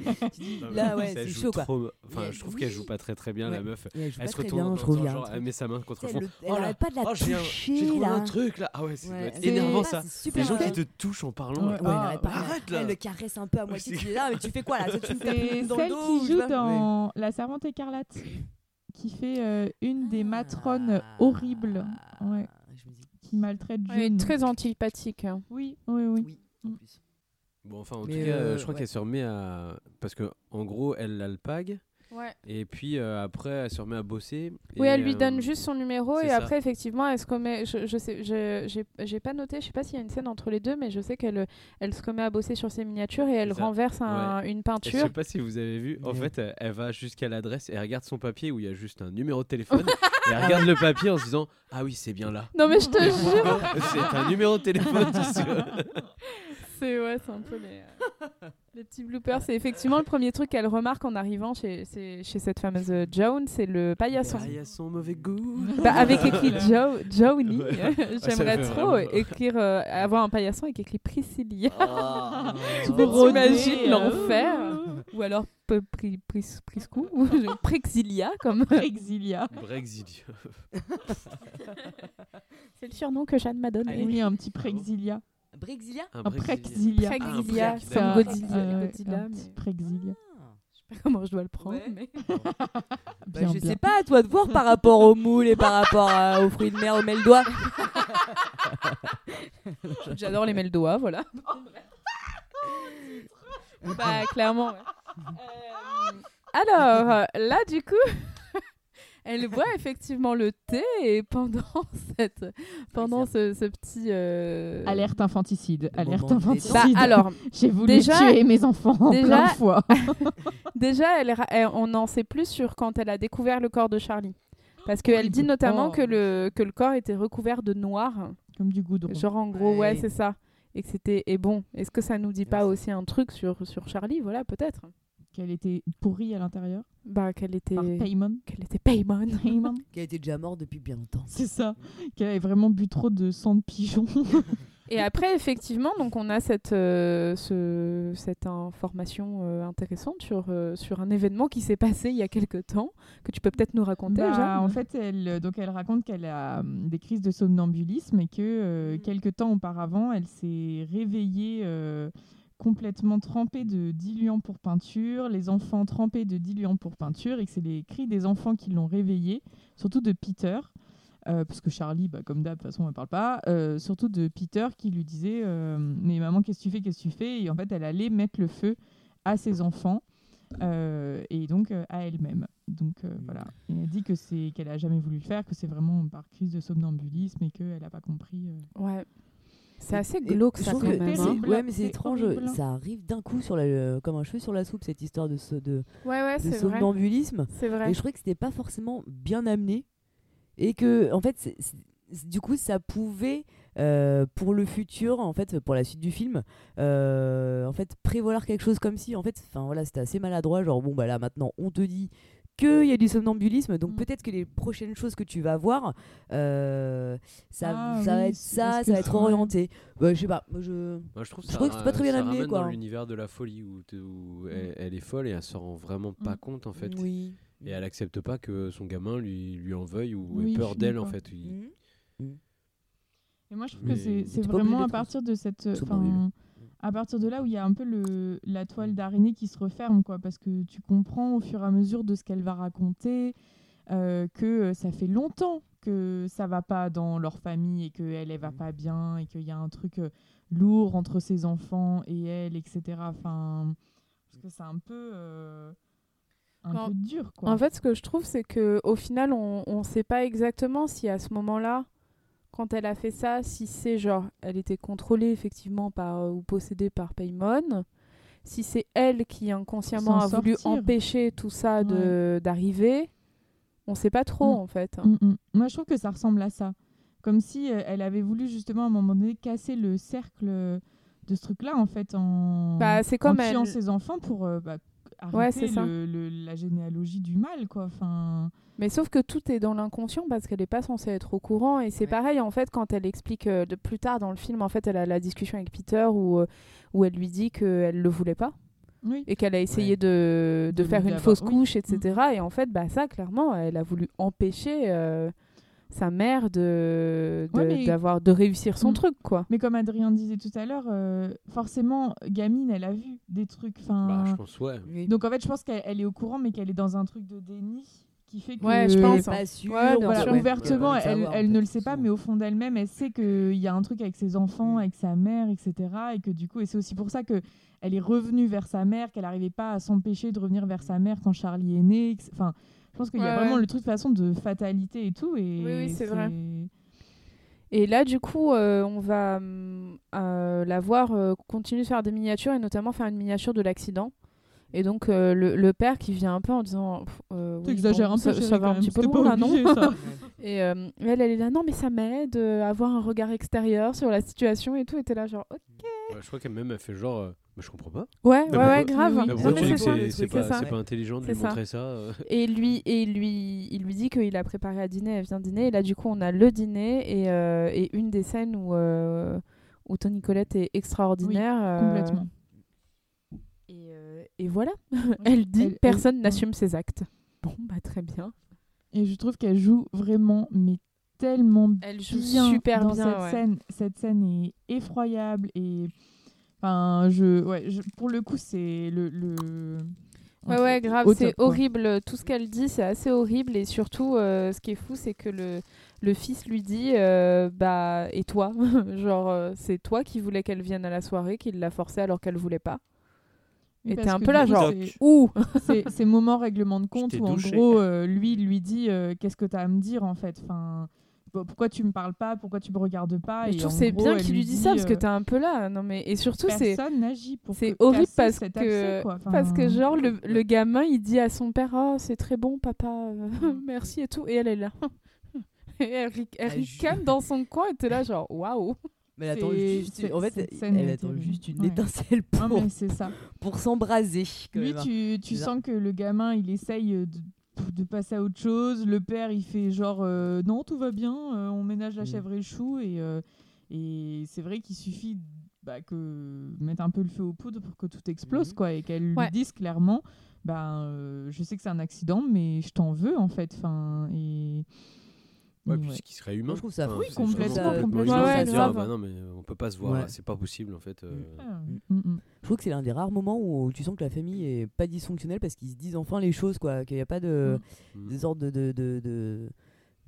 Non, là ouais, c'est chaud quoi. trop- Enfin, Et je trouve oui. qu'elle joue pas très très bien la meuf. Elle joue Elle pas se retourne bien, je genre, elle met sa main contre le Elle, fond. le- elle Oh là, arrête pas de la oh, toucher j'ai trouvé là. un truc là. Ah ouais, doit Ouais, c'est- énervant c'est ça. super Les gens qui te touchent en parlant. Ah, arrête là. Elle le caresse un peu à moitié. c'est- Tu dis là, mais tu fais quoi là? Tu me tapes C'est dans le celle dos ou qui joue dans La Servante écarlate, qui fait euh, une des matrones Ah. horribles ouais, qui maltraite Elle June. est très antipathique. hein. Oui, oui, oui. oui, en Mm. plus. Bon, enfin, en Mais, tout cas, euh, je crois ouais. qu'elle se remet à. Parce que, en gros, elle l'alpague. Ouais. Et puis euh, après, elle se remet à bosser. Oui, elle lui euh, donne juste son numéro et ça. après, effectivement, elle se remet. Je, je sais, je, j'ai, pas noté, je sais pas s'il y a une scène entre les deux, mais je sais qu'elle elle se remet à bosser sur ses miniatures et elle renverse un- une et Je peinture. sais pas si vous avez vu, en Ouais. fait, elle- elle va jusqu'à l'adresse et elle regarde son papier où il y a juste un numéro de téléphone. et elle regarde le papier en se disant Ah oui, c'est bien là. Non, mais je te jure, c'est un numéro de téléphone, c'est ouais, c'est un peu les, euh, les petits bloopers. C'est effectivement le premier truc qu'elle remarque en arrivant chez, cette fameuse euh, Joan, c'est le paillasson. Ah, il y a son mauvais goût. Bah, avec écrit Jo, Joanie, j'aimerais trop vraiment- écrire, euh, avoir un paillasson avec écrit Priscilla. Ah. Brodé, t'imaginer euh, l'enfer Ou alors P- Pri- Pris- Priscou ou Prexilia, comme Exilia. Brexit. c'est le surnom que Jeanne m'a donné. Oui, un petit Prexilia. Brexilia? Un Un Prexilia. Prexilia, Ah, un. Godzilla. Prexilia. je sais pas comment je dois le prendre. Ouais. mais- Bah, je bien. sais pas, à toi de voir par rapport au moule et par rapport aux fruits de mer, au meldois. J'adore les meldois, voilà. bah, clairement. ouais. Euh, alors, euh, là, du coup, elle boit effectivement le thé et pendant, cette, pendant ce, ce petit. euh, Alerte infanticide. Le Alerte infanticide. Bah, alors, J'ai voulu déjà- tuer mes enfants déjà- plein de fois. déjà, elle, ra- elle- on en sait plus sur quand elle a découvert le corps de Charlie. Parce qu'elle dit notamment Oh. que, le, que le corps était recouvert de noir. Comme du goudron. Genre, en gros, ouais, Ouais. c'est ça. Et que c'était. Et bon, est-ce que ça nous dit pas aussi un truc sur, sur Charlie? Voilà, peut-être. Qu'elle était pourrie à l'intérieur? Bah, qu'elle était. Par Paymon. Qu'elle était Paymon. Paymon. Qui a été déjà mort depuis bien longtemps. C'est ça. Qu'elle avait vraiment bu trop de sang de pigeon. Et après, effectivement, donc on a cette, euh, ce- cette information euh, intéressante sur, euh, sur un événement qui s'est passé il y a quelque temps, que tu peux peut-être nous raconter, Bah, Jeanne? en fait, elle, donc elle raconte qu'elle a des crises de somnambulisme et que euh, quelques temps auparavant, elle s'est réveillée euh, complètement trempée de diluant pour peinture, les enfants trempés de diluant pour peinture, et que c'est les cris des enfants qui l'ont réveillée, surtout de Peter. euh, parce que Charlie, bah, comme d'hab, de toute façon, elle parle pas. euh, surtout de Peter qui lui disait euh, Mais maman, qu'est-ce que tu fais Qu'est-ce que tu fais? Et en fait, elle allait mettre le feu à ses enfants euh, et donc euh, à elle-même. Donc euh, voilà. Et elle dit que c'est qu'elle a jamais voulu le faire, que c'est vraiment par crise de somnambulisme et qu'elle n'a pas compris. euh. Ouais. C'est assez glauque je ça trouve quand que même. c'est- hein. Ouais, mais c'est étrange. horrible. Ça arrive d'un coup sur la, euh, comme un cheveu sur la soupe cette histoire de, so- de, Ouais, ouais, de c'est vrai. somnambulisme. C'est vrai. Et je trouvais que c'était pas forcément bien amené et que en fait c'est- c'est- c'est- du coup ça pouvait euh, pour le futur en fait pour la suite du film euh, en fait prévoir quelque chose comme si en fait enfin voilà c'était assez maladroit genre bon bah là maintenant on te dit qu'il y a du somnambulisme donc Mm. peut-être que les prochaines choses que tu vas voir euh, ça, Ah ça va être ça ça que va être orienté Ouais, je sais pas moi, je Moi, je trouve Je ça, trouve que c'est pas très bien ça amené, quoi. dans l'univers de la folie où, où elle, elle est folle et elle s'en rend vraiment pas Mm. compte en fait. oui Et elle accepte pas que son gamin lui, lui en veuille ou Oui, ait peur d'elle en fait. Il-. Et moi, je trouve Mais que c'est vraiment à partir de cette. À partir de là où il y a un peu le, la toile d'araignée qui se referme, quoi, parce que tu comprends au fur et à mesure de ce qu'elle va raconter euh, que euh, ça fait longtemps que ça va pas dans leur famille et qu'elle, elle va pas bien et qu'il y a un truc euh, lourd entre ses enfants et elle, etc. Enfin, parce que c'est un peu, euh, un En- peu dur, quoi. En fait, ce que je trouve, c'est que au final, on ne sait pas exactement si à ce moment-là, quand elle a fait ça, si c'est genre, elle était contrôlée effectivement par euh, ou possédée par Paymon, si c'est elle qui inconsciemment a voulu sortir. empêcher tout ça de d'arriver, on sait pas trop Mm. en fait. Mm, mm. Moi, je trouve que ça ressemble à ça. Comme si euh, elle avait voulu justement à un moment donné casser le cercle de ce truc-là, en fait, en, Bah, en comme tuant elle- ses enfants pour euh, bah, arrêter c'est ça. le- le- la généalogie du mal, quoi. Enfin, Mais sauf que tout est dans l'inconscient parce qu'elle n'est pas censée être au courant. Et c'est Ouais. pareil, en fait, quand elle explique euh, de plus tard dans le film, en fait, elle a la discussion avec Peter où, euh, où elle lui dit qu'elle le voulait pas oui. et qu'elle a essayé Ouais. de, de De faire une fausse oui. couche, etc. Et en fait, bah, ça, clairement, elle a voulu empêcher euh, sa mère de, de, Ouais, mais- d'avoir, de réussir son Mm. truc, quoi. Mais comme Adrien disait tout à l'heure, euh, forcément, gamine, elle a vu des trucs. Enfin, Bah, je pense, ouais. Oui. donc en fait, je pense qu'elle elle est au courant, mais qu'elle est dans un truc de déni qui fait que Ouais, je pense. est pas sûre, Ouais, bien Voilà, sûr. ouvertement, elle, elle, savoir, elle en ne le sait pas, mais au fond d'elle-même, elle sait qu'il y a un truc avec ses enfants, Mm. avec sa mère, etc. Et que du coup, et c'est aussi pour ça que elle est revenue vers sa mère, qu'elle n'arrivait pas à s'empêcher de revenir vers sa mère quand Charlie est né. que Enfin, je pense qu'il y a vraiment ouais. le truc de façon de fatalité et tout. Et Oui, oui, c'est vrai. Et là, du coup, euh, on va hum, euh, la voir euh, continuer de faire des miniatures et notamment faire une miniature de l'accident. Et donc, euh, le, le père qui vient un peu en disant euh, oui, T'exagères bon, un peu, ça, va un petit peu loin là, non. Et euh, elle, elle est là, non, mais ça m'aide à avoir un regard extérieur sur la situation et tout. Et t'es là, genre, ok. Ouais, je crois qu'elle même elle fait genre, euh, mais je comprends pas. Ouais, ouais, grave. C'est pas, intelligent de lui ça. montrer ça euh. Et lui, et lui, il lui dit qu'il a préparé à dîner, elle vient dîner. Et là, du coup, on a le dîner et, euh, et une des scènes où, euh, où Tony Colette est extraordinaire. Complètement. Et, euh, et voilà, elle dit Elle- personne elle- n'assume ses actes. Bon, bah très bien. Et je trouve qu'elle joue vraiment, mais tellement Elle joue bien super dans bien. cette ouais. scène. Cette scène est effroyable et enfin, je, ouais, je- pour le coup, c'est le, le... Ouais, ouais, grave, c'est horrible. Tout ce qu'elle dit, c'est assez horrible. Et surtout, euh, ce qui est fou, c'est que le, le fils lui dit euh, Bah, et toi? Genre, euh, c'est toi qui voulais qu'elle vienne à la soirée, qui l'a forcée alors qu'elle voulait pas. Et t'es un peu là, genre, c'est- Ouh c'est moment règlement de compte où en douché. gros euh, lui il lui dit euh, qu'est-ce que tu as à me dire en fait? Enfin pourquoi tu me parles pas pourquoi tu me regardes pas Et je et trouve c'est bien qu'il lui dise ça parce que euh, t'es un peu là. Non, mais... Et surtout, c'est. personne n'agit pour C'est horrible parce cet que, quoi. parce que genre le, le gamin il dit à son père oh c'est très bon papa euh, merci et tout et elle est là et elle, elle Elle ricane dans son coin et t'es là genre waouh Mais elle attend juste, en fait, elle attend juste une Ouais. étincelle ah, pour, pour s'embraser. lui hein. tu, tu sens que le gamin il essaye euh, de, de passer à autre chose le père il fait genre euh, non tout va bien euh, on ménage la Mm. chèvre et le chou et euh, Et c'est vrai qu'il suffit bah, que mettre un peu le feu aux poudres pour que tout explose, Mhm. quoi, et qu'elle lui dise clairement, ben, euh, je sais que c'est un accident, mais je t'en veux en fait. Enfin, et Ouais, puis ouais. qui serait humain. Moi, je trouve ça Enfin, c'est complètement, humain Ouais, dire, ah, bah non, mais on peut pas se voir, Ouais. c'est pas possible en fait. euh. Mm. mm, mm. Je trouve que c'est l'un des rares moments où tu sens que la famille est pas dysfonctionnelle parce qu'ils se disent enfin les choses, quoi. Qu'il n'y a pas de Mm. des sortes de, de, de, de,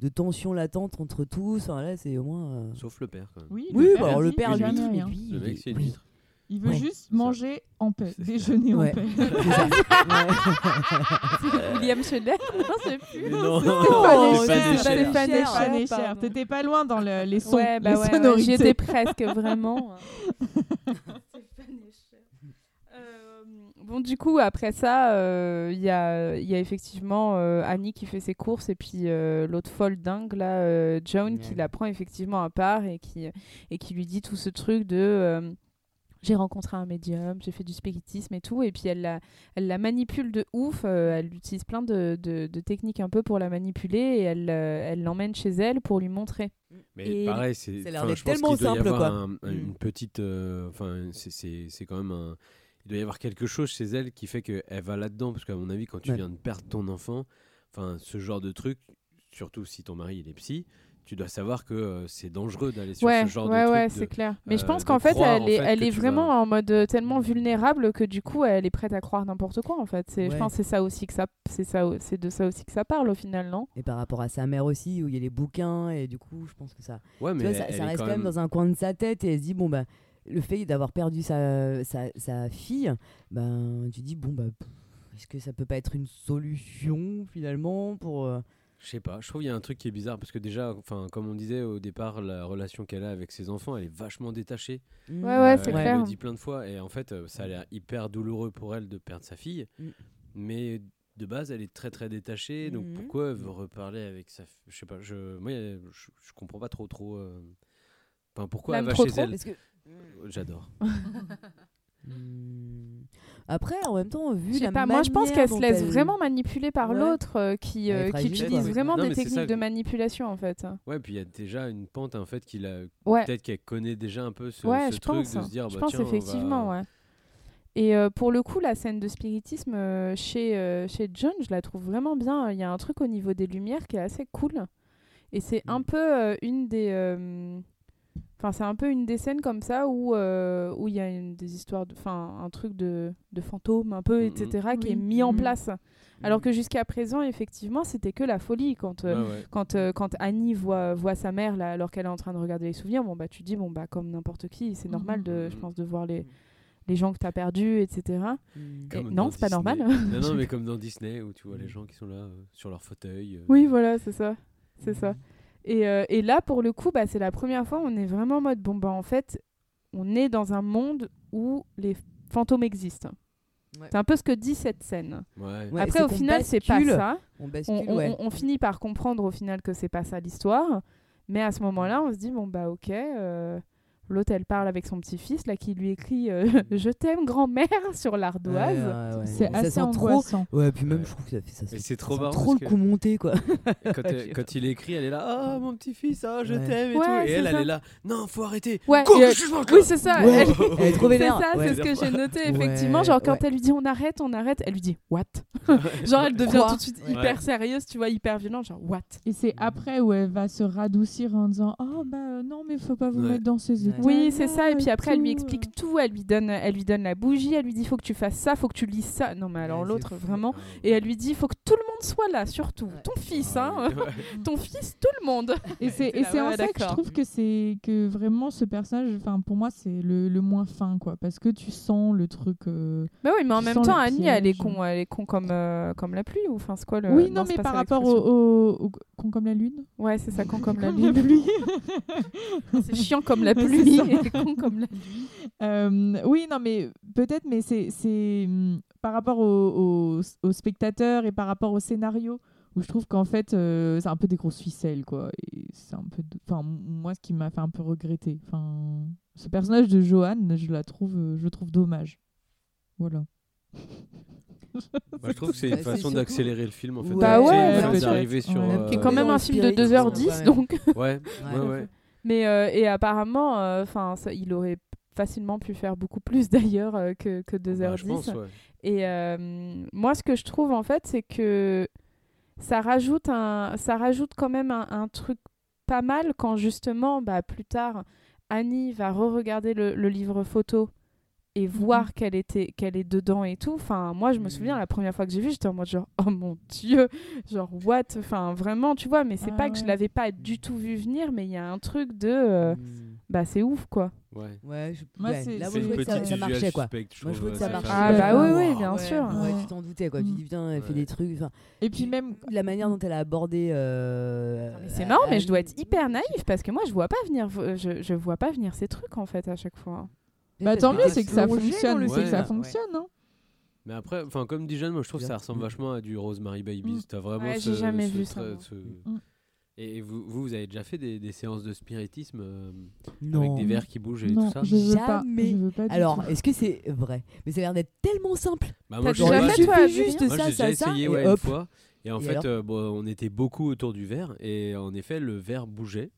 de tensions latentes entre tous. Enfin, là, c'est au moins. euh, Sauf le père quand même. Oui, Oui, le bah, père alors le père, lui, Le mec, c'est une oui. huître. Il veut Ouais. juste ça. manger en paix, C'est- déjeuner Ouais. en paix. C'est. Ouais. William Scheller Non, je sais plus. Non, c'est c'est. Stéphane Cher, Escher, t'étais pas loin dans le- les sons, Ouais, bah les ouais, ouais, sonorités. j'y étais presque, vraiment. Euh, bon, du coup, après ça, euh, il y, a, il y a effectivement euh, Annie qui fait ses courses et puis euh, l'autre folle dingue, là, euh, Joan, qui la prend effectivement à part et qui, et qui lui dit tout ce truc de euh, j'ai rencontré un médium, j'ai fait du spiritisme et tout, et puis elle la, elle la manipule de ouf, euh, elle utilise plein de, de- de techniques un peu pour la manipuler et elle euh, elle l'emmène chez elle pour lui montrer. Mais Et pareil, c'est. tellement qu'il doit y simple, avoir quoi. un- un- Mm. une petite. euh, Enfin, c'est- quand même un. Il doit y avoir quelque chose chez elle qui fait qu'elle va là-dedans. Parce qu'à mon avis, quand tu Ouais. viens de perdre ton enfant, enfin, ce genre de truc, surtout si ton mari il est psy, tu dois savoir que euh, c'est dangereux d'aller sur ouais, ce genre ouais, de ouais, c'est clair. Mais je euh, pense de qu'en fait, croire, elle en est, fait, elle que est tu vraiment vas- en mode euh, tellement vulnérable que du coup, elle est prête à croire n'importe quoi. En fait, c'est, je pense, que c'est ça aussi que ça, c'est ça, c'est de ça aussi que ça parle au final, non? Et par rapport à sa mère aussi, où il y a les bouquins, et du coup, je pense que ça. Ouais, Tu mais vois, ça, elle ça est reste quand même même. dans un coin de sa tête et elle se dit bon bah le fait d'avoir perdu sa, sa, sa fille, ben tu dis bon bah est-ce que ça peut pas être une solution finalement pour euh, Je sais pas, je trouve qu'il y a un truc qui est bizarre parce que déjà, enfin, comme on disait au départ, la relation qu'elle a avec ses enfants, elle est vachement détachée. Ouais, ouais, Euh, c'est elle clair. le dit plein de fois et en fait, euh, ça a l'air hyper douloureux pour elle de perdre sa fille, Mm. mais de base, elle est très très détachée. Donc Mhm. pourquoi elle veut reparler avec sa, f- je sais pas, je, moi, je, je comprends pas trop trop. euh, Enfin, pourquoi elle va trop chez trop elle? parce que J'adore. Hmm. après en même temps vu Je sais la pas, moi je pense qu'elle se laisse elle- vraiment manipuler par Ouais. l'autre euh, qui, euh, qui utilise vraiment Non, des techniques ça. de manipulation en fait. Ouais, puis il y a déjà une pente en fait qu'il a. Ouais. Peut-être qu'elle connaît déjà un peu ce, ouais, ce je truc pense. de se dire. je bah, pense tiens, va- effectivement, ouais. Et euh, pour le coup, la scène de spiritisme euh, chez, euh, chez John, je la trouve vraiment bien. Il y a un truc au niveau des lumières qui est assez cool. Et c'est un Mm. peu euh, une des. Enfin, c'est un peu une des scènes comme ça où euh, où il y a une, des histoires, de- enfin, un truc de, de fantôme un peu, Mhm. etc., qui est mis en Mhm. place. Alors que jusqu'à présent, effectivement, c'était que la folie. Quand, euh, ouais. quand, euh, quand Annie voit, voit sa mère là, alors qu'elle est en train de regarder les souvenirs, bon, bah, tu dis, bon, bah, comme n'importe qui, c'est normal, de, je Mhm. pense, de voir les, Mhm. les gens que tu as perdus, etc. Et non, c'est pas normal. non, non, mais comme dans Disney où tu vois les gens qui sont là euh, sur leur fauteuil. euh, Oui, voilà, c'est ça. C'est ça. Et, euh, et là, pour le coup, bah, c'est la première fois où on est vraiment en mode, bon, bah, en fait, on est dans un monde où les fantômes existent. Ouais. C'est un peu ce que dit cette scène. Ouais. Ouais, Après, au final, c'est pas ça. on On, bascule on- ouais on- on finit par comprendre au final que c'est pas ça l'histoire. Mais à ce moment-là, on se dit, bon, bah, ok. euh, L'autre, elle parle avec son petit-fils, là, qui lui écrit euh, Je t'aime, grand-mère, sur l'ardoise. Ouais, ouais, ouais. C'est Ça assez sent trop ouais puis même Ouais. je trouve que ça fait ça, c'est ça trop marrant trop parce le que- coup monté quoi quand, elle- quand il écrit, elle est là, ah mon petit fils, ah je Ouais. t'aime et Ouais, tout. Et c'est elle, ça. elle est là, non, faut arrêter. Ouais, et, euh, je oui, c'est ça. Ouais. Elle- elle est trop C'est vénère ça, ouais. c'est ce que j'ai noté, Ouais, effectivement. Genre, quand ouais. elle lui dit on arrête, on arrête, elle lui dit what Genre, elle devient tout de suite hyper sérieuse, tu vois, hyper violente, genre what Et c'est après où elle va se radoucir en disant Oh bah euh, non, mais faut pas vous mettre dans ces. Oui, c'est ça. Et puis après, elle lui explique tout. Elle lui donne, elle lui donne la bougie. Elle lui dit faut que tu fasses ça, faut que tu lises ça. Non, mais alors Ouais, l'autre, vraiment. Et elle lui dit faut que tout le monde soit là, surtout Ouais. ton fils, Ah, hein, ouais. ton fils, tout le monde. Et c'est en ouais, ça que je trouve que c'est que vraiment ce personnage, enfin pour moi c'est le, le moins fin quoi, parce que tu sens le truc. euh, Bah oui, mais en même temps, Annie, elle est con, elle est con comme euh, comme la pluie ou enfin c'est quoi le oui, non, mais pas par rapport au, au, au- con comme la lune. Ouais, c'est ça, con comme la lune. c'est chiant comme la pluie con comme la. Euh, oui, non, mais peut-être, mais c'est c'est, hum, par rapport aux au, spectateurs et par rapport au scénario où je trouve qu'en fait euh, c'est un peu des grosses ficelles quoi. Et c'est un peu, de- enfin moi ce qui m'a fait un peu regretter. Enfin, ce personnage de Johan, je la trouve, euh, je le trouve dommage. Voilà. Bah, je trouve que c'est une Bah, façon d'accélérer le film en fait. Bah ouais, sur. Ouais. euh, Qui est quand même un film de spiritisme, 2h10, ouais. donc Ouais, ouais, Ouais. Mais euh, et apparemment, euh, enfin, il aurait facilement pu faire beaucoup plus d'ailleurs euh, que, que 2h10. Bah, ouais. Et moi, ce que je trouve en fait, c'est que ça rajoute, un, ça rajoute quand même un, un truc pas mal quand justement, bah, plus tard, Annie va re-regarder le, le livre photo et voir qu'elle était qu'elle est dedans et tout enfin moi je me souviens la première fois que j'ai vu j'étais en mode genre oh mon dieu genre what? Enfin vraiment tu vois mais c'est Ah pas que je l'avais pas du tout vu venir mais il y a un truc de euh, Hmm. bah c'est ouf quoi Ouais. Ouais, je... Moi, ouais, c'est- là, c'est moi, je trouvais que ça, marchait, quoi. Moi, je trouvais que ça euh, marchait. Ah, bah oui, oui, bien Ouais, sûr. Ouais, Ouais. tu t'en doutais, quoi. Tu Mm. dis, putain, elle fait des trucs. Et puis même, La manière dont elle a abordé. euh, c'est marrant mais je dois être hyper naïve parce que moi je vois pas venir je, je vois pas venir ces trucs en fait à chaque fois bah tant mieux, c'est que ça fonctionne, le c'est que ça cinéma. Ouais. fonctionne. Hein. Mais après, enfin comme dit Jeanne, moi je trouve que ça ressemble Mm. vachement à du Rosemary Babies. Mm. T'as vraiment Ouais, ce, j'ai jamais ce vu ça, ce- Mm. Et vous, vous, vous avez déjà fait des, des séances de spiritisme euh, avec des verres qui bougent et Non, tout ça je veux pas. Jamais. Je veux pas du Alors, tout. est-ce que c'est vrai? Mais ça a l'air d'être tellement simple. Bah, moi, déjà j'en ai fait, juste Moi, ça, j'ai ça, déjà ça. essayé et ouais, hop. une fois. Et en Et fait, euh, bon, on était beaucoup autour du verre et en effet, le verre bougeait.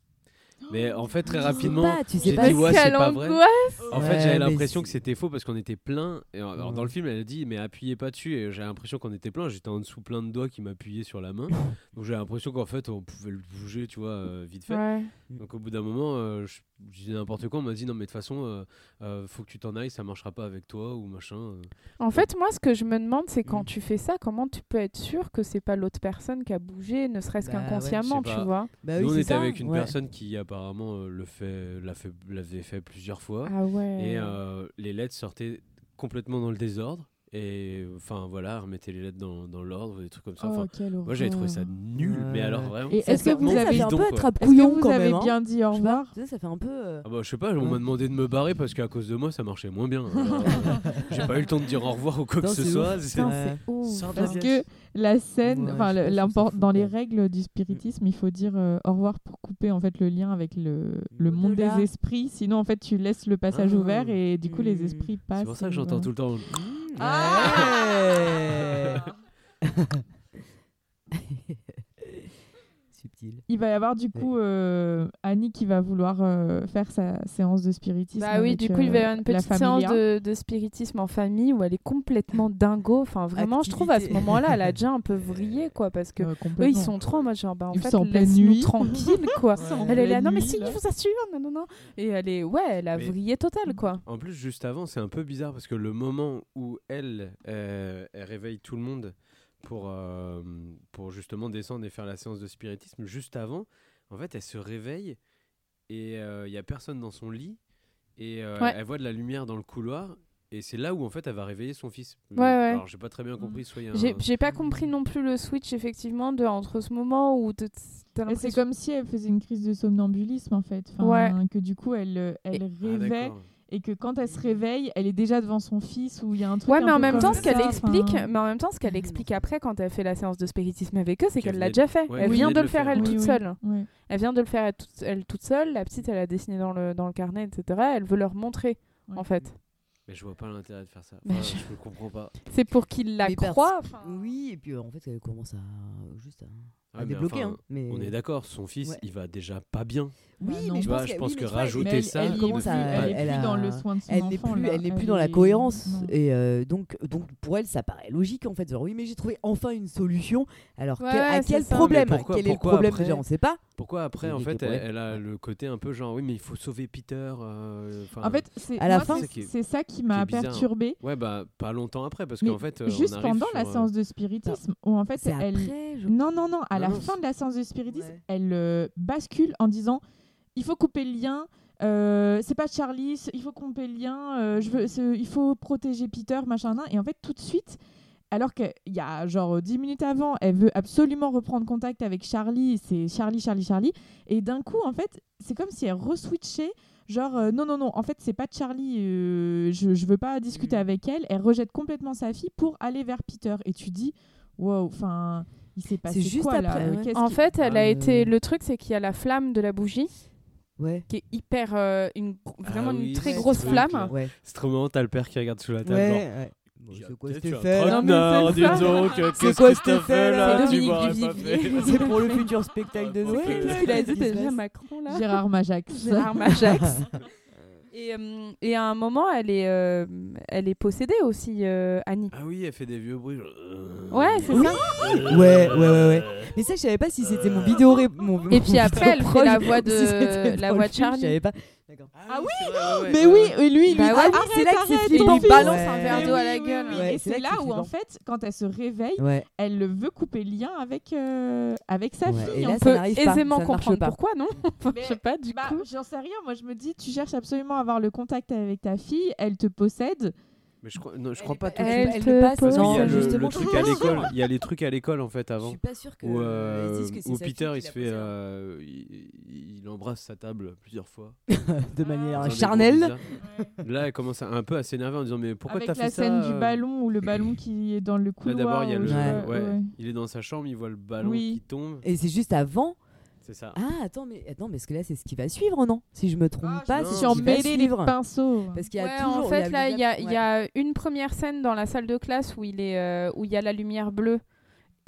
Mais en fait, très Tu sais rapidement, pas, tu sais j'ai pas dit si- ouais, c'est Quelle pas vrai. angoisse En Ouais, fait, j'avais l'impression que c'était faux parce qu'on était plein. Et alors, Ouais. dans le film, elle a dit mais appuyez pas dessus. Et j'ai l'impression qu'on était plein. J'étais en dessous plein de doigts qui m'appuyaient sur la main. Donc j'ai l'impression qu'en fait, on pouvait le bouger, tu vois, euh, vite fait. ouais. Donc au bout d'un moment, euh, je, je disais n'importe quoi. On m'a dit non mais de toute façon, euh, euh, faut que tu t'en ailles. Ça marchera pas avec toi ou machin. euh. En fait, moi, ce que je me demande, c'est quand Mm. tu fais ça, comment tu peux être sûr que c'est pas l'autre personne qui a bougé, ne serait-ce Bah qu'inconsciemment, tu vois? Bah Nous oui, on c'est était ça. avec une Ouais. personne qui apparemment euh, le fait, l'a fait, l'avait fait plusieurs fois. Ah ouais. Et euh, les lettres sortaient complètement dans le désordre. Et enfin voilà, remettez les lettres dans, dans l'ordre, des trucs comme ça. Oh, Enfin, quelle moi j'avais trouvé ça nul, mais Ouais. alors vraiment. Et est-ce que vous avez un peu couillon vous quand avez même. hein. bien dit au revoir tu sais, ça fait un peu. euh, Ah bah je sais pas, on Ouais. m'a demandé de me barrer parce qu'à cause de moi ça marchait moins bien. Euh, J'ai pas eu le temps de dire au revoir ou quoi que ce soit. c'est- Ouais. ouf. Parce que la scène, Ouais, enfin ça dans les règles du spiritisme, il faut dire euh, au revoir pour couper en fait le lien avec le, le monde des esprits. Sinon en fait tu laisses le passage Ah. ouvert et du coup les Mm. esprits passent. C'est pour ça que j'entends tout le temps. Ouais. Il va y avoir du coup euh, Annie qui va vouloir euh, faire sa séance de spiritisme. Bah oui, avec, du coup, il va y avoir une euh, petite séance familia. de, de spiritisme en famille où elle est complètement dingo. Enfin, vraiment, je trouve à ce moment-là, elle a déjà un peu vrillé, quoi, parce que eux, complètement. ils sont trop en mode genre, bah en Ils fait, sont en pleine nuit. tranquille, quoi. Ils sont en Elle est là, non mais si, je vous assure, non, non, non. Et elle est, ouais, elle a Mais- vrillé total, quoi. En plus, juste avant, c'est un peu bizarre parce que le moment où elle, euh, elle réveille tout le monde pour, euh, pour justement descendre et faire la séance de spiritisme, juste avant, en fait, elle se réveille et il y a personne dans son lit et euh, Ouais. elle voit de la lumière dans le couloir. Et c'est là où en fait elle va réveiller son fils. Ouais, ouais. Alors j'ai pas très bien compris. J'ai un- j'ai pas compris non plus le switch, effectivement, de, entre ce moment où c'est comme si elle faisait une crise de somnambulisme en fait. Enfin, Ouais. Que du coup elle, euh, elle Ah, rêvait. Et que quand elle se réveille, elle est déjà devant son fils ou il y a un truc. Ouais, un mais en peu même temps, ce qu'elle explique, enfin, mais en même temps, ce qu'elle explique après quand elle fait la séance de spiritisme avec eux, c'est Qu'elle l'a déjà fait. ouais, elle vient de le faire elle Oui, toute oui. seule. Elle vient de le faire elle toute, elle toute seule. La petite, elle a dessiné dans le, dans le carnet, etc. Elle veut leur montrer, Ouais. en fait. Mais je vois pas l'intérêt de faire ça. Enfin, je- je... ne comprends pas. C'est pour qu'il la Mais parce- croie. enfin. Oui, et puis euh, en fait, elle commence à juste à, à Ouais, mais débloquer. enfin, hein, mais... On est d'accord, son fils, Ouais. il va déjà pas bien. Oui, Bah non. mais je vois, pense, je que- pense oui, que rajouter elle, ça, elle, commence plus, à- elle est elle plus a- dans le soin de son elle n'est enfant. plus, là. elle n'est plus Elle dans la cohérence non. et euh, donc donc pour elle ça paraît logique en fait genre oui mais j'ai trouvé enfin une solution alors Ouais, quel- à quel problème pourquoi- quel est le pourquoi problème après déjà on sait pas Pourquoi après, en fait, elle, elle a le côté un peu genre, oui, mais il faut sauver Peter. euh, En fait, c'est À la fin- c'est- ça qui m'a qui est bizarre. perturbé. ouais, bah, pas longtemps après, parce qu'en fait, euh, Juste pendant la euh, séance de spiritisme, où en fait elle. Non, non, non, à Non, la fin de la séance de spiritisme, Ouais. elle euh, bascule en disant il faut couper le lien. euh, c'est pas Charlie, il faut couper le lien. euh, je veux, il faut protéger Peter, machin. nan. Et en fait, tout de suite, alors qu'il y a genre 10 minutes avant, elle veut absolument reprendre contact avec Charlie. C'est Charlie, Charlie, Charlie. Et d'un coup, en fait, c'est comme si elle reswitchait. Genre, euh, non, non, non, en fait, c'est pas Charlie, euh, je, je veux pas discuter Mhm. avec elle. Elle rejette complètement sa fille pour aller vers Peter. Et tu dis, wow, enfin, il s'est passé juste quoi là après, Euh, ouais. qu'est-ce En fait, elle Ah, a euh, été. Le truc, c'est qu'il y a la flamme de la bougie, ouais qui est hyper. euh, une... Vraiment Ah une très grosse truc, flamme. là. ouais C'est trop marrant, t'as le père qui regarde sous la table. ouais. C'est quoi là traquenard, c'est dis ça. donc. C'est Qu'est-ce quoi là là C'est pour le futur spectacle de Noël. Qu'est-ce qu'il a dit déjà Macron là Gérard Majax. Gérard Majax. Et, euh, et à un moment, elle est, euh, elle est possédée aussi, euh, Annie. Ah oui, elle fait des vieux bruits. Ouais, c'est Oui. ça. Ouais, ouais, ouais, ouais. Mais ça, je savais pas si c'était mon vidéo. ré- Mon, Et puis après, elle fait la voix si de la voix de film, Charlie. Je savais pas. D'accord. Ah oui, vrai, ouais, Mais ouais, oui, lui, Bah lui dit, c'est là que c'est. Il lui balance Ouais. un verre d'eau à la gueule. Oui, Ouais, et c'est là où en fait, quand elle se réveille, Ouais. elle veut couper le lien avec, euh, avec sa Ouais, fille. et là, On peut aisément comprendre pas. pourquoi, non? Mais- Je sais pas, du Bah, coup. j'en sais rien. Moi, je me dis, tu cherches absolument à avoir le contact avec ta fille, elle te possède. Mais je crois, non, je Elle crois pas tout de Elle suite. te le passe, Parce pose- qu'il y a le, je truc à l'école. Il y a les trucs à l'école en fait Je avant. suis pas sûre que. Où, euh, que où Peter il se l'a fait, euh, il, il embrasse sa table plusieurs fois. de manière charnelle. Là, elle commence à- un peu à s'énerver en disant mais pourquoi avec t'as la fait ça scène du euh ballon ou le ballon qui est dans le Là couloir. d'abord il y a ou le, je sais Ouais. pas, ouais, ouais. il est dans sa chambre, il voit le ballon Oui. qui tombe. Et c'est juste avant. C'est ça. Ah, attends, mais attends, parce que là, c'est ce qui va suivre, non? Si je me trompe Ah, pas, je c'est va mêlé les pinceaux. Parce qu'il y a Ouais, toujours. en fait, là, il y a, il y ouais. a une première scène dans la salle de classe où il est, euh, où il y a la lumière bleue.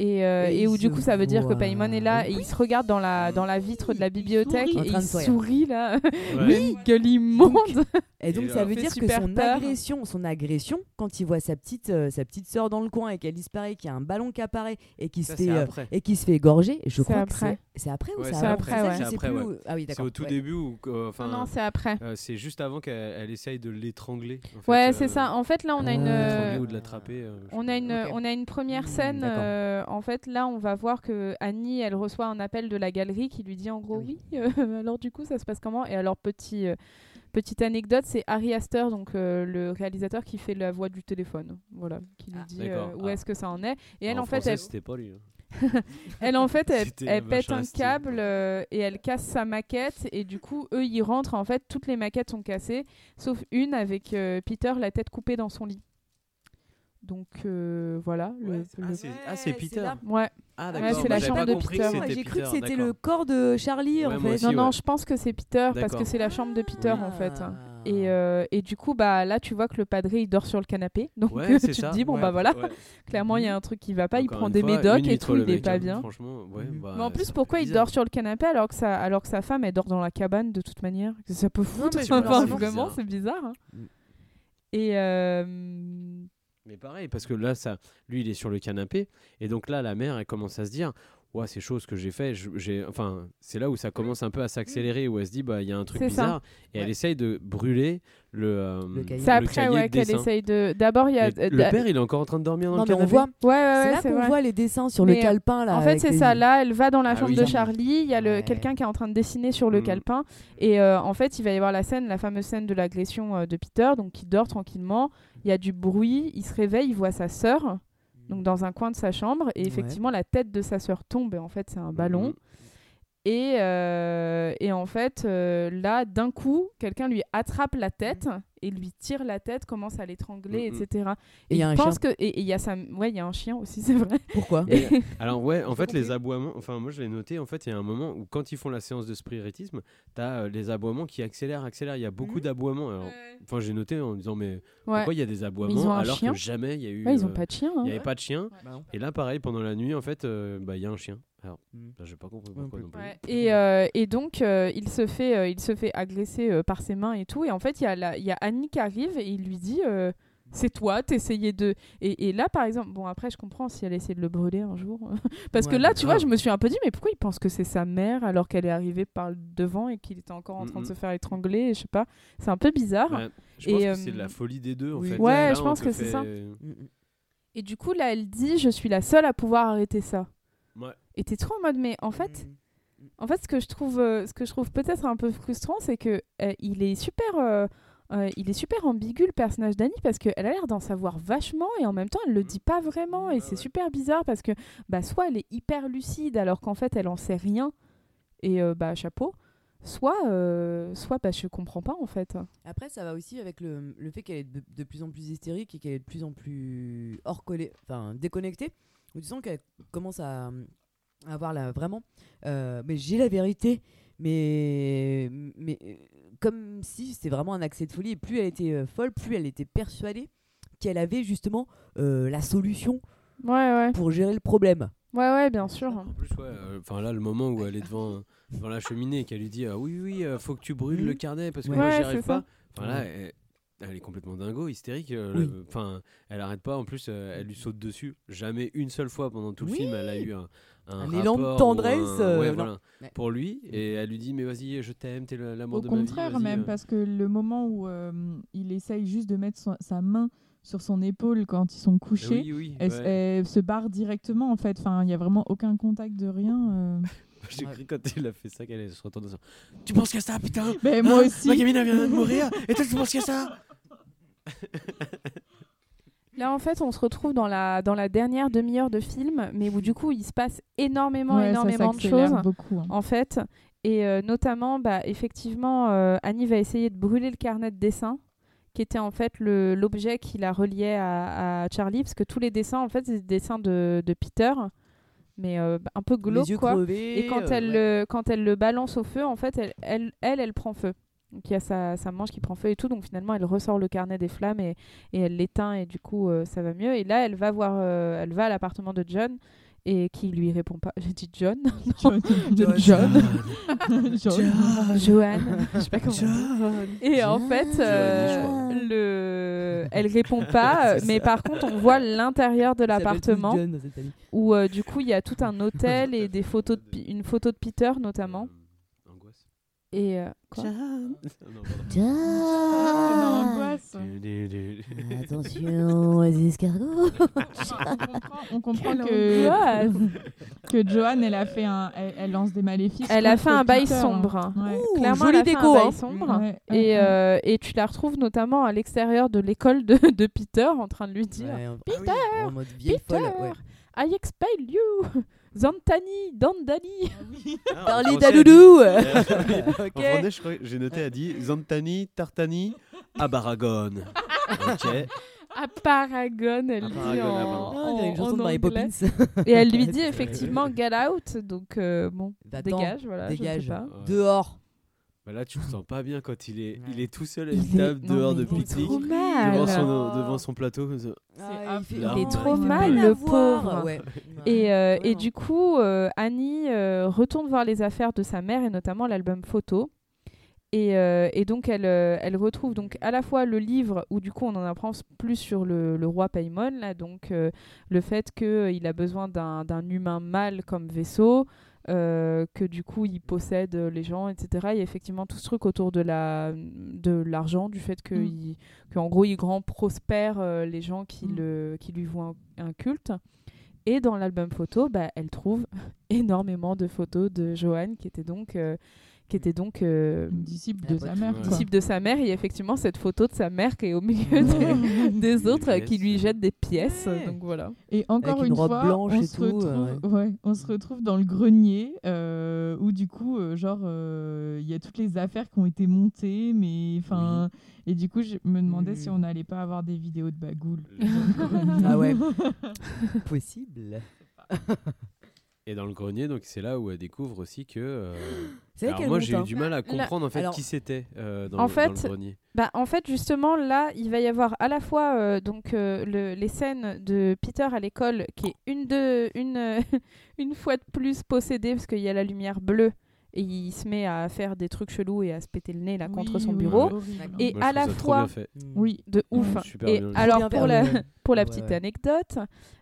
Et, euh, Et et il où du coup ça veut dire que. Paimon est là et il se regarde dans la, dans la vitre de la bibliothèque sourit. En et il sourit là. Ouais. Oui, gueule immonde. Et donc Et ça là, veut dire que son peur. agression, son agression, quand il voit sa petite, euh, sa petite sœur dans le coin et qu'elle disparaît, qu'il y a un ballon qui apparaît et qui se Ça, fait c'est euh, et qui se fait égorger, je C'est crois que après. c'est c'est après ou Ouais, c'est c'est après, Ça, ouais. C'est après, plus ouais. où- Ah oui, C'est au tout ouais. début où euh, enfin non, c'est après. euh, c'est juste avant qu'elle elle essaye de l'étrangler. Ouais, c'est ça. En fait, là, on a Ah. une, de l'étrangler ou de l'attraper. je sais on a une, on a une première Hmm, scène. Euh, en fait, là, on va voir que Annie, elle reçoit un appel de la galerie qui lui dit en gros, Oui. oui. euh, alors du coup, ça se passe comment? Et alors petit, euh, petite anecdote, c'est Harry Astor, donc euh, le réalisateur qui fait la voix du téléphone, voilà, qui lui Ah, dit euh, où Ah. est-ce que ça en est. Et elle, en, fait, français, elle, c'était pas lui. hein. elle, en fait, elle, C'était elle pète un câble euh, et elle casse sa maquette. Et du coup, eux, ils rentrent. En fait, toutes les maquettes sont cassées, sauf une avec euh, Peter la tête coupée dans son lit. Donc euh, voilà. le- Ouais, c'est- le- ah, c'est- ah, Peter. Ouais. Ah Ouais, d'accord. c'est la j'avais chambre de Peter. J'ai cru que Peter, c'était le corps de Charlie Ouais, en fait. aussi, non, ouais. non, je pense que c'est Peter parce que c'est la chambre de Peter en fait. Ah. Et, euh, et du coup, bah là, tu vois que le padré il dort sur le canapé. Donc tu ça. te dis, bon ouais, bah voilà, ouais. clairement il y a un truc qui va pas. il prend des fois, médocs et tout, il est pas hein. bien. Franchement, ouais. Mhm. bah, Mais en plus, pourquoi il dort sur le canapé alors que, sa, alors que sa femme elle dort dans la cabane de toute manière? Ça peut foutre. vraiment, bizarre. c'est bizarre. hein. Mm. Et euh, Mais pareil, parce que là, ça, lui, il est sur le canapé, et donc là, la mère, elle commence à se dire, ouais, ces choses que j'ai fait, j'ai, enfin, c'est là où ça commence un peu à s'accélérer, où elle se dit, bah, il y a un truc C'est ça. bizarre, et elle essaye de brûler le, euh, Le cahier. c'est après cahier ouais, de qu'elle essaye de. D'abord, il y a. Le père, il est encore en train de dormir dans Non, le mais on canapé. voit. Ouais, ouais, C'est là qu'on vrai. voit les dessins sur Mais, le calepin là. En fait, c'est les- ça. Là, elle va dans la Ah chambre oui. de Charlie. Il y a le Ouais. quelqu'un qui est en train de dessiner sur le Mm. calepin. Et euh, en fait, il va y avoir la scène, la fameuse scène de l'agression euh, de Peter. Donc, il dort tranquillement. Il y a du bruit. Il se réveille. Il voit sa sœur. Donc, dans un coin de sa chambre. Et Ouais. effectivement, la tête de sa sœur tombe. Et en fait, c'est un ballon. Mhm. Et, euh, et en fait, euh, là, d'un coup, quelqu'un lui attrape la tête et lui tire la tête, commence à l'étrangler, etc. Et il y a un pense chien. que et et il y a sa, ouais, il y a un chien aussi, c'est vrai. Pourquoi alors ouais, en fait les aboiements, enfin moi je l'ai noté, en fait il y a un moment où quand ils font la séance de spiritisme, t'as euh, les aboiements qui accélèrent, accélèrent, il y a beaucoup Mhm. d'aboiements. Enfin j'ai noté en disant mais Ouais. pourquoi il y a des ils ont aboiements un alors chien. que jamais il y a eu... Ouais, ils ont euh, pas de chien. hein. Il n'y avait pas de chien. Bah. Et là, pareil, pendant la nuit, en fait, euh, bah, il y a un chien. Alors, j'ai pas compris Moi non pourquoi plus. non plus. Ouais. Et, euh, et donc, euh, il, se fait, euh, il se fait agresser euh, par ses mains et tout. Et en fait, il y, a la- il y a Annie qui arrive et il lui dit euh, C'est toi, t'essayais de. Et, et là, par exemple, bon, après, je comprends si elle essaie de le brûler un jour. Parce que là, tu vois, je me suis un peu dit Mais pourquoi il pense que c'est sa mère alors qu'elle est arrivée par le devant et qu'il était encore en train de se faire étrangler Je sais pas. C'est un peu bizarre. Ouais, je pense Et, que c'est de la folie des deux, en oui. fait. Ouais, Là, je pense que c'est ça. Et du coup, là, elle dit Je suis la seule à pouvoir arrêter ça. Ouais. Et t'es trop en mode Mais en fait. Mm. En fait, ce que je trouve, euh, ce que je trouve peut-être un peu frustrant, c'est que euh, il est super, euh, euh, il est super ambigu le personnage d'Annie parce qu'elle a l'air d'en savoir vachement et en même temps elle le dit pas vraiment et Ouais, c'est ouais. super bizarre parce que bah soit elle est hyper lucide alors qu'en fait elle en sait rien et euh, bah chapeau, soit euh, soit bah je comprends pas en fait. Après, ça va aussi avec le, le fait qu'elle est de, de plus en plus hystérique et qu'elle est de plus en plus hors collée, enfin déconnectée. Où tu sens qu'elle commence à avoir la vraiment. euh, mais j'ai la vérité, mais mais euh, comme si c'était vraiment un accès de folie. Et plus elle était euh, folle, plus elle était persuadée qu'elle avait justement euh, la solution Ouais, ouais. pour gérer le problème. Ouais, ouais, bien sûr. En plus, ouais, euh, enfin là, le moment où elle est devant, devant la cheminée et qu'elle lui dit oui, oui, euh, faut que tu brûles le carnet parce que Ouais. moi, j'y arrive pas. ça. Elle, est complètement dingo, hystérique. euh, Oui. Enfin, elle arrête pas. En plus, euh, elle lui saute dessus. Jamais une seule fois pendant tout le Oui. film, elle a eu un, un, Un élan de tendresse, un- euh, ouais, non. voilà, Ouais. pour lui. Et elle lui dit mais vas-y, je t'aime, t'es l'amour Au de ma vie. contraire, vas-y, même, euh. parce que le moment où euh, il essaye juste de mettre sa main sur son épaule quand ils sont couchés, Oui, oui, elle, ouais. elle se barre directement en fait. Enfin, il n'y a vraiment aucun contact de rien. J'ai cru quand il a fait ça qu'elle se retourne dans son- Tu penses qu'à ça, putain? Mais moi aussi. Ma gamine, elle vient de mourir Et toi, tu penses qu'à ça? Là, en fait, on se retrouve dans la, dans la dernière demi-heure de film, mais où du coup, il se passe énormément, Ouais, ça énormément de choses, beaucoup. hein. en fait. Et euh, notamment, bah, effectivement, euh, Annie va essayer de brûler le carnet de dessin, qui était en fait le- l'objet qui la reliait à, à Charlie, parce que tous les dessins, en fait, c'est des dessins de, de Peter, mais euh, un peu glauque, quoi. crevés. Et quand, euh, elle, ouais. le, quand elle le balance au feu, en fait, elle, elle, elle, elle prend feu. Y a sa, sa manche qui prend feu et tout. Donc finalement, elle ressort le carnet des flammes et, et elle l'éteint et du coup, euh, ça va mieux. Et là, elle va voir, euh, elle va à l'appartement de John et qui lui répond pas. J'ai dit John. John. John. John. Joanne. Je sais pas comment. Et en fait, euh, le... elle répond pas. mais par contre, on voit l'intérieur de l'appartement John où euh, du coup, il y a tout un hôtel et des photos de une photo de Peter notamment. Et euh, quoi Angoisse. Attention, les escargots. on comprend, on comprend Quelle que, que Joanne, elle a fait un, elle, elle lance des maléfices. Elle a fait un bail Peter, hein. sombre. Ouais. Ouh, Clairement, jolie elle a fait déco, un bail hein. sombre. Ouais, Et, euh, et tu la retrouves notamment à l'extérieur de l'école de, de Peter en train de lui dire Ouais, en- Peter, ah oui, en mode vieille Peter, folle. Ouais. I expel you Zantani, Dandani Ah, en Darli dit- En français, je crois que j'ai noté, elle dit Zantani, Tartani, Abaragon. ok. à Paragon, elle À dit Paragon, en, ah, il y a une en- chanson en de Mary anglais. Poppins. Et elle lui dit effectivement get out, donc euh, bon, Attends, dégage, voilà, je sais dégage. pas. Dehors. Bah là, tu le sens pas bien quand il est, il est tout seul à une table est- non, dehors mais de il est pique-nique trop devant mal. son, devant son plateau. Ah, fait- fait- il est trop il mal, le pauvre. Ouais. Et, euh, et non. du coup, euh, Annie euh, retourne voir les affaires de sa mère et notamment l'album photo. Et, euh, et donc, elle, euh, elle retrouve donc à la fois le livre où du coup on en apprend plus sur le, le roi Paimon, là, donc euh, le fait qu'il a besoin d'un d'un humain mâle comme vaisseau, euh, que du coup il possède les gens, etc. Il y a effectivement tout ce truc autour de la de l'argent, du fait que Mm. il- qu'en gros il grand prospère euh, les gens qui, Mm. le, qui lui vouent un, un culte. Et dans l'album photo, bah, elle trouve énormément de photos de Joanne, qui était donc, euh, qui était donc euh, Une disciple de sa mère. Disciple de sa mère. Et effectivement, cette photo de sa mère qui est au milieu des, autres, qui lui jettent des pièces. Ouais. Donc voilà. Et encore Avec une, une robe fois, blanche on, et se tout, retrouve, euh, ouais, on se retrouve dans le grenier euh, où du coup, euh, genre, euh, il y a toutes les affaires qui ont été montées, mais enfin, et du coup, je me demandais si on n'allait pas avoir des vidéos de bagoules. Ah ouais. Possible. Et dans le grenier, donc c'est là où elle découvre aussi que. euh, C'est vrai alors qu'elle moi, j'ai eu hein. du mal à comprendre en fait Alors- qui c'était euh, dans, En le- dans fait, le grenier. Bah, en fait, justement, là, il va y avoir à la fois euh, donc, euh, le- les scènes de Peter à l'école, qui est une, de, une, euh, une fois de plus possédée, parce qu'il y a la lumière bleue, et il se met à faire des trucs chelous et à se péter le nez là, contre son oui, bureau. Et Moi, à la fois-. Mm. Oui, de ouf. Ouais, super et bien. alors, pour la, pour la petite ouais. anecdote,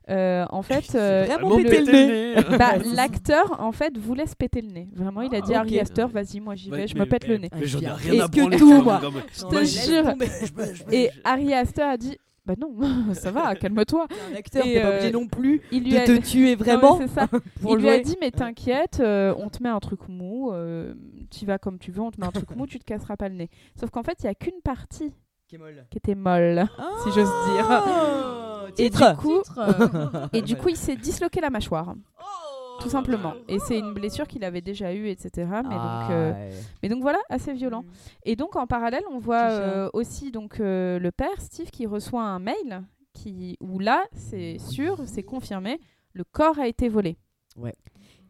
euh, en fait, euh, Vraiment Vraiment péter le nez. bah, l'acteur, en fait, voulait se péter le nez. Vraiment, il a dit Ah, à. Ari Aster, vas-y, moi j'y vais, Ouais, je mais- me pète le nez. Mais j'en ai rien à que tout, moi Je te jure. Et Ari Aster a dit, bah non, ça va, calme-toi. Un acteur, t'es pas euh, obligé non plus Il lui de a... te tuer vraiment ça. Il lui a dit, mais t'inquiète, euh, on te met un truc mou, euh, tu vas comme tu veux, on te met un truc mou, tu te casseras pas le nez. Sauf qu'en fait, il y a qu'une partie qui était molle, si j'ose dire. Ah, Et du coup, Titre, euh, et du coup, il s'est disloqué la mâchoire, Oh. Tout simplement. Et c'est une blessure qu'il avait déjà eue, etc. Mais donc, euh, Ah, ouais. mais donc voilà, assez violent. Et donc en parallèle, on voit euh, aussi donc euh, le père Steve qui reçoit un mail qui où là, c'est sûr, c'est confirmé, le corps a été volé.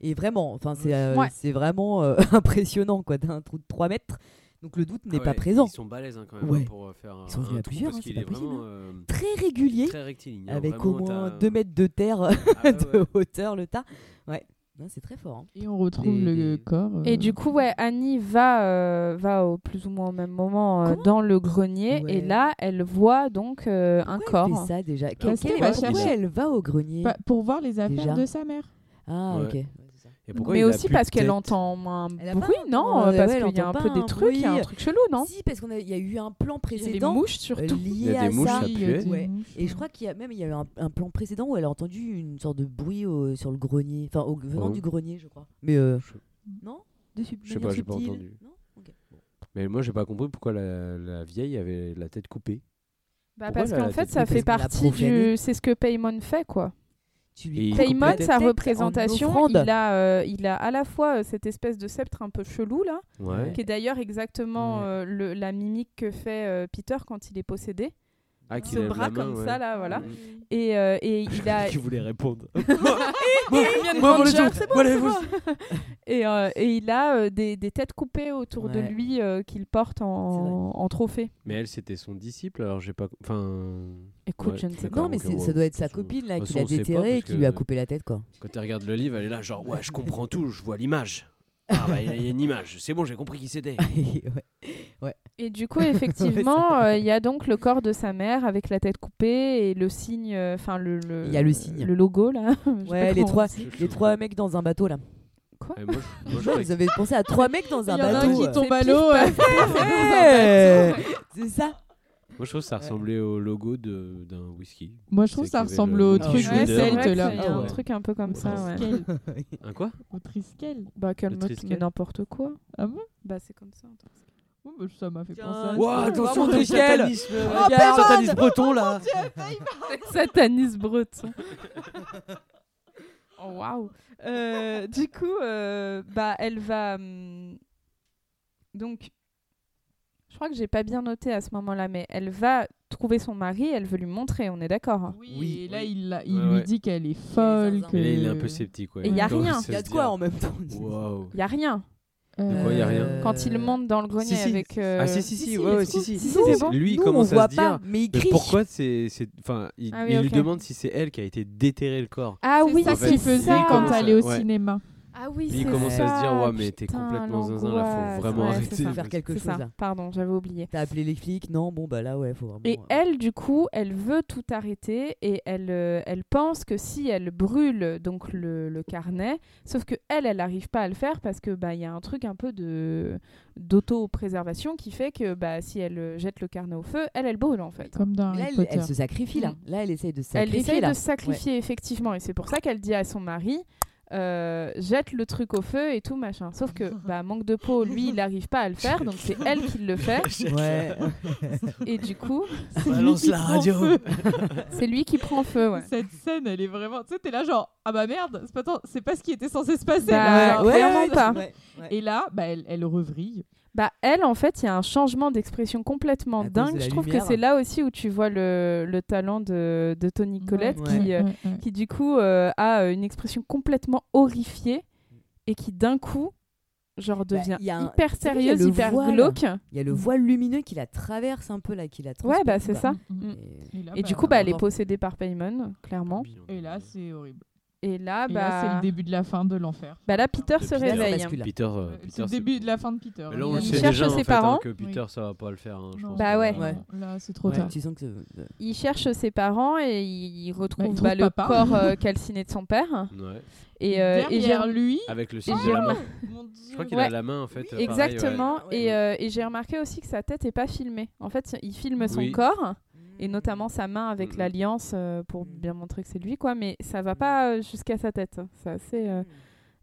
Et vraiment, enfin c'est euh, Ouais. vraiment euh, impressionnant quoi, d'un trou de 3 mètres. Donc le doute n'est Ah pas ouais, présent. Ils sont balèzes hein, quand même Ouais. hein, pour euh, faire un, Ils sont venus un à plusieurs, parce hein, c'est qu'il est vraiment euh, Très régulier, très rectiligne. hein, avec vraiment, au moins t'as- 2 mètres de terre Ah ouais, de ouais. hauteur le tas. Ouais, c'est très fort. hein. Et on retrouve Les- le les- corps. euh, Et du coup, ouais, Annie va, euh, va au plus ou moins au même moment euh, dans le grenier Ouais. et là, elle voit donc euh, un Pourquoi elle corps. fait ça déjà? Parce Quelle- qu'elle quelle- va pourquoi chercher- elle va au grenier? Pa- pour voir les affaires Déjà. de sa mère. Ah, Ouais. ok. Et pourquoi Mais il aussi parce qu'elle entend un Elle bruit, un- non ouais, Parce ouais, qu'il y a un peu des trucs, il y a un truc chelou, non? Si, parce qu'il y a eu un plan Il y a des précédent mouches surtout. lié Il y a des à mouches, ça. des Ouais. mouches, Et je crois qu'il y a même il y a eu un, un plan précédent où elle a entendu une sorte de bruit au- sur le grenier, enfin au- venant Oh. du grenier, je crois. Mais euh, Je- non, de sub- Je sais pas, j'ai pas entendu. Non? Ok. Bon. Mais moi, j'ai pas compris pourquoi la, la vieille avait la tête coupée. Bah, parce qu'en fait, ça fait partie du. C'est ce que Paymon fait, quoi. Tu lui sa représentation, offrande. il a, euh, il a à la fois euh, cette espèce de sceptre un peu chelou, là, Ouais. qui est d'ailleurs exactement Ouais. euh, le- la mimique que fait Peter quand il est possédé. Ah, qu'il lève bras la main, comme ouais. ça, là, voilà. Et, euh, et il a. Qui voulait répondre et, il a euh, des, des têtes coupées autour de lui euh, qu'il porte en, en trophée. Mais elle, c'était son disciple, alors j'ai pas. Enfin. Écoute, Ouais, je ne sais pas. Non, mais ça doit être sa copine là façon, qui l'a on sait pas, déterré et qui lui a coupé la tête quoi. Quand elle regarde le livre, elle est là, genre, ouais, je comprends tout, je vois l'image. Ah, bah, il y a- il y a une image, c'est bon, j'ai compris qui c'était. Ouais. Et du coup, effectivement, euh, il y a donc le corps de sa mère avec la tête coupée et le signe, euh, enfin le, le- Il y a le signe. le logo là. Ouais, les trois, les trois mecs dans un bateau là. Et moi, je- moi, je Non, croyais vous avez pensé à trois mecs dans un Il y en a bateau. un qui euh. tombe à C'est l'eau. C'est ça. Moi, je trouve que ça ressemblait au logo de- d'un whisky. Moi, je trouve C'est ça ressemble le au truc Ouais, Celte y là. a un truc un peu comme ça, ouais. Un quoi? Au Triskel. Bah, Triskel. mais n'importe quoi. Ah bon? Bah, c'est comme ça. attends. Oh, bah, Ça m'a fait Tiens, penser à Ouah, attention, ciel. satanisme, Oh, regarde, satanisme breton là Satanisme breton. oh, waouh. Euh, du coup, euh, bah, elle va. hum, donc, je crois que j'ai pas bien noté à ce moment-là, mais elle va trouver son mari, elle veut lui montrer, on est d'accord hein. Oui, Oui. et là, Oui. il, la- il Ouais, lui ouais. dit qu'elle est folle. zinzin. Que... Et là, il est un peu sceptique. Ouais. Et y a rien. Il y a de quoi dit, en même temps. Waouh. Il y a rien. Euh, quoi, y a rien Quand il monte dans le grenier Si, si. avec. euh, Ah, si, si, si, si, ouais, mais ouais, c'est si, si. Si, si, c'est bon. Lui, il Nous, commence à se pas, dire. mais il Mais crie. pourquoi c'est. c'est- Enfin, il, Ah oui, il ok. lui demande si c'est elle qui a été déterré le corps. Ah c'est oui, En fait, qu'il c'est faisait quand elle est au Ouais. cinéma. Ah oui, Puis il commence à se dire, ouais, mais t'es complètement zinzin, là, faut vraiment Ouais, arrêter. ça. Faire quelque chose ça. là. Pardon, j'avais oublié. T'as appelé les flics? Non, bon bah là ouais, faut vraiment. Et euh, elle, du coup, elle veut tout arrêter et elle, euh, elle pense que si elle brûle donc le, le carnet, sauf que elle, elle n'arrive pas à le faire parce que bah il y a un truc un peu de d'auto-préservation qui fait que bah si elle euh, jette le carnet au feu, elle, elle brûle en fait. Comme dans Là, Harry elle, Potter. elle se sacrifie là. Mm. Là, elle essaye de se Elle sacrifier essaye là. de se sacrifier effectivement et c'est pour ça qu'elle dit à son mari. Euh, jette le truc au feu et tout machin. Sauf que bah, manque de peau, lui, il n'arrive pas à le faire, donc c'est elle qui le fait. Ouais. Et du coup, C'est lui qui prend feu. c'est lui qui prend feu. Ouais. Cette scène, elle est vraiment. Tu sais, t'es là, genre, ah bah merde, c'est pas, tant- pas ce qui était censé se passer. Bah, là. Ouais, clairement ouais, pas. ouais, ouais. Et là, bah, elle, elle revrille. Bah elle, en fait, il y a un changement d'expression complètement À dingue. de Je trouve lumière. que c'est là aussi où tu vois le, le talent de, de Tony Collette Ouais. qui, euh, Ouais, ouais. qui du coup euh, a euh, une expression complètement horrifiée et qui d'un coup genre Bah, devient il y a un- hyper sérieuse, hyper voile. glauque. Il y a le voile lumineux qui la traverse un peu là, qui la Ouais, bah c'est ça. Mm, mm. Et- Et là, Et du bah, coup, bah, elle est possédée par Paimon, clairement. Et là, c'est horrible. Et là, Et là, c'est bah, le début de la fin de l'enfer. bah là, Peter De se Peter réveille. bascule. Peter, euh, Ouais, Peter, c'est le début de la fin de Peter. Mais là, on Il sait cherche déjà, ses en fait, parents. hein, que Peter, ça va pas le faire. hein, je Non. pense Bah que- ouais. Ouais. Là, c'est trop Ouais, tard. tu sens que c'est- Il cherche ses parents et il retrouve trouve bah, le papa. corps euh, calciné de son père. Ouais. Et, euh, et j'ai- lui. Avec le signe de j'ai la main. remar- Mon Dieu. Je crois qu'il Ouais. a la main en fait. Exactement. ouais. Et, euh, et j'ai remarqué aussi que sa tête est pas filmée. En fait, il filme son Oui. corps et notamment sa main avec Mhm. l'alliance euh, pour Mhm. bien montrer que c'est lui, quoi. Mais ça va pas euh, jusqu'à sa tête. C'est assez, euh,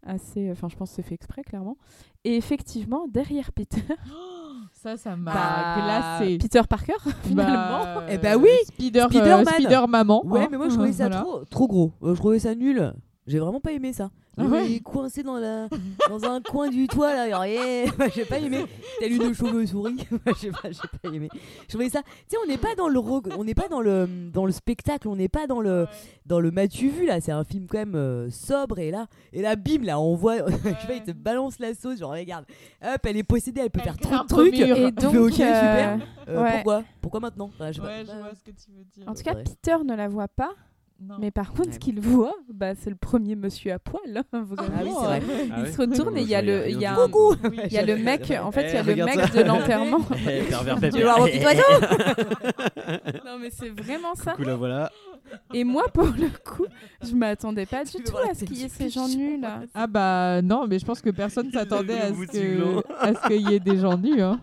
assez. Enfin, je pense que c'est fait exprès, clairement. Et effectivement, derrière Peter, Ça, ça m'a bah, glacé. Peter Parker, finalement. Bah, Eh bah oui, Spider, euh, Spider-Man. Spider maman. Ouais, hein. mais moi je trouvais ça Voilà. trop, trop gros. Euh, je trouvais ça nul. J'ai vraiment pas aimé ça. Ah ouais Il est coincé dans, la... dans un coin du toit là. genre, yeah. j'ai pas aimé. Telle une chauve-souris. j'ai pas, j'ai pas aimé. Je trouvais ça. Tu sais, on n'est pas dans le ro- on n'est pas dans le dans le spectacle. On n'est pas dans le dans le Mathieu vu là. C'est un film quand même euh, sobre et là et là bim là on voit. je sais pas, il te balance la sauce. Genre regarde. Hop, elle est possédée. Elle peut Elle faire trop de grimpe au trucs. mur. Et donc, ok super. euh, Euh, ouais. Pourquoi? Pourquoi maintenant? Enfin, je pas. Ouais, je vois ce que tu veux dire. En tout cas, Ouais. Peter ne la voit pas, Non. mais par contre, Ouais. ce qu'il voit, bah, c'est le premier monsieur à poil. hein, Vraiment. Ah oui, c'est vrai. Ah Il ouais se retourne et il y a le, il y a il y a le mec, en fait, il y a Eh, le mec ça. de l'enterrement. Eh, non, mais c'est vraiment ça. Coucou, la voilà. Et moi, pour le coup, je m'attendais pas du tout à ce qu'il y ait ces gens nuls. là. Ah bah non, mais je pense que personne s'attendait à ce qu'il y ait des gens nus. Hein.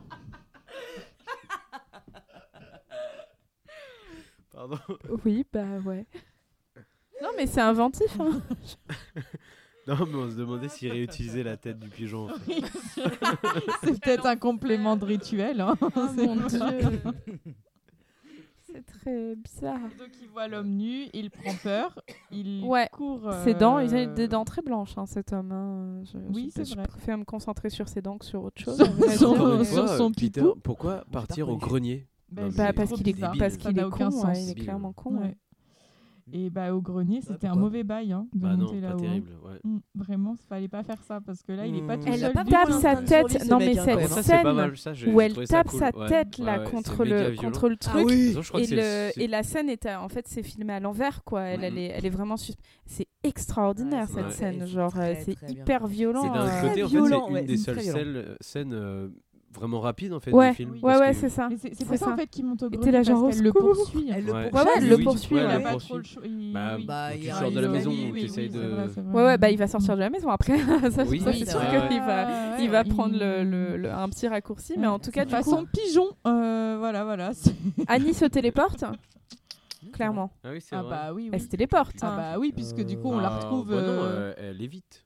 Pardon. Oui, bah ouais. Non, mais c'est inventif. hein. Non, mais on se demandait s'il réutilisait la tête du pigeon. en fait. C'est peut-être un complément de rituel. Hein. Oh C'est mon dieu. C'est très bizarre. Donc il voit l'homme nu, il prend peur, il Ouais, court. Ses dents, il a euh, des dents très blanches, hein, cet homme. hein. Je, Oui, je- c'est je vrai. préfère me concentrer sur ses dents que sur autre chose. Sur son- sur Peter, pourquoi partir au grenier? Bah, Non, Bah, parce qu'il est, est aucun con, ouais, il est clairement con. Ouais. Et bah au grenier, c'était un mauvais bail hein, de Bah monter là-haut. terrible. Ouais. Mm, vraiment, il fallait pas faire ça parce que là, il est pas Mm. tout Elle seul. pas tape sa lui, tête. Non, mais hein, cette scène où elle tape cool. sa tête ouais, là contre le violent. contre le Ah truc. Et, la scène est à- en fait c'est filmé à l'envers quoi elle, elle, est, elle est vraiment c'est extraordinaire Ouais, cette ouais. scène C'est genre euh, c'est bien. hyper violent C'est d'un euh. côté, en fait, violent, c'est une des seules scènes, euh, scènes euh, vraiment rapides en fait ouais du film. Oui. ouais parce ouais que- c'est ça c'est pour ça, ça. en fait qu'il monte au Et t'es grenier là, parce genre, qu'elle le poursuit. Elle le Ouais. poursuit. Ouais, elle le Oui, poursuit, ouais, il ouais. a elle pas poursuit. trop le choix. il- Bah, oui. Bah, Quand il sors de la maison, oui, tu oui, essayes oui, de- ouais ouais bah il va sortir de la maison après ça, Oui, c'est sûr qu'il ouais. va Ouais, il va prendre le, un petit raccourci mais Ouais. en tout cas du Façon coup pigeon, euh, voilà, voilà. Annie se téléporte clairement Ah oui, c'est Ah vrai. bah oui, elle se téléporte Ah hein. bah oui, puisque du coup on la Ah, retrouve. bah non, euh, euh, elle évite.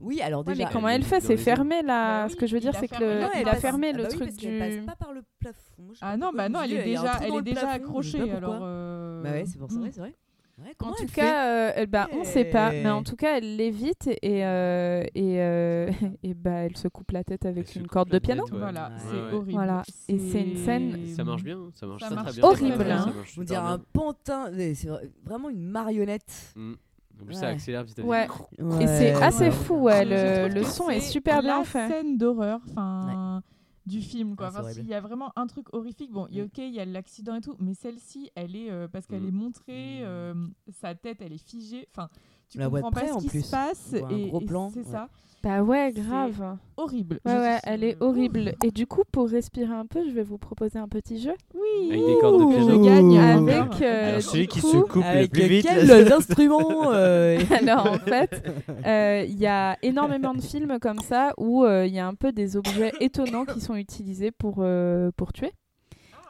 Oui, alors Ouais, déjà. mais comment elle elle fait c'est fermé là Bah ce oui, que je veux dire il c'est que le- Non, il elle a passe- fermé ah le bah oui, truc qu'elle du passe pas par le plafond. Ah non, bah non, elle est il un déjà, elle est déjà accrochée. Alors. euh, Bah ouais, c'est pour ça, mm. ouais, c'est vrai. Ouais, En tout cas, euh, elle, bah, on sait pas, mais en Eh. tout cas, elle l'évite et, euh, et, euh, et bah, elle se coupe la tête avec Elle une corde de tête, piano. ouais. Voilà, Ouais, c'est ouais. horrible. Voilà, et c'est une scène- Ça marche bien, ça marche Ça très marche très bien. horrible, Ça hein. marche On dirait un pantin, c'est vra- vraiment une marionnette. Mm. En plus, ça Ouais. accélère petit à petit. Ouais. Ouais, Et c'est assez fou, ouais, le, le son est super bien la fait. scène d'horreur, enfin, du film, quoi. Ah, horrible. s'il y a vraiment un truc horrifique, bon, y a- Mm. ok, il y a l'accident et tout, mais celle-ci, elle est euh, parce qu'elle Mm. est montrée, euh, sa tête, elle est figée. Enfin, tu la comprends pas près, ce qui se passe On voit un et, gros et plan, c'est ouais. ça, Bah ouais, grave. horrible. Ouais, ouais, elle est horrible. Et du coup, pour respirer un peu, je vais vous proposer un petit jeu. Oui. Avec des cordes de piano. Je gagne Avec, euh, Alors, celui qui coup- se coupe le Avec plus vite. quels instruments euh, Alors en fait, euh, il y a énormément de films comme ça où euh, il y a un peu des objets étonnants qui sont utilisés pour, euh, pour tuer.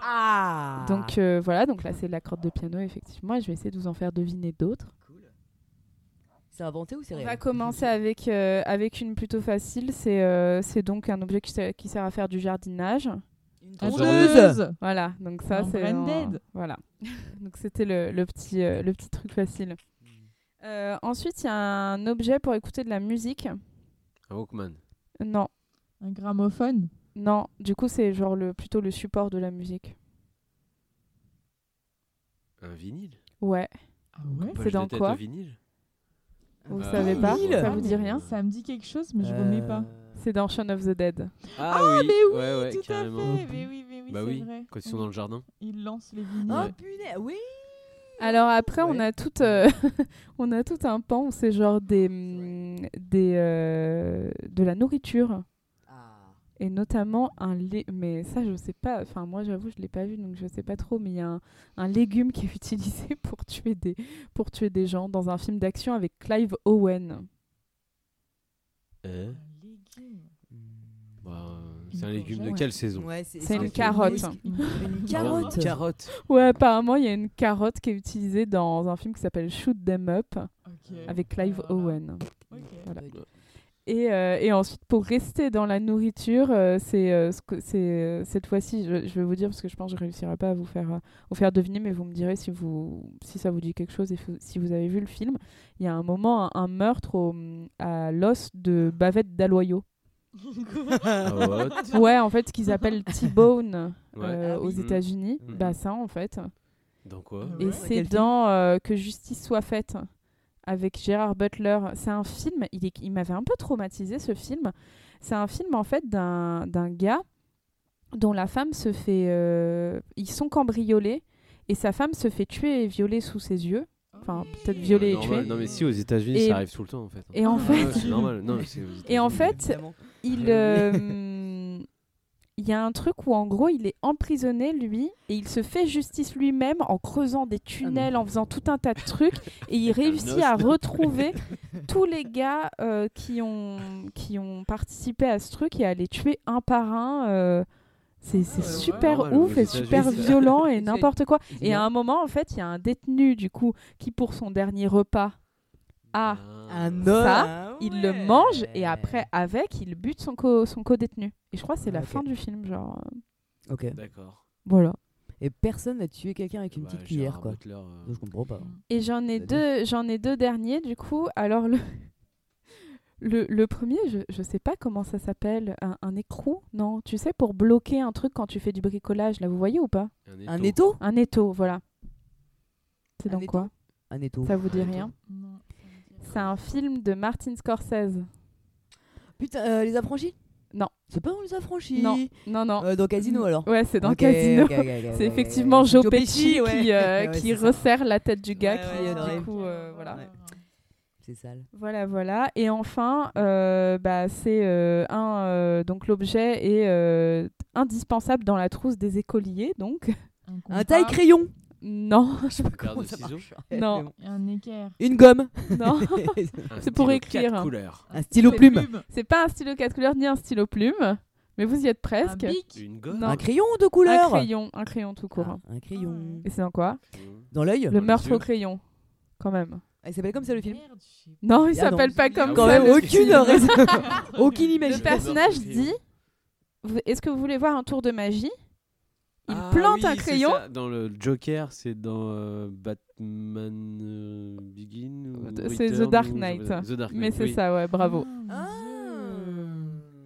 Ah Donc euh, voilà, donc là c'est la corde de piano effectivement et je vais essayer de vous en faire deviner d'autres. C'est inventé ou c'est On réel va commencer avec, euh, avec une plutôt facile, c'est euh, c'est donc un objet qui, sert- qui sert à faire du jardinage. Une Un tondeuse. Voilà, donc ça Un c'est Branded. voilà. donc c'était le, le petit euh, le petit truc facile. Euh, ensuite, il y a un objet pour écouter de la musique. Un Walkman. Non, Un gramophone. non, du coup c'est genre le plutôt le support de la musique. Un vinyle. Ouais, Ah ouais? Poche dans quoi? vinyle. Vous Euh, savez pas vinyle. Ça vous dit rien Ça me dit quelque chose, mais je remets pas. C'est dans Shaun of the Dead. Ah, oui, mais oui, ouais, ouais, Tout carrément. à fait. Mais oui, mais oui, Bah oui, vrai. quand ils sont dans le jardin. Ils lancent les vinyles. Oh Ouais. punaise, oui Alors après, on a tout, euh, on a tout un pan où c'est genre des, hum, des euh, de la nourriture Ah. Et notamment un lait. Mais ça, je sais pas. Enfin, moi, j'avoue, je l'ai pas vu, donc je sais pas trop. Mais il y a un, un légume qui est utilisé pour tuer des, pour tuer des gens dans un film d'action avec Clive Owen. Euh, Un légume. bah, Une c'est un légume de quelle saison Ouais, C'est une un carotte. Une- Une Ah, carotte. Une carotte. Ouais, apparemment, il y a une carotte qui est utilisée dans un film qui s'appelle Shoot Them Up Ok. avec Clive Voilà. Owen. Ok. Voilà. Et, euh, et ensuite, pour rester dans la nourriture, euh, c'est euh, ce cette fois-ci, je, je vais vous dire parce que je pense que je réussirai pas à vous faire, euh, vous faire deviner, mais vous me direz si, vous, si ça vous dit quelque chose et si vous avez vu le film. Il y a un moment, un, un meurtre au- à l'os de bavette d'Aloyau. Ah, Ouais, en fait, ce qu'ils appellent T-bone Ouais. euh, Ah aux. États-unis. Mhm. Bah, ça, en fait. Dans quoi? Et Ouais, c'est dans euh, Que justice soit faite avec Gérard Butler. C'est un film, il, est- il m'avait un peu traumatisé ce film. C'est un film en fait d'un d'un gars dont la femme se fait. euh, ils sont cambriolés et sa femme se fait tuer et violer sous ses yeux. Enfin, peut-être violer et tuer. Non, mais si, aux États-Unis, Et- ça arrive tout le temps en fait. Et en Ouais, fait, ouais, c'est normal. Non, mais c'est aux Et en fait, il, Ah euh, il y a un truc où en gros il est emprisonné lui et il se fait justice lui-même en creusant des tunnels, en faisant tout un tas de trucs et il réussit à retrouver tous les gars euh, qui, ont, qui ont participé à ce truc et à les tuer un par un. euh, c'est ouais, super ouf et super violent et n'importe quoi. Et à un moment, en fait, il y a un détenu du coup qui pour son dernier repas a Un Ça, homme, il le mange et après avec il bute son co son co-détenu. Et je crois que c'est la fin du film genre euh, Ok. D'accord. voilà. Et personne n'a tué quelqu'un avec une Bah, petite cuillère, quoi. Butler, euh, Je comprends pas. et j'en ai deux j'en ai deux derniers du coup. Alors le le, le premier je, je sais pas comment ça s'appelle. Un, un écrou? Non. Tu sais pour bloquer un truc quand tu fais du bricolage là vous voyez ou pas? Un étau. un étau voilà. C'est dans étau. quoi? Un étau. ça vous dit rien? Non, c'est un film de Martin Scorsese Putain, euh, les affranchis? Non. C'est pas dans les affranchis? Non non non Euh, dans Casino alors ouais c'est dans Casino C'est effectivement. Joe Joe Pesci ouais. qui, euh, Ouais, qui c'est ça. resserre la tête du gars Ouais, qui, du vrai. coup, euh, voilà. Ouais. C'est sale. Voilà, voilà. Et enfin, euh, bah, c'est euh, un donc donc l'objet est euh, indispensable dans la trousse des écoliers, donc Un, Un compas, taille crayon non, Je sais pas comment ça marche. Non. Mais bon. Un équerre. Une gomme non, Un C'est pour stylo écrire. quatre couleurs. Un stylo plume c'est pas un stylo 4 couleurs ni un stylo plume, mais vous y êtes Un presque. bic. Une gomme. Non. Un crayon de Un couleur crayon, un crayon tout court. Ah, Un crayon. Et c'est dans quoi? Dans l'œil? Le meurtre au crayon, quand même. Ah, Il s'appelle comme ça le film? Merde, Non, il Ah non. s'appelle pas comme Quand ça. même le aucune film. raison Aucune Le imagination personnage au crayon. dit Est-ce que vous voulez voir un tour de magie? Il Ah plante oui, un c'est crayon. ça. Dans le Joker, c'est dans euh, Batman euh, Begin ou C'est The Dark ou- Knight. The Dark Mais Knight, c'est oui. ça, ouais, bravo. Ah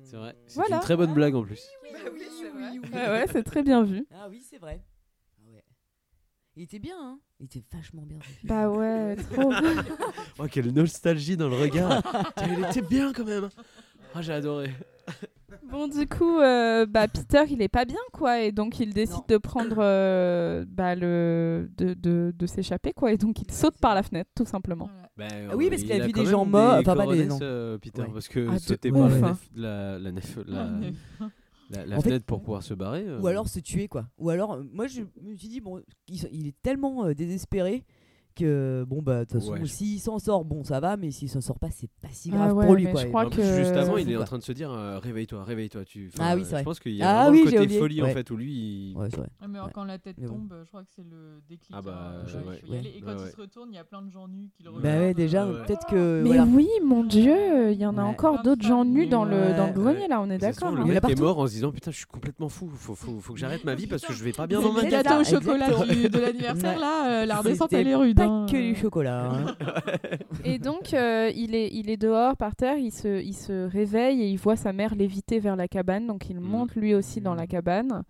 C'est vrai. C'est Voilà. une très bonne blague en plus. Ouais, ouais, c'est très bien vu. Ah oui, c'est vrai. Ah ouais. Il était bien, hein Il était vachement bien. Bah ouais, trop. Oh, quelle nostalgie dans le regard. Il était bien quand même. Ah, j'ai adoré. Bon, du coup, euh, bah, Peter, il est pas bien, quoi. Et donc, il décide Non. de prendre. euh, bah, le. de, de, de s'échapper, quoi. Et donc, il saute par la fenêtre, tout simplement. Ben, Ah oui, euh, parce il qu'il a vu des gens morts, enfin, pas euh, Peter, Ouais. parce que Ah, sauter par la, ouf, hein. nef- la, la, nef- la, Ah, la- la En fait- fenêtre pour pouvoir se barrer. euh, Ou alors se tuer, quoi. Ou alors, moi, je me suis dit, bon, il, il est tellement euh, désespéré que, bon, bah, de toute façon, Ouais, je- s'il s'en sort, bon, ça va, mais s'il s'en sort pas, c'est pas si Ah grave ouais, pour lui, quoi. je crois En que- plus, juste avant, il est Quoi. en train de se dire euh, réveille-toi, réveille-toi. Tu... Ah oui, c'est Je vrai. pense qu'il y a Ah vraiment oui, le j'ai côté oublié. folie en fait où lui. il- Ouais, c'est vrai. Ouais, mais Ouais. quand la tête tombe, je crois que c'est le déclic. Ah bah, hein, je- il ouais. faut y aller. Et quand il se retourne, il y a plein de gens nus qui le regardent. Bah ouais, déjà, ouais. peut-être que. Mais voilà. oui, mon Dieu, il y en a encore d'autres gens nus dans le, dans le grenier, là, on est d'accord. hein. Le a mec est mort en se disant putain, je suis complètement fou. Faut, faut, faut que j'arrête ma vie parce que je vais pas bien dans ma tête. gâteau au ça, chocolat de l'anniversaire, là, euh, la redescente, elle est rude. Pas que du chocolat. hein. Et donc, euh, il, est, il est dehors par terre, il se, il se réveille et il voit sa mère léviter vers la cabane. Donc, il Mm. monte lui aussi dans la cabane.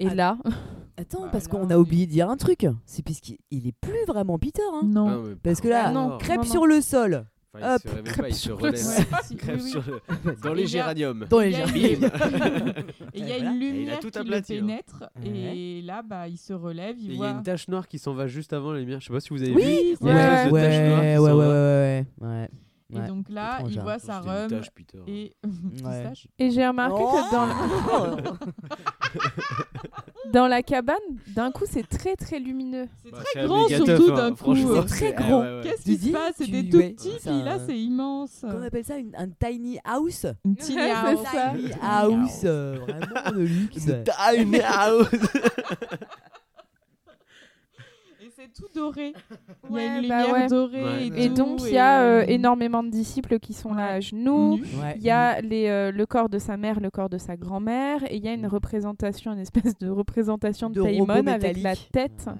Et Ah, là, Attends, Bah, parce qu'on on a oublié de dire un truc. C'est puisqu'il il est plus vraiment Peter. Hein. Non. Ah, Parce que là, non, crêpe non, non. sur le sol. Enfin, il se réveille pas, il se relève. Si, Crève oui, oui. sur le- dans les il y a- géraniums. Dans les Il y a jambes. une- Et il y a une Et il a lumière tout qui le hein. pénètre. Ouais. Et là, bah, il se relève, il il y voit. a une tache noire qui s'en va juste avant la lumière. Je sais pas si vous avez Oui, vu. Une ouais. Ouais, tache noire qui ouais, ouais, ouais, ouais, ouais. Et Ouais. donc là, il hein. voit sa rhum et Ouais. et j'ai remarqué que dans, Oh dans la cabane, d'un coup, c'est très très lumineux. C'est Bah, très c'est grand surtout d'un hein, coup. euh, C'est très ah, grand. ouais, ouais. Qu'est-ce Tu qui se dis, passe? Tu- C'était tout ouais, petit, c'est puis là, c'est immense. Qu'on appelle ça une- un tiny house? Une tiny house. c'est. Tiny house, euh, vraiment de luxe. Tiny house. Tout doré. Il y a une bah lumière ouais. dorée Ouais. et, donc, il y a euh, euh, énormément de disciples qui sont là à genoux. Il y a les, euh, le corps de sa mère, le corps de sa grand-mère, et il y a une Mm. représentation, une espèce de représentation de, De Paimon avec la tête. Ouais.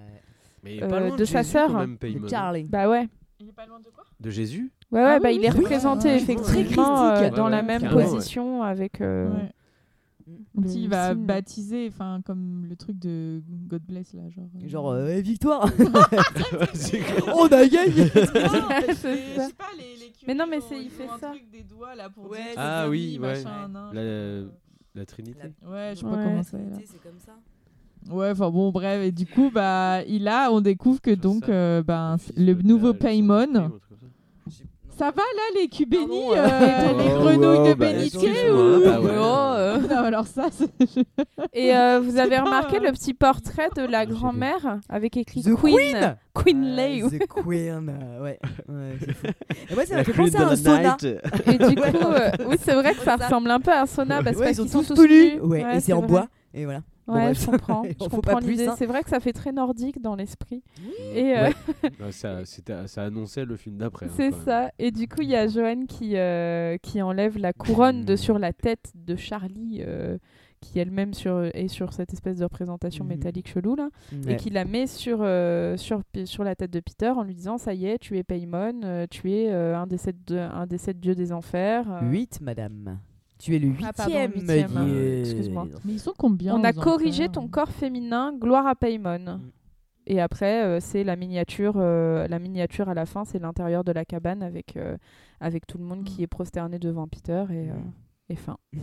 Mais il est Euh, pas loin de sa sœur. De. Bah ouais. Il est pas loin de quoi? De Jésus? Ouais, ouais, Ah bah, oui, il est oui, représenté ouais. effectivement euh, dans Ouais, la même position avec. euh, Ouais. Petit, il va signe. baptiser, enfin comme le truc de God Bless là, genre. euh, Genre, euh, Eh, victoire. On a gagné je ça. sais pas, les, les Mais non, mais curés, c'est- il fait ça. truc des doigts là pour Ouais, Ah oui, ouais. La, euh, la Trinité. Ouais, je sais pas Ouais. comment c'est là. C'est comme ça. Ouais, enfin bon, bref, et du coup, bah, il a, on découvre que donc, ça, euh, ben, le nouveau Paimon. Saint-Esprit, ou un truc comme ça. Va là, les cubénis, Pardon, euh, euh, les grenouilles oh, de bah, bénitier ou... bah ouais. Oh, euh. Non, alors ça, c'est... Et euh, vous avez remarqué le petit portrait de la grand-mère avec écrit The Queen, Queen Queen Euh, Lay. The Queen, euh, ouais. ouais c'est fou. Et moi, ça m'a fait Queen penser à un sauna. Et du coup, euh, oui, c'est vrai que ça ressemble un peu à un sauna parce Ouais, qu'ils sont tous tous nus. Ouais, et c'est en vrai. bois. Et voilà. Bon, Ouais, bref. je comprends. Il je comprends l'idée. hein. C'est vrai que ça fait très nordique dans l'esprit. Et euh, Ouais. Bah, ça, ça annonçait le film d'après. hein, c'est même. ça. Et du coup, il y a Joanne qui, euh, qui enlève la couronne de sur la tête de Charlie, euh, qui elle-même sur, est sur cette espèce de représentation Mhm. métallique chelou là, Ouais. et qui la met sur, euh, sur, sur la tête de Peter en lui disant Ça y est, tu es Paimon, euh, tu es euh, un, des sept, de- un des sept dieux des enfers. euh. 8, madame. Tu es le Ah, pardon, huitième, huitième, dieu. euh, excuse-moi. Mais ils sont combien On a corrigé ton corps féminin, gloire à Paimon. Mm. Et après, euh, c'est la miniature. euh, la miniature à la fin, c'est l'intérieur de la cabane avec, euh, avec tout le monde qui Mm. est prosterné devant Peter et, euh, Mm. et fin. Et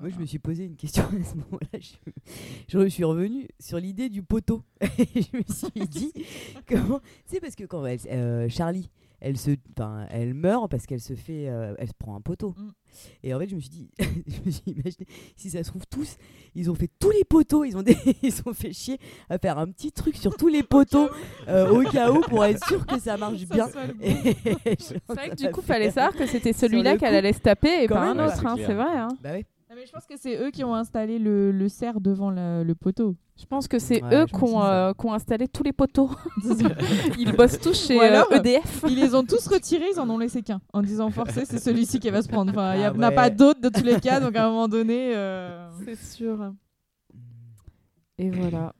Moi, je me suis posé une question à ce moment-là. Je, je suis revenu sur l'idée du poteau. Et je me suis dit, comment. Tu sais, parce que quand elle- euh, Charlie, elle, se, enfin, elle meurt parce qu'elle se fait. euh, elle se prend un poteau. Mm. Et en fait, je me suis dit, je me suis imaginé, si ça se trouve, tous, ils ont fait tous les poteaux. Ils ont, des, ils ont fait chier à faire un petit truc sur tous les poteaux euh, au cas où pour être sûr que ça marche Ça bien. C'est vrai que du coup, fallait savoir que c'était celui-là le qu'elle allait se taper et pas un autre. c'est hein, c'est vrai. hein. Bah ouais. Non, mais je pense que c'est eux qui ont installé le, le cerf devant la- le poteau. Je pense que c'est Ouais, eux je qui pense ont, euh, qui ont installé tous les poteaux. Ils bossent tous chez Ou alors, euh, EDF. Ils les ont tous retirés, ils en ont laissé qu'un. En disant forcé, c'est celui-ci qui va se prendre. Enfin, il n'y Ah en a ouais. pas d'autres de tous les cas, donc à un moment donné. euh, C'est sûr. Et voilà.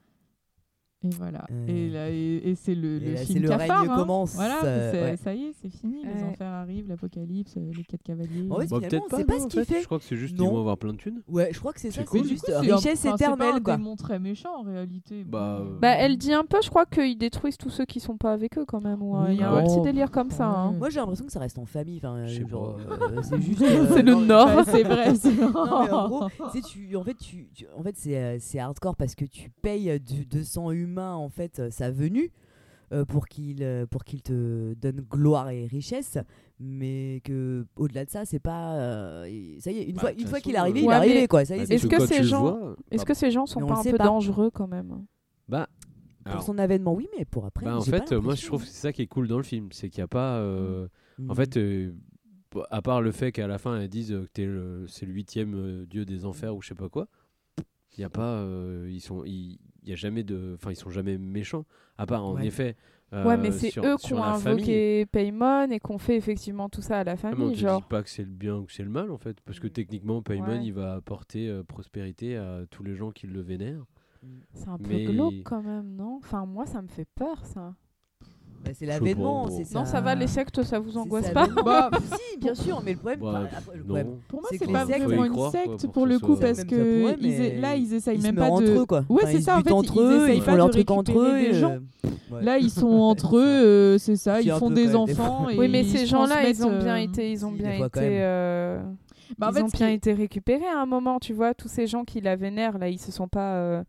Et voilà. Euh. Et, là, et, et c'est le, Et le là, c'est film le cafard. règne hein. commence, Voilà, euh, c'est- ouais. ça y est, c'est fini. Les enfers arrivent, l'apocalypse, euh, les quatre cavaliers. En fait, Bah, peut-être pas, ce qu'il fait. fait. Je crois que c'est juste qu'ils vont avoir plein de thunes. Ouais, je crois que c'est ça. C'est C'est cool. juste Du coup, c'est- richesse enfin, C'est éternelle, pas un démon très méchant en réalité. Bah, euh, Bah, elle dit un peu, je crois qu'ils détruisent tous ceux qui sont pas avec eux quand même. Il y a un petit délire comme ça. hein. Moi, j'ai l'impression que ça reste en famille. Enfin, Je sais genre, pas. c'est juste. C'est le Nord. C'est vrai. c'est- en fait, c'est, c'est hardcore parce que tu payes euh, du 200 humains en fait euh, sa venue euh, pour qu'il, euh, pour qu'il te donne gloire et richesse, mais que au-delà de ça, c'est pas. euh, il- ça y est, une Bah, fois, une fois qu'il est arrivé, il est arrivé quoi. Ça y est, c'est Est-ce que ces gens- vois, Est-ce que ces gens sont pas un peu pas. dangereux quand même? Bah, pour alors, son avènement, oui, mais pour après. bah, en fait, moi je trouve que c'est ça qui est cool dans le film, c'est qu'il n'y a pas. euh, Mhm. En fait, euh, à part le fait qu'à la fin elles disent que t'es le- c'est le huitième euh, dieu des enfers ou je sais pas quoi, il y a pas, euh, ils sont, il il y a jamais de, enfin ils sont jamais méchants. À part en Ouais. effet. Ouais, mais euh, c'est eux qui ont famille. invoqué Paimon et qu'on fait effectivement tout ça à la Ah, mais on famille. te genre. dit pas que c'est le bien ou que c'est le mal en fait, parce que Mm. techniquement Ouais. il va apporter euh, prospérité à tous les gens qui le vénèrent. C'est un peu Mais- glauque quand même, non? Enfin, moi, ça me fait peur, ça. Bah, c'est l'avènement, Non, ça va, les sectes, ça vous angoisse pas. Bah, si, bien sûr, mais le problème. Bah, le problème, Pour moi, C'est pas vraiment une secte pour le coup parce que pourrait, ils mais là ils essayent ils même pas de entre eux, quoi. Ouais, Enfin, c'est ils ça, en fait, entre ils eux, essayent ils pas font leur de truc entre eux. des et, gens. euh. Là, ils sont entre eux, euh, c'est ça, Si, ils font des enfants. Oui, mais ces gens-là, ils ont bien euh, été, ils ont bien été, euh, bah, en ils fait, ont bien été récupérés à un moment, tu vois. Tous ces gens qui la vénèrent, là, ils se sont pas.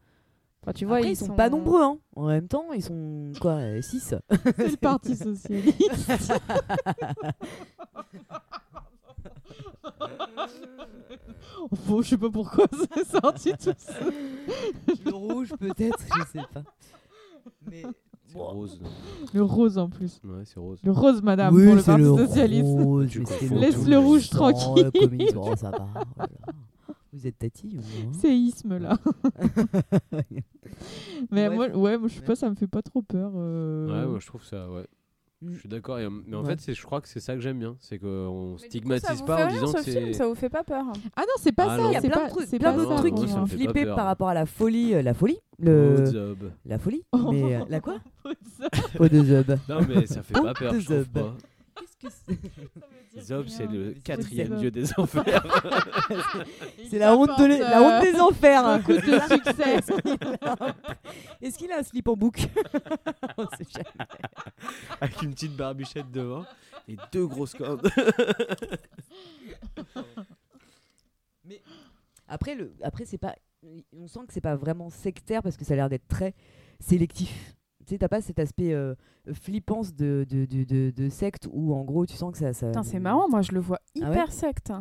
Euh, Enfin, tu vois, Après, ils, ils sont pas nombreux, hein. En même temps, ils sont quoi 6 c'est le Parti socialiste. Bon, je sais pas pourquoi c'est sorti tout ça. Le rouge, peut-être, je sais pas. Mais bon. rose. Le rose en plus. Ouais, c'est rose. Le rose, madame, oui, pour le Parti le socialiste. c'est Laisse le rouge tranquille. le communisme, oh, ça va. voilà. Vous êtes tati ou non Séisme là. Mais Ouais, moi, ouais, moi, je sais pas, ça me fait pas trop peur. euh. Ouais, moi je trouve ça, ouais. Mm. Je suis d'accord. Mais en Ouais. fait, c'est- je crois que c'est ça que j'aime bien. C'est qu'on coup, stigmatise pas en rien, disant ce que c'est. ça vous fait pas peur? Ah non, c'est pas Ah ça. Il y a c'est plein pas, trucs, plein d'autres trucs qui font flipper par rapport à la folie. euh, La folie le... Oh. La folie Oh. Mais euh, la quoi? Oh, de zob. Non, mais ça fait Oh, pas peur, de je trouve Zob. pas. Qu'est-ce que c'est? Zob, c'est le quatrième dieu des enfers. C'est la honte de les- la honte des enfers. hein. beaucoup de succès. Est-ce qu'il a- un slip en bouc On sait jamais. Avec une petite barbichette devant et deux grosses cordes. Après, le, après c'est pas, on sent que c'est pas vraiment sectaire parce que ça a l'air d'être très sélectif. Tu sais, t'as pas cet aspect euh, flippance de, de, de, de, de secte où en gros tu sens que ça. ça Putain, c'est marrant, moi je le vois Ah ouais hyper secte.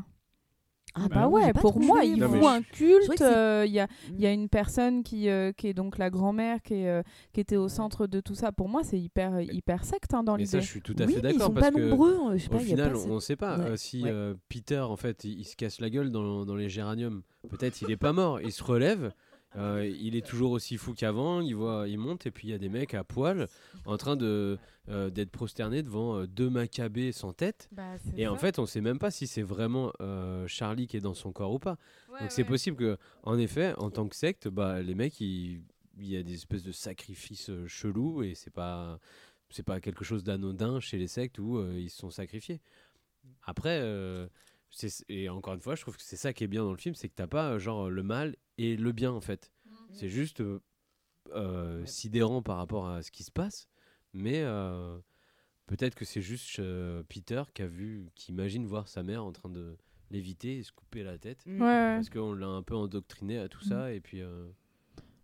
Ah bah moi, j'ai ouais, pour moi, il faut un culte. euh, Il y, a, il y a une personne qui, euh, qui est donc la grand-mère qui, est, euh, qui était au centre de tout ça. Pour moi, c'est hyper, hyper secte hein, dans Mais ça, l'idée. je suis tout à oui, fait ils d'accord sont parce pas que. nombreux. Je sais Au pas, il y a final, pas on ne sait pas Ouais, euh, si ouais. euh, Peter, en fait, il, il se casse la gueule dans, dans les géraniums. Peut-être il est pas mort, il se relève, euh, il est toujours aussi fou qu'avant, il voit, il monte et puis il y a des mecs à poil en train de euh, d'être prosternés devant euh, deux macabées sans tête. Bah, Et en fait, on sait même pas si c'est vraiment euh, Charlie qui est dans son corps ou pas. Donc c'est possible que, en effet, en tant que secte, bah, les mecs, il y a des espèces de sacrifices chelous et c'est pas c'est pas quelque chose d'anodin chez les sectes où ils se sont sacrifiés. Après, et encore une fois, je trouve que c'est ça qui est bien dans le film, c'est que t'as pas euh, genre le mal et le bien en fait. C'est juste euh, euh, sidérant par rapport à ce qui se passe, mais euh, peut-être que c'est juste euh, Peter qui a vu, qui imagine voir sa mère en train de l'éviter et se couper la tête. Mm. Parce qu'on l'a un peu endoctriné à tout ça et puis euh,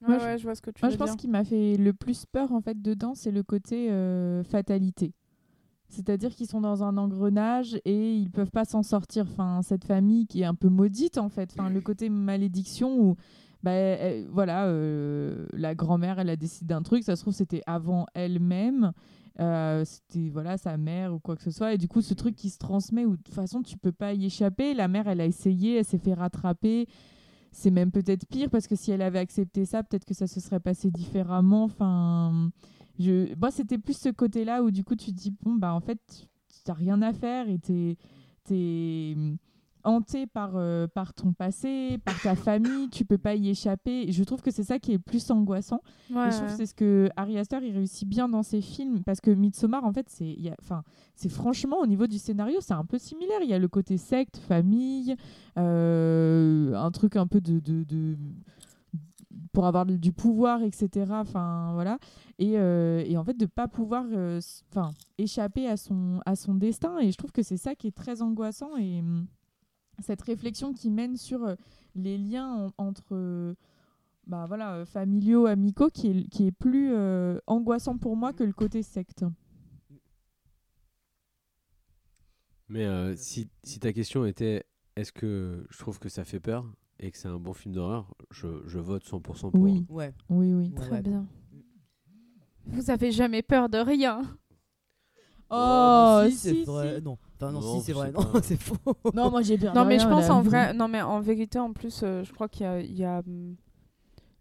Ouais, Moi, je- ouais, je vois ce que tu Moi, veux je pense qu'il m'a fait le plus peur en fait dedans, c'est le côté euh, fatalité. C'est-à-dire qu'ils sont dans un engrenage et ils peuvent pas s'en sortir. Enfin, cette famille qui est un peu maudite en fait. Enfin, le côté malédiction où, bah, elle- voilà, euh, la grand-mère, elle a décidé d'un truc. Ça se trouve, c'était avant elle-même. Euh, c'était voilà sa mère ou quoi que ce soit et du coup ce truc qui se transmet où de toute façon tu peux pas y échapper la mère elle a essayé elle s'est fait rattraper c'est même peut-être pire parce que si elle avait accepté ça, peut-être que ça se serait passé différemment. Enfin, je, moi, c'était plus ce côté-là où du coup, tu te dis, bon, bah en fait, tu n'as rien à faire et tu es, hanté par, euh, par ton passé, par ta famille, tu peux pas y échapper. Et je trouve que c'est ça qui est le plus angoissant. Ouais, Et je trouve ouais. que c'est ce que Ari Aster il réussit bien dans ses films parce que Midsommar en fait c'est enfin c'est franchement au niveau du scénario c'est un peu similaire il y a le côté secte famille euh, un truc un peu de, de, de- pour avoir du pouvoir etc enfin voilà. Et, euh, et en fait de pas pouvoir euh, échapper à son à son destin. Et je trouve que c'est ça qui est très angoissant et hum, cette réflexion qui mène sur euh, les liens en- entre bah voilà, familiaux, amicaux, qui est, qui est plus angoissant pour moi que le côté secte. Mais si, si ta question était est-ce que je trouve que ça fait peur? Et que c'est un bon film d'horreur, je, je vote 100% pour. Oui. Ouais. Oui, oui. Ouais, Très ouais. bien. Vous avez jamais peur de rien. Oh, si, si, c'est si. vrai. Non, enfin non, Non, si c'est vrai. Non, c'est faux. Non, moi j'ai bien. Non, mais je pense en vrai. Non, mais en vérité, en plus, euh, je crois qu'il y a. il y a, hum,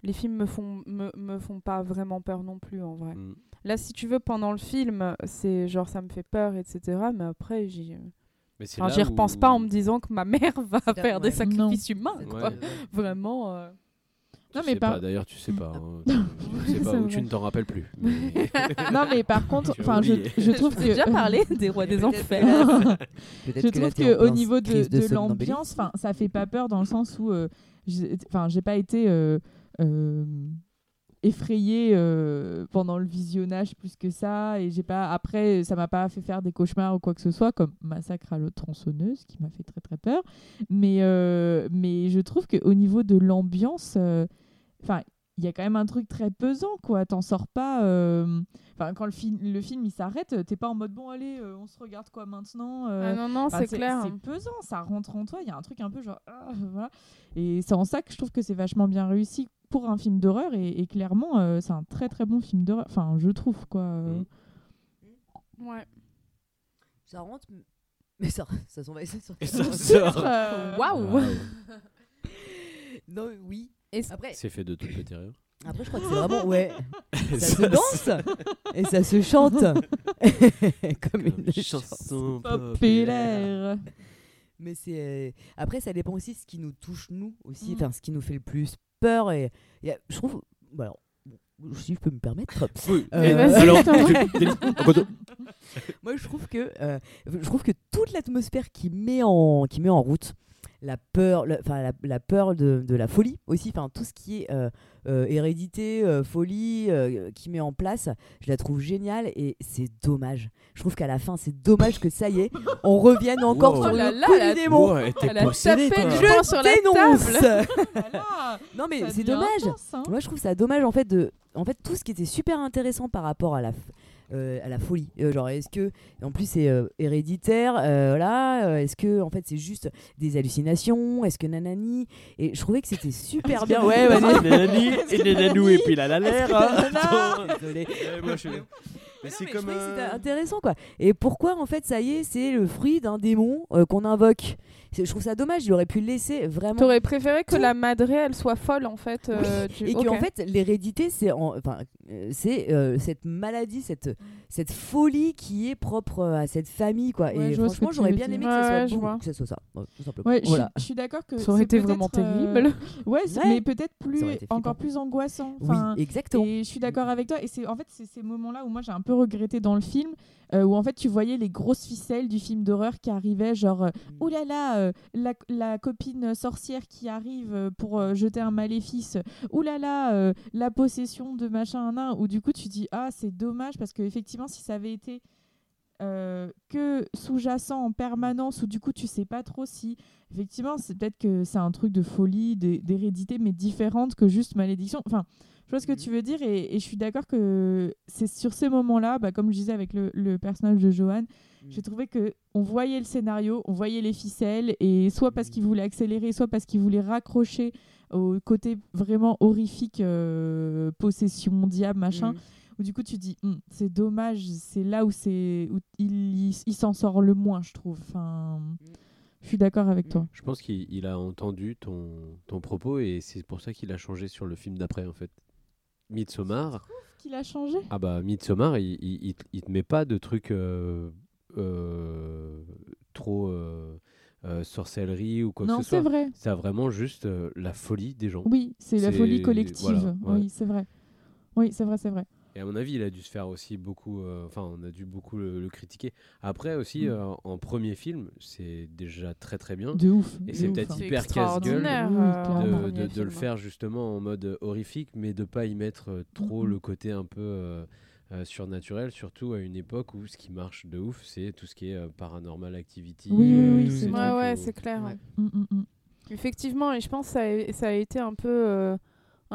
les films me font, me, me font pas vraiment peur non plus, en vrai. Mm. Là, si tu veux, pendant le film, c'est genre ça me fait peur, etc. Mais après, c'est enfin, j'y repense où- pas en me disant que ma mère va faire des ouais. sacrifices humains. Quoi. Ouais. Vraiment. euh. Tu Non, mais sais par- pas, d'ailleurs, tu sais pas. hein. Tu sais pas, ou tu ne t'en rappelles plus. Mais- Non, mais par contre, je, je trouve que. déjà parlé des rois des enfers. Je trouve qu'au niveau de, de somnambulisme. l'ambiance, enfin, ça fait pas peur dans le sens où, euh, j'ai- enfin, j'ai pas été euh, euh, effrayée euh, pendant le visionnage plus que ça, et j'ai pas, après, ça m'a pas fait faire des cauchemars ou quoi que ce soit, comme Massacre à l'eau tronçonneuse, qui m'a fait très très peur. Mais, euh, mais je trouve qu'au niveau de l'ambiance, euh, enfin. il y a quand même un truc très pesant, quoi. T'en sors pas. Enfin, quand le, film le film il s'arrête, t'es pas en mode bon, allez, on se regarde quoi maintenant Ah non, non, c'est clair. C'est pesant, ça rentre en toi. Il y a un truc un peu genre. ah, voilà. Et c'est en ça que je trouve que c'est vachement bien réussi pour un film d'horreur. Et, et clairement, euh, c'est un très très bon film d'horreur. Enfin, je trouve quoi. euh. Mm. Ouais. Ça rentre, mais ça, ça s'en va. Ça sort. Et ça sort. Euh, Waouh. Non, oui. Est-ce- Après, C'est fait de toute pétéreur. Après, je crois que c'est vraiment. Ouais. Ça se danse et ça se chante. Comme une chanson. Populaire. Mais c'est. euh, Après, ça dépend aussi de ce qui nous touche, nous aussi. Mm. Enfin, ce qui nous fait le plus peur. Et il y a- je trouve. Bon, si je peux me permettre. Oui. Euh, alors. Moi, je trouve que euh, je trouve que toute l'atmosphère qui met en qui met en route la peur, la, la peur de, de la folie aussi, enfin tout ce qui est euh, euh, hérédité, euh, folie, euh, qui met en place, je la trouve géniale et c'est dommage. Je trouve qu'à la fin, c'est dommage que ça y est, on revienne encore Wow. sur Oh là le là, coup la- du démon. Elle a possédé, tapé toi. du Je sur la dénonce. Voilà. non mais c'est dommage. intense, hein. Moi, je trouve ça dommage en fait de, en fait, tout ce qui était super intéressant par rapport à la, f- à la folie. Euh, genre, est-ce que, en plus, c'est euh, héréditaire, euh, voilà. euh, est-ce que, en fait, c'est juste des hallucinations Est-ce que nanani? Et je trouvais que c'était super bien. Ouais, Vas-y, nanani, et les nanous, et puis là, la l'air. hein. Attends, désolé. Ouais, moi, je- Mais c'est comme je trouvais que un- c'était intéressant quoi. Et pourquoi en fait ça y est, c'est le fruit d'un démon euh, qu'on invoque. Je trouve ça dommage, il aurait pu laisser vraiment T'aurais préféré que Tout. la madré, elle soit folle, en fait. euh, du- et ok. qu'en fait l'hérédité c'est en- enfin euh, c'est euh, cette maladie cette cette folie qui est propre euh, à cette famille quoi Ouais, et ce franchement j'aurais bien aimé que, Ouais, ça soit ouais, que ça soit ça ouais, tout simplement Ouais, je voilà suis- je suis d'accord que Ça aurait été vraiment euh, terrible. Ouais, mais peut-être plus encore plus angoissant. oui exactement Et je suis d'accord avec toi. Et c'est en fait c'est ces moments-là où moi j'ai un peu regretté dans le film, euh, où en fait tu voyais les grosses ficelles du film d'horreur qui arrivaient, genre euh, oh là là, euh, la, la copine sorcière qui arrive euh, pour euh, jeter un maléfice, oh là là, la possession de machin nain. Où du coup tu dis ah c'est dommage parce que effectivement si ça avait été que sous-jacent en permanence où du coup tu sais pas trop si effectivement c'est peut-être que c'est un truc de folie d'hé- d'hérédité mais différente que juste malédiction enfin je vois ce que tu veux dire et, et je suis d'accord que c'est sur ces moments là bah, comme je disais avec le, le personnage de Johan j'ai trouvé que on voyait le scénario on voyait les ficelles et soit parce qu'il voulait accélérer soit parce qu'il voulait raccrocher au côté vraiment horrifique euh, possession diable machin Mhm. où du coup tu dis Hum, c'est dommage c'est là où c'est où il, il, il s'en sort le moins je trouve enfin je suis d'accord avec toi Je pense qu'il il a entendu ton, ton propos et c'est pour ça qu'il a changé sur le film d'après en fait. Midsommar, qu'il a changé ah bah Midsommar, il, il, il, il te met pas de trucs euh, euh, trop euh, sorcellerie ou quoi non que ce c'est soit. vrai C'est vraiment juste la folie des gens. oui c'est la C'est- folie collective voilà, ouais. oui c'est vrai oui c'est vrai c'est vrai Et à mon avis, il a dû se faire aussi beaucoup. euh, Enfin, on a dû beaucoup le, le critiquer. Après aussi, Mm. euh, en premier film, c'est déjà très très bien. de ouf Et c'est peut-être hein. Hyper casse-gueule euh, de, le faire justement en mode horrifique, mais de pas y mettre trop le côté un peu euh, euh, surnaturel, surtout à une époque où ce qui marche de ouf, c'est tout ce qui est euh, paranormal activity. Oui, oui, euh, oui, c'est. Ouais, ouais, où- c'est clair. Ouais. Hum. Effectivement, et je pense que ça a, ça a été un peu euh,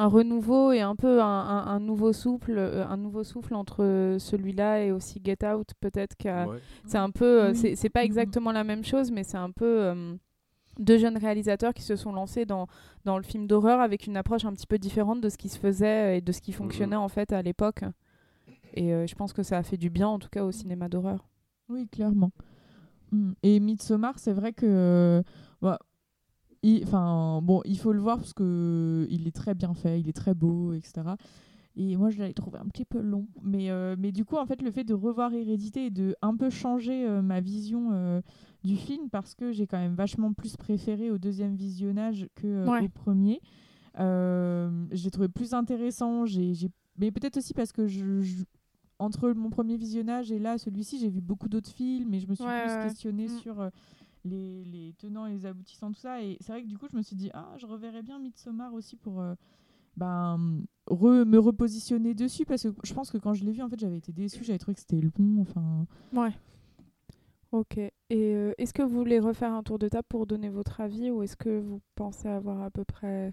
un renouveau et un peu un, un- un nouveau souffle, euh, un nouveau souffle entre celui-là et aussi Get Out, peut-être qu'à Ouais. c'est un peu, euh, Oui. c'est pas Mhm. exactement la même chose, mais c'est un peu euh, deux jeunes réalisateurs qui se sont lancés dans, dans le film d'horreur avec une approche un petit peu différente de ce qui se faisait et de ce qui fonctionnait en fait à l'époque. Et euh, je pense que ça a fait du bien en tout cas au cinéma d'horreur. Oui, clairement. Mm. Et Midsommar, c'est vrai que. bah, enfin, bon, il faut le voir parce que il est très bien fait, il est très beau, etc. Et moi, je l'avais trouvé un petit peu long. Mais, euh, mais du coup, en fait, le fait de revoir Hérédité et de un peu changer euh, ma vision euh, du film, parce que j'ai quand même vachement plus préféré au deuxième visionnage que Ouais. au premier. J'ai trouvé plus intéressant. J'ai, Mais peut-être aussi parce que je, je- entre mon premier visionnage et là, celui-ci, j'ai vu beaucoup d'autres films et je me suis Ouais, plus questionnée Mm. sur les, les tenants et les aboutissants, tout ça. Et c'est vrai que du coup, je me suis dit, ah, je reverrais bien Midsommar aussi pour euh, ben, re- me repositionner dessus parce que je pense que quand je l'ai vu, en fait, j'avais été déçue, j'avais trouvé que c'était long. Enfin, Ouais. Ok. Et euh, est-ce que vous voulez refaire un tour de table pour donner votre avis ou est-ce que vous pensez avoir à peu près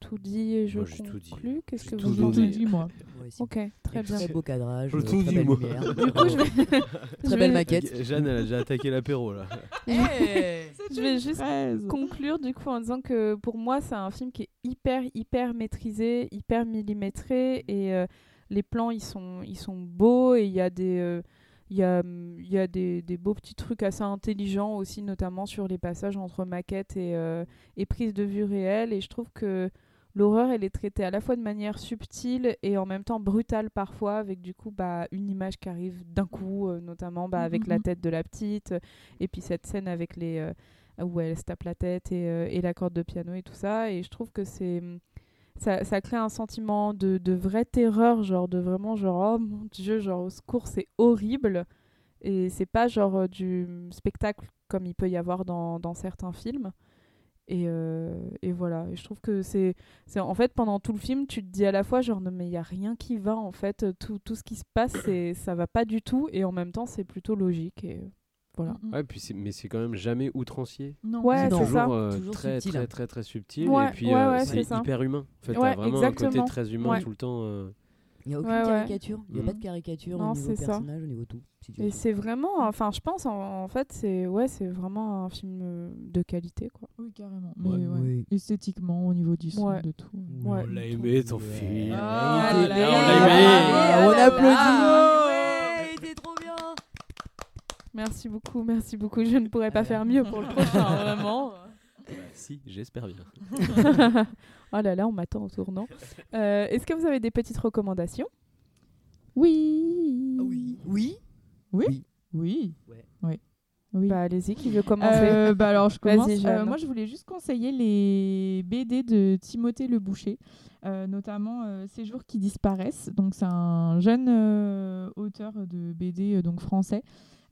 tout dit et je Moi, j'ai tout dit. conclue Qu'est-ce que vous en dit, moi. Ok, très bien. Très beau cadrage, Je euh, tout très belle moi. lumière. Du coup, je vais, Très belle maquette. Jeanne, elle a déjà attaqué l'apéro là. je vais juste Fraise. conclure du coup en disant que pour moi c'est un film qui est hyper hyper maîtrisé, hyper millimétré et euh, les plans ils sont ils sont beaux et il y a des euh, il y a, il y a des, des beaux petits trucs assez intelligents aussi, notamment sur les passages entre maquette et, euh, et prise de vue réelle. Et je trouve que l'horreur, elle est traitée à la fois de manière subtile et en même temps brutale parfois, avec du coup bah, une image qui arrive d'un coup, euh, notamment bah, avec la Mhm. tête de la petite, et puis cette scène avec les euh, où elle se tape la tête et, euh, et la corde de piano et tout ça. Et je trouve que c'est ça, ça crée un sentiment de, de vraie terreur, genre de vraiment genre oh mon dieu, genre au secours, c'est horrible. Et c'est pas genre du spectacle comme il peut y avoir dans, dans certains films. Et, euh, et voilà, et je trouve que c'est, c'est en fait pendant tout le film, tu te dis à la fois genre non mais il y a rien qui va en fait, tout, tout ce qui se passe, c'est ça va pas du tout et en même temps c'est plutôt logique et voilà. Mm, mm. Ouais, puis c'est- mais c'est quand même jamais outrancier. Non. Ouais, c'est toujours ça. euh, Toujours très, subtil. très très très subtil Ouais, et puis ouais, euh, ouais, c'est hyper humain. En fait, Ouais, t'as vraiment un côté très humain Ouais. tout le temps. Il n'y a aucune Ouais, ouais. caricature. Il n'y a Mm. pas de caricature Non, au niveau c'est ça. personnage, au niveau tout. si tu veux. Et c'est vraiment, enfin je pense en, en fait c'est ouais c'est vraiment un film euh, de qualité quoi. Oui, carrément. Mais Ouais. ouais, Oui. esthétiquement, au niveau du son, Ouais. de tout. Ouais. On l'a aimé ton film. Ah, on l'a aimé. là On là applaudit. là. Ouais, il était trop bien. Merci beaucoup, merci beaucoup. Je ne pourrais pas faire mieux pour le prochain, vraiment. Bah, si, j'espère bien. oh là là, on m'attend au tournant. Euh, Est-ce que vous avez des petites recommandations? Oui. Ah oui. Oui. Oui. Oui. Ouais. Oui. Oui. Bah allez-y, qui veut commencer? Euh, bah alors je commence. Euh, moi je voulais juste conseiller les BD de Timothée Le Boucher, euh, notamment euh, Ces jours qui disparaissent. Donc c'est un jeune euh, auteur de BD euh, donc français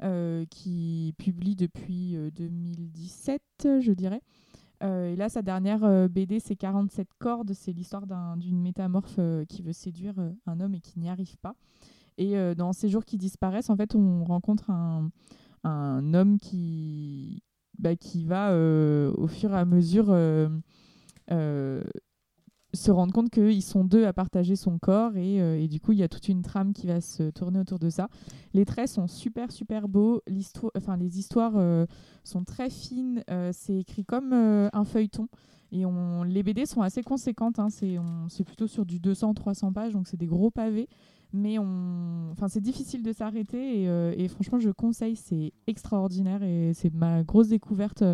euh, qui publie depuis euh, 2017, je dirais. Euh, et là, sa dernière euh, BD, c'est 47 cordes. C'est l'histoire d'un- d'une métamorphe euh, qui veut séduire un homme et qui n'y arrive pas. Et dans Ces jours qui disparaissent, en fait, on rencontre un, un homme qui, bah, qui va, au fur et à mesure, se rendre compte qu'ils sont deux à partager son corps. Et, euh, et du coup, il y a toute une trame qui va se tourner autour de ça. Les traits sont super, super beaux. Enfin, les histoires euh, sont très fines. Euh, c'est écrit comme un feuilleton. Et les BD sont assez conséquentes. hein. C'est, on- c'est plutôt sur du 200-300 pages, donc c'est des gros pavés. Mais enfin, c'est difficile de s'arrêter. Et, franchement, je conseille. C'est extraordinaire. Et c'est ma grosse découverte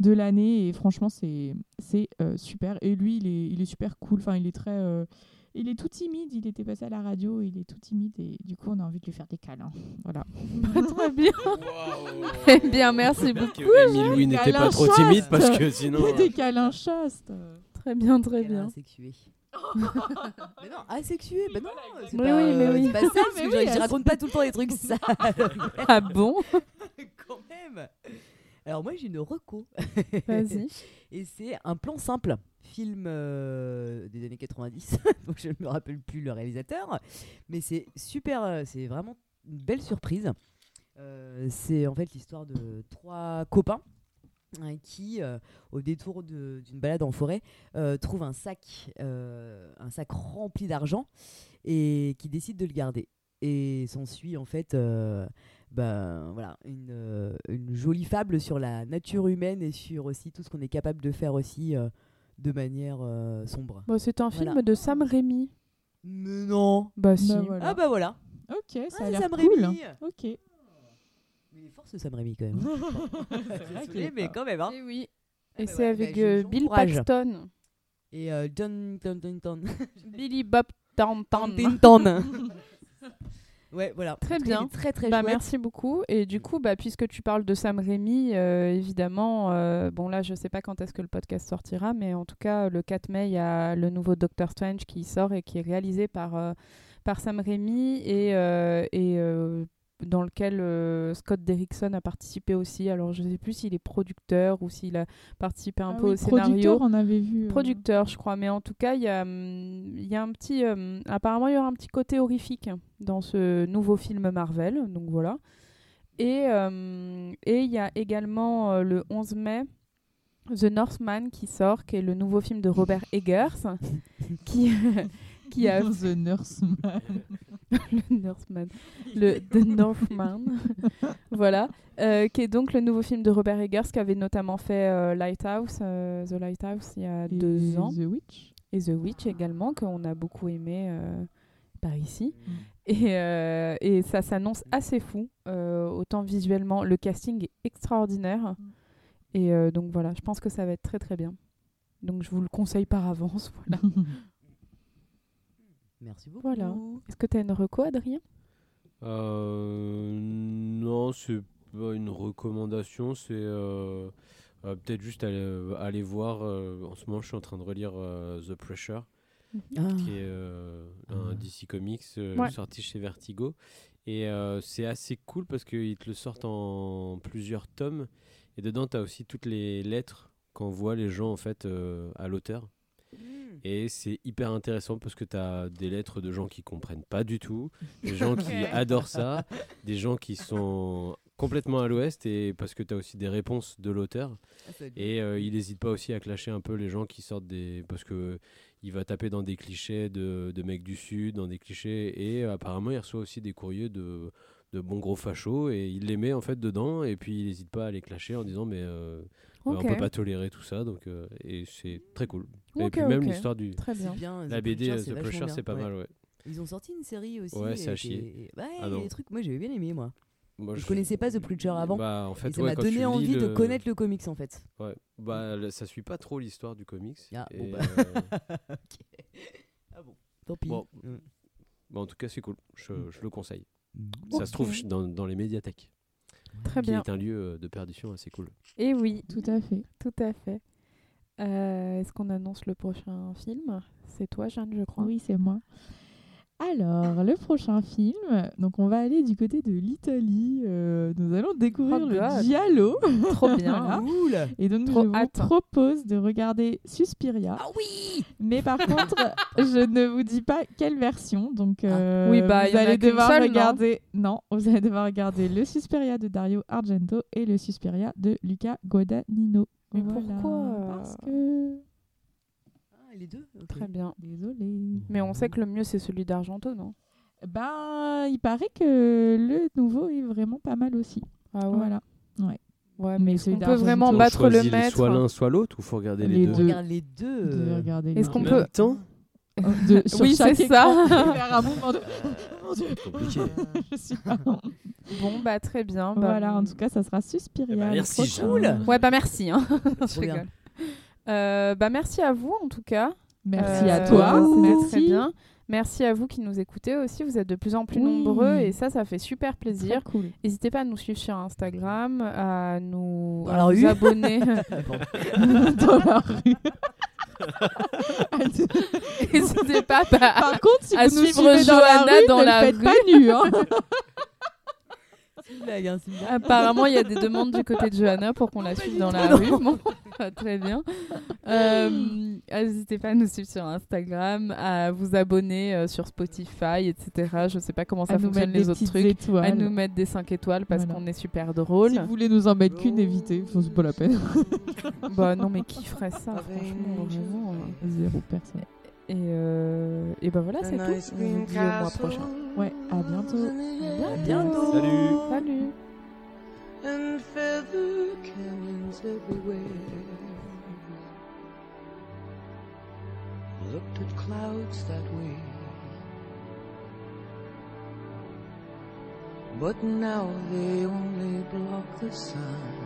de l'année. Et franchement, c'est, c'est euh, super. Et lui, il est, il est super cool. Enfin, il est très. euh, il est tout timide, il était passé à la radio, il est tout timide et du coup on a envie de lui faire des câlins. Voilà. Très bien. Eh bien, merci beaucoup. Que Émile Louis n'était pas trop chaste. timide parce que sinon. des câlins chastes. Très bien, très bien. asexué. mais non, asexué, bah non, c'est Oui, pas, oui, mais euh, oui. c'est pas ça, parce Mais que oui, je, je raconte pas tout le temps des trucs sales. Ah bon? Quand même. Alors moi j'ai une reco. Vas-y. Et c'est un plan simple, film euh, des années 90, donc je ne me rappelle plus le réalisateur, mais c'est super, euh, c'est vraiment une belle surprise. Euh, c'est en fait l'histoire de trois copains hein, qui, euh, au détour d'une balade en forêt, trouvent un sac, un sac rempli d'argent et qui décident de le garder. Et s'ensuit en fait ben, voilà, une, euh, une jolie fable sur la nature humaine et sur aussi tout ce qu'on est capable de faire aussi euh, de manière euh, sombre. Bon, c'est un film Voilà. de Sam Raimi. Mais non Bah si. Bah, voilà. Ah bah voilà Ok, ça Ah, a l'air Sam cool. Raimi. Ok. Mais il est fort ce Sam Raimi quand même. vrai qu'il est Désolé, mais quand même. Hein. Et oui. Ah Et bah c'est avec bah, euh. Bill Paxton. Et euh, John. Billy Bob Thornton. Ouais, voilà. Très bien. Très très Bah, chouette. merci beaucoup. Et du coup, bah, puisque tu parles de Sam Raimi, euh, évidemment, euh, bon là, je sais pas quand est-ce que le podcast sortira, mais en tout cas, le 4 mai, il y a le nouveau Doctor Strange qui sort et qui est réalisé par, euh, par Sam Raimi et, et dans lequel euh, Scott Derrickson a participé aussi. Alors, je sais plus s'il est producteur ou s'il a participé un Ah peu oui, au scénario. Producteur, on avait vu. euh, Producteur, je crois, mais en tout cas, il y a, hum, il y a un petit. hum, apparemment, il y aura un petit côté horrifique dans ce nouveau film Marvel, donc voilà. Et hum, et il y a également euh, le 11 mai The Northman qui sort, qui est le nouveau film de Robert Eggers, qui, qui a The Nurseman. Le Northman, le The Northman, voilà, euh, qui est donc le nouveau film de Robert Eggers qui avait notamment fait euh, Lighthouse, euh, The Lighthouse il y a deux ans The Witch. et The Witch également, qu'on a beaucoup aimé par ici. Mm. Et, et ça s'annonce assez fou, autant visuellement. Le casting est extraordinaire. Mm. Et donc voilà, je pense que ça va être très très bien. Donc je vous le conseille par avance. Voilà. Merci beaucoup. Voilà. Est-ce que tu as une reco, Adrien? Euh, non, c'est pas une recommandation, c'est euh, euh, peut-être juste aller, aller voir. euh, en ce moment, je suis en train de relire euh, The Pressure, Ah. qui est euh, un Ah. DC Comics euh, Ouais. sorti chez Vertigo. Et euh, c'est assez cool parce qu'ils te le sortent en plusieurs tomes. Et dedans, tu as aussi toutes les lettres qu'envoient les gens en fait euh, à l'auteur. Et c'est hyper intéressant parce que tu as des lettres de gens qui comprennent pas du tout, des gens qui adorent ça, des gens qui sont complètement à l'ouest et parce que tu as aussi des réponses de l'auteur. Ah, Et euh, il n'hésite pas aussi à clasher un peu les gens qui sortent des. Parce que il va taper dans des clichés de, de mecs du Sud, dans des clichés. Et euh, apparemment, il reçoit aussi des courriers de, de bons gros fachos. Et il les met en fait dedans. Et puis il n'hésite pas à les clasher en disant Mais euh, Ok. on peut pas tolérer tout ça. Donc, euh, et c'est très cool. et puis même l'histoire du. Très bien. La The BD euh, c'est The Pressure, c'est pas ouais. mal, ouais. Ils ont sorti une série aussi. Ouais, c'est euh, à chier. Ouais, Ah il y a non. des trucs. Moi, j'avais bien aimé, moi. Moi, je connaissais pas The Preacher avant. Bah, en fait, et ça ouais, m'a donné envie de connaître le comics, en fait. Ouais. Bah, le- ça suit pas trop l'histoire du comics. Ah, et, bon, bah. euh. Ah bon. Tant pis. Bon. Mm. bah, en tout cas, c'est cool. Je, je le conseille. Mm. Ça se trouve dans, dans les médiathèques, Très qui bien. est un lieu euh, de perdition assez cool. Et oui, Tout à fait. tout à fait. Euh, Est-ce qu'on annonce le prochain film? C'est toi, Jeanne, je crois. Oui, c'est moi. Alors, le prochain film, donc on va aller du côté de l'Italie. euh, nous allons découvrir Oh le. Giallo. Trop bien. Voilà. Et donc, Trop je vous propose de regarder Suspiria. Ah oui Mais par contre, je ne vous dis pas quelle version. Donc, euh, Oui, bah, vous y en a allez devoir seule, non regarder. Non, vous allez devoir regarder le Suspiria de Dario Argento et le Suspiria de Luca Guadagnino. Mais Voilà. pourquoi? Parce que. Les deux. Très bien. Désolée. Mais on sait que le mieux, c'est celui d'Argento, non? Ben, il paraît que le nouveau est vraiment pas mal aussi. Ah ouais? Voilà. Ouais, Mais mais qu'on peut vraiment On battre le maître Soit l'un, soit l'autre, ou faut regarder les, Les deux. deux. Regarde les deux. De euh, regarder Est-ce les qu'on peut- même temps De- sur Oui, chaque c'est écran, ça. faire un mouvement de- Mon Dieu. compliqué. Je sais pas. Bon, bah très bien. Bah, Voilà, en tout cas, ça sera Suspiria. Eh le merci. Cool. Ouais, bah merci. Hein. Je rigole. Euh, bah merci à vous, en tout cas. Merci Euh, à toi. Merci. Très bien. Merci à vous qui nous écoutez aussi. Vous êtes de plus en plus Oui. nombreux et ça, ça fait super plaisir. Cool. N'hésitez pas à nous suivre sur Instagram, à nous, à abonner. Dans la rue. N'hésitez pas bah, Par contre, si à vous nous suivre suivez dans la Johanna rue, dans ne la le faites rue. pas nu. Hein. Blague, hein. Apparemment, il y a des demandes du côté de Johanna pour qu'on la suive dans la rue. Bon, très bien. Euh, N'hésitez pas à nous suivre sur Instagram, à vous abonner euh, sur Spotify, etc. Je sais pas comment ça à fonctionne les autres trucs. étoiles. À nous mettre des 5 étoiles parce Voilà. qu'on est super drôle. Si vous voulez nous en mettre qu'une, évitez. Enfin, c'est pas la peine. Bah non, mais qui ferait ça, franchement, vraiment. euh. Zéro personne. Et, euh, et bah voilà, c'est tout. On vous dit au mois prochain. Ouais, à bientôt. À bientôt. Salut Salut and feather canyons everywhere. Looked at clouds that way. But now they only block the sun.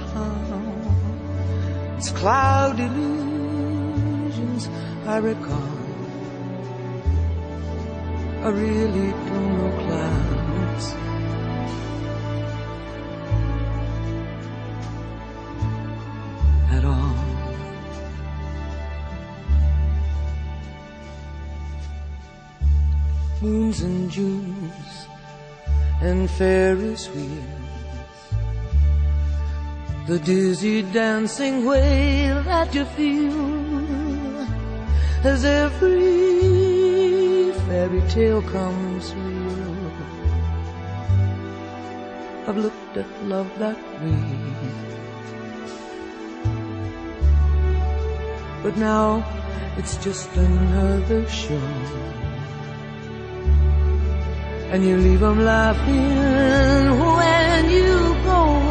it's cloud illusions I recall. I really don't know clouds. At all. Moons and Junes and Ferris wheels. The dizzy dancing way that you feel as every fairy tale comes real. I've looked at love that way. But now it's just another show. And you leave 'em laughing when you go.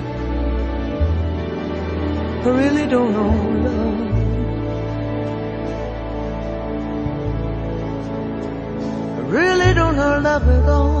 I really don't know love. I really don't know love at all.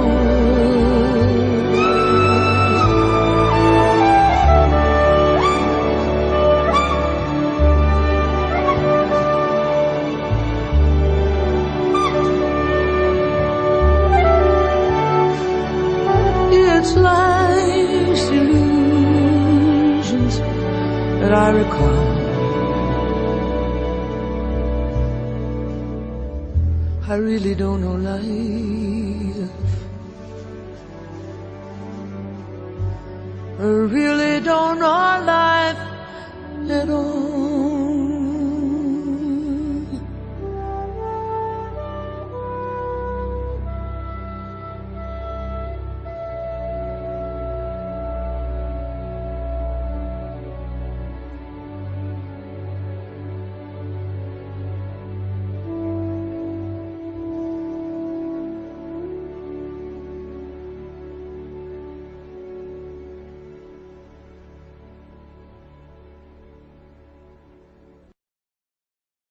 Really don't know life.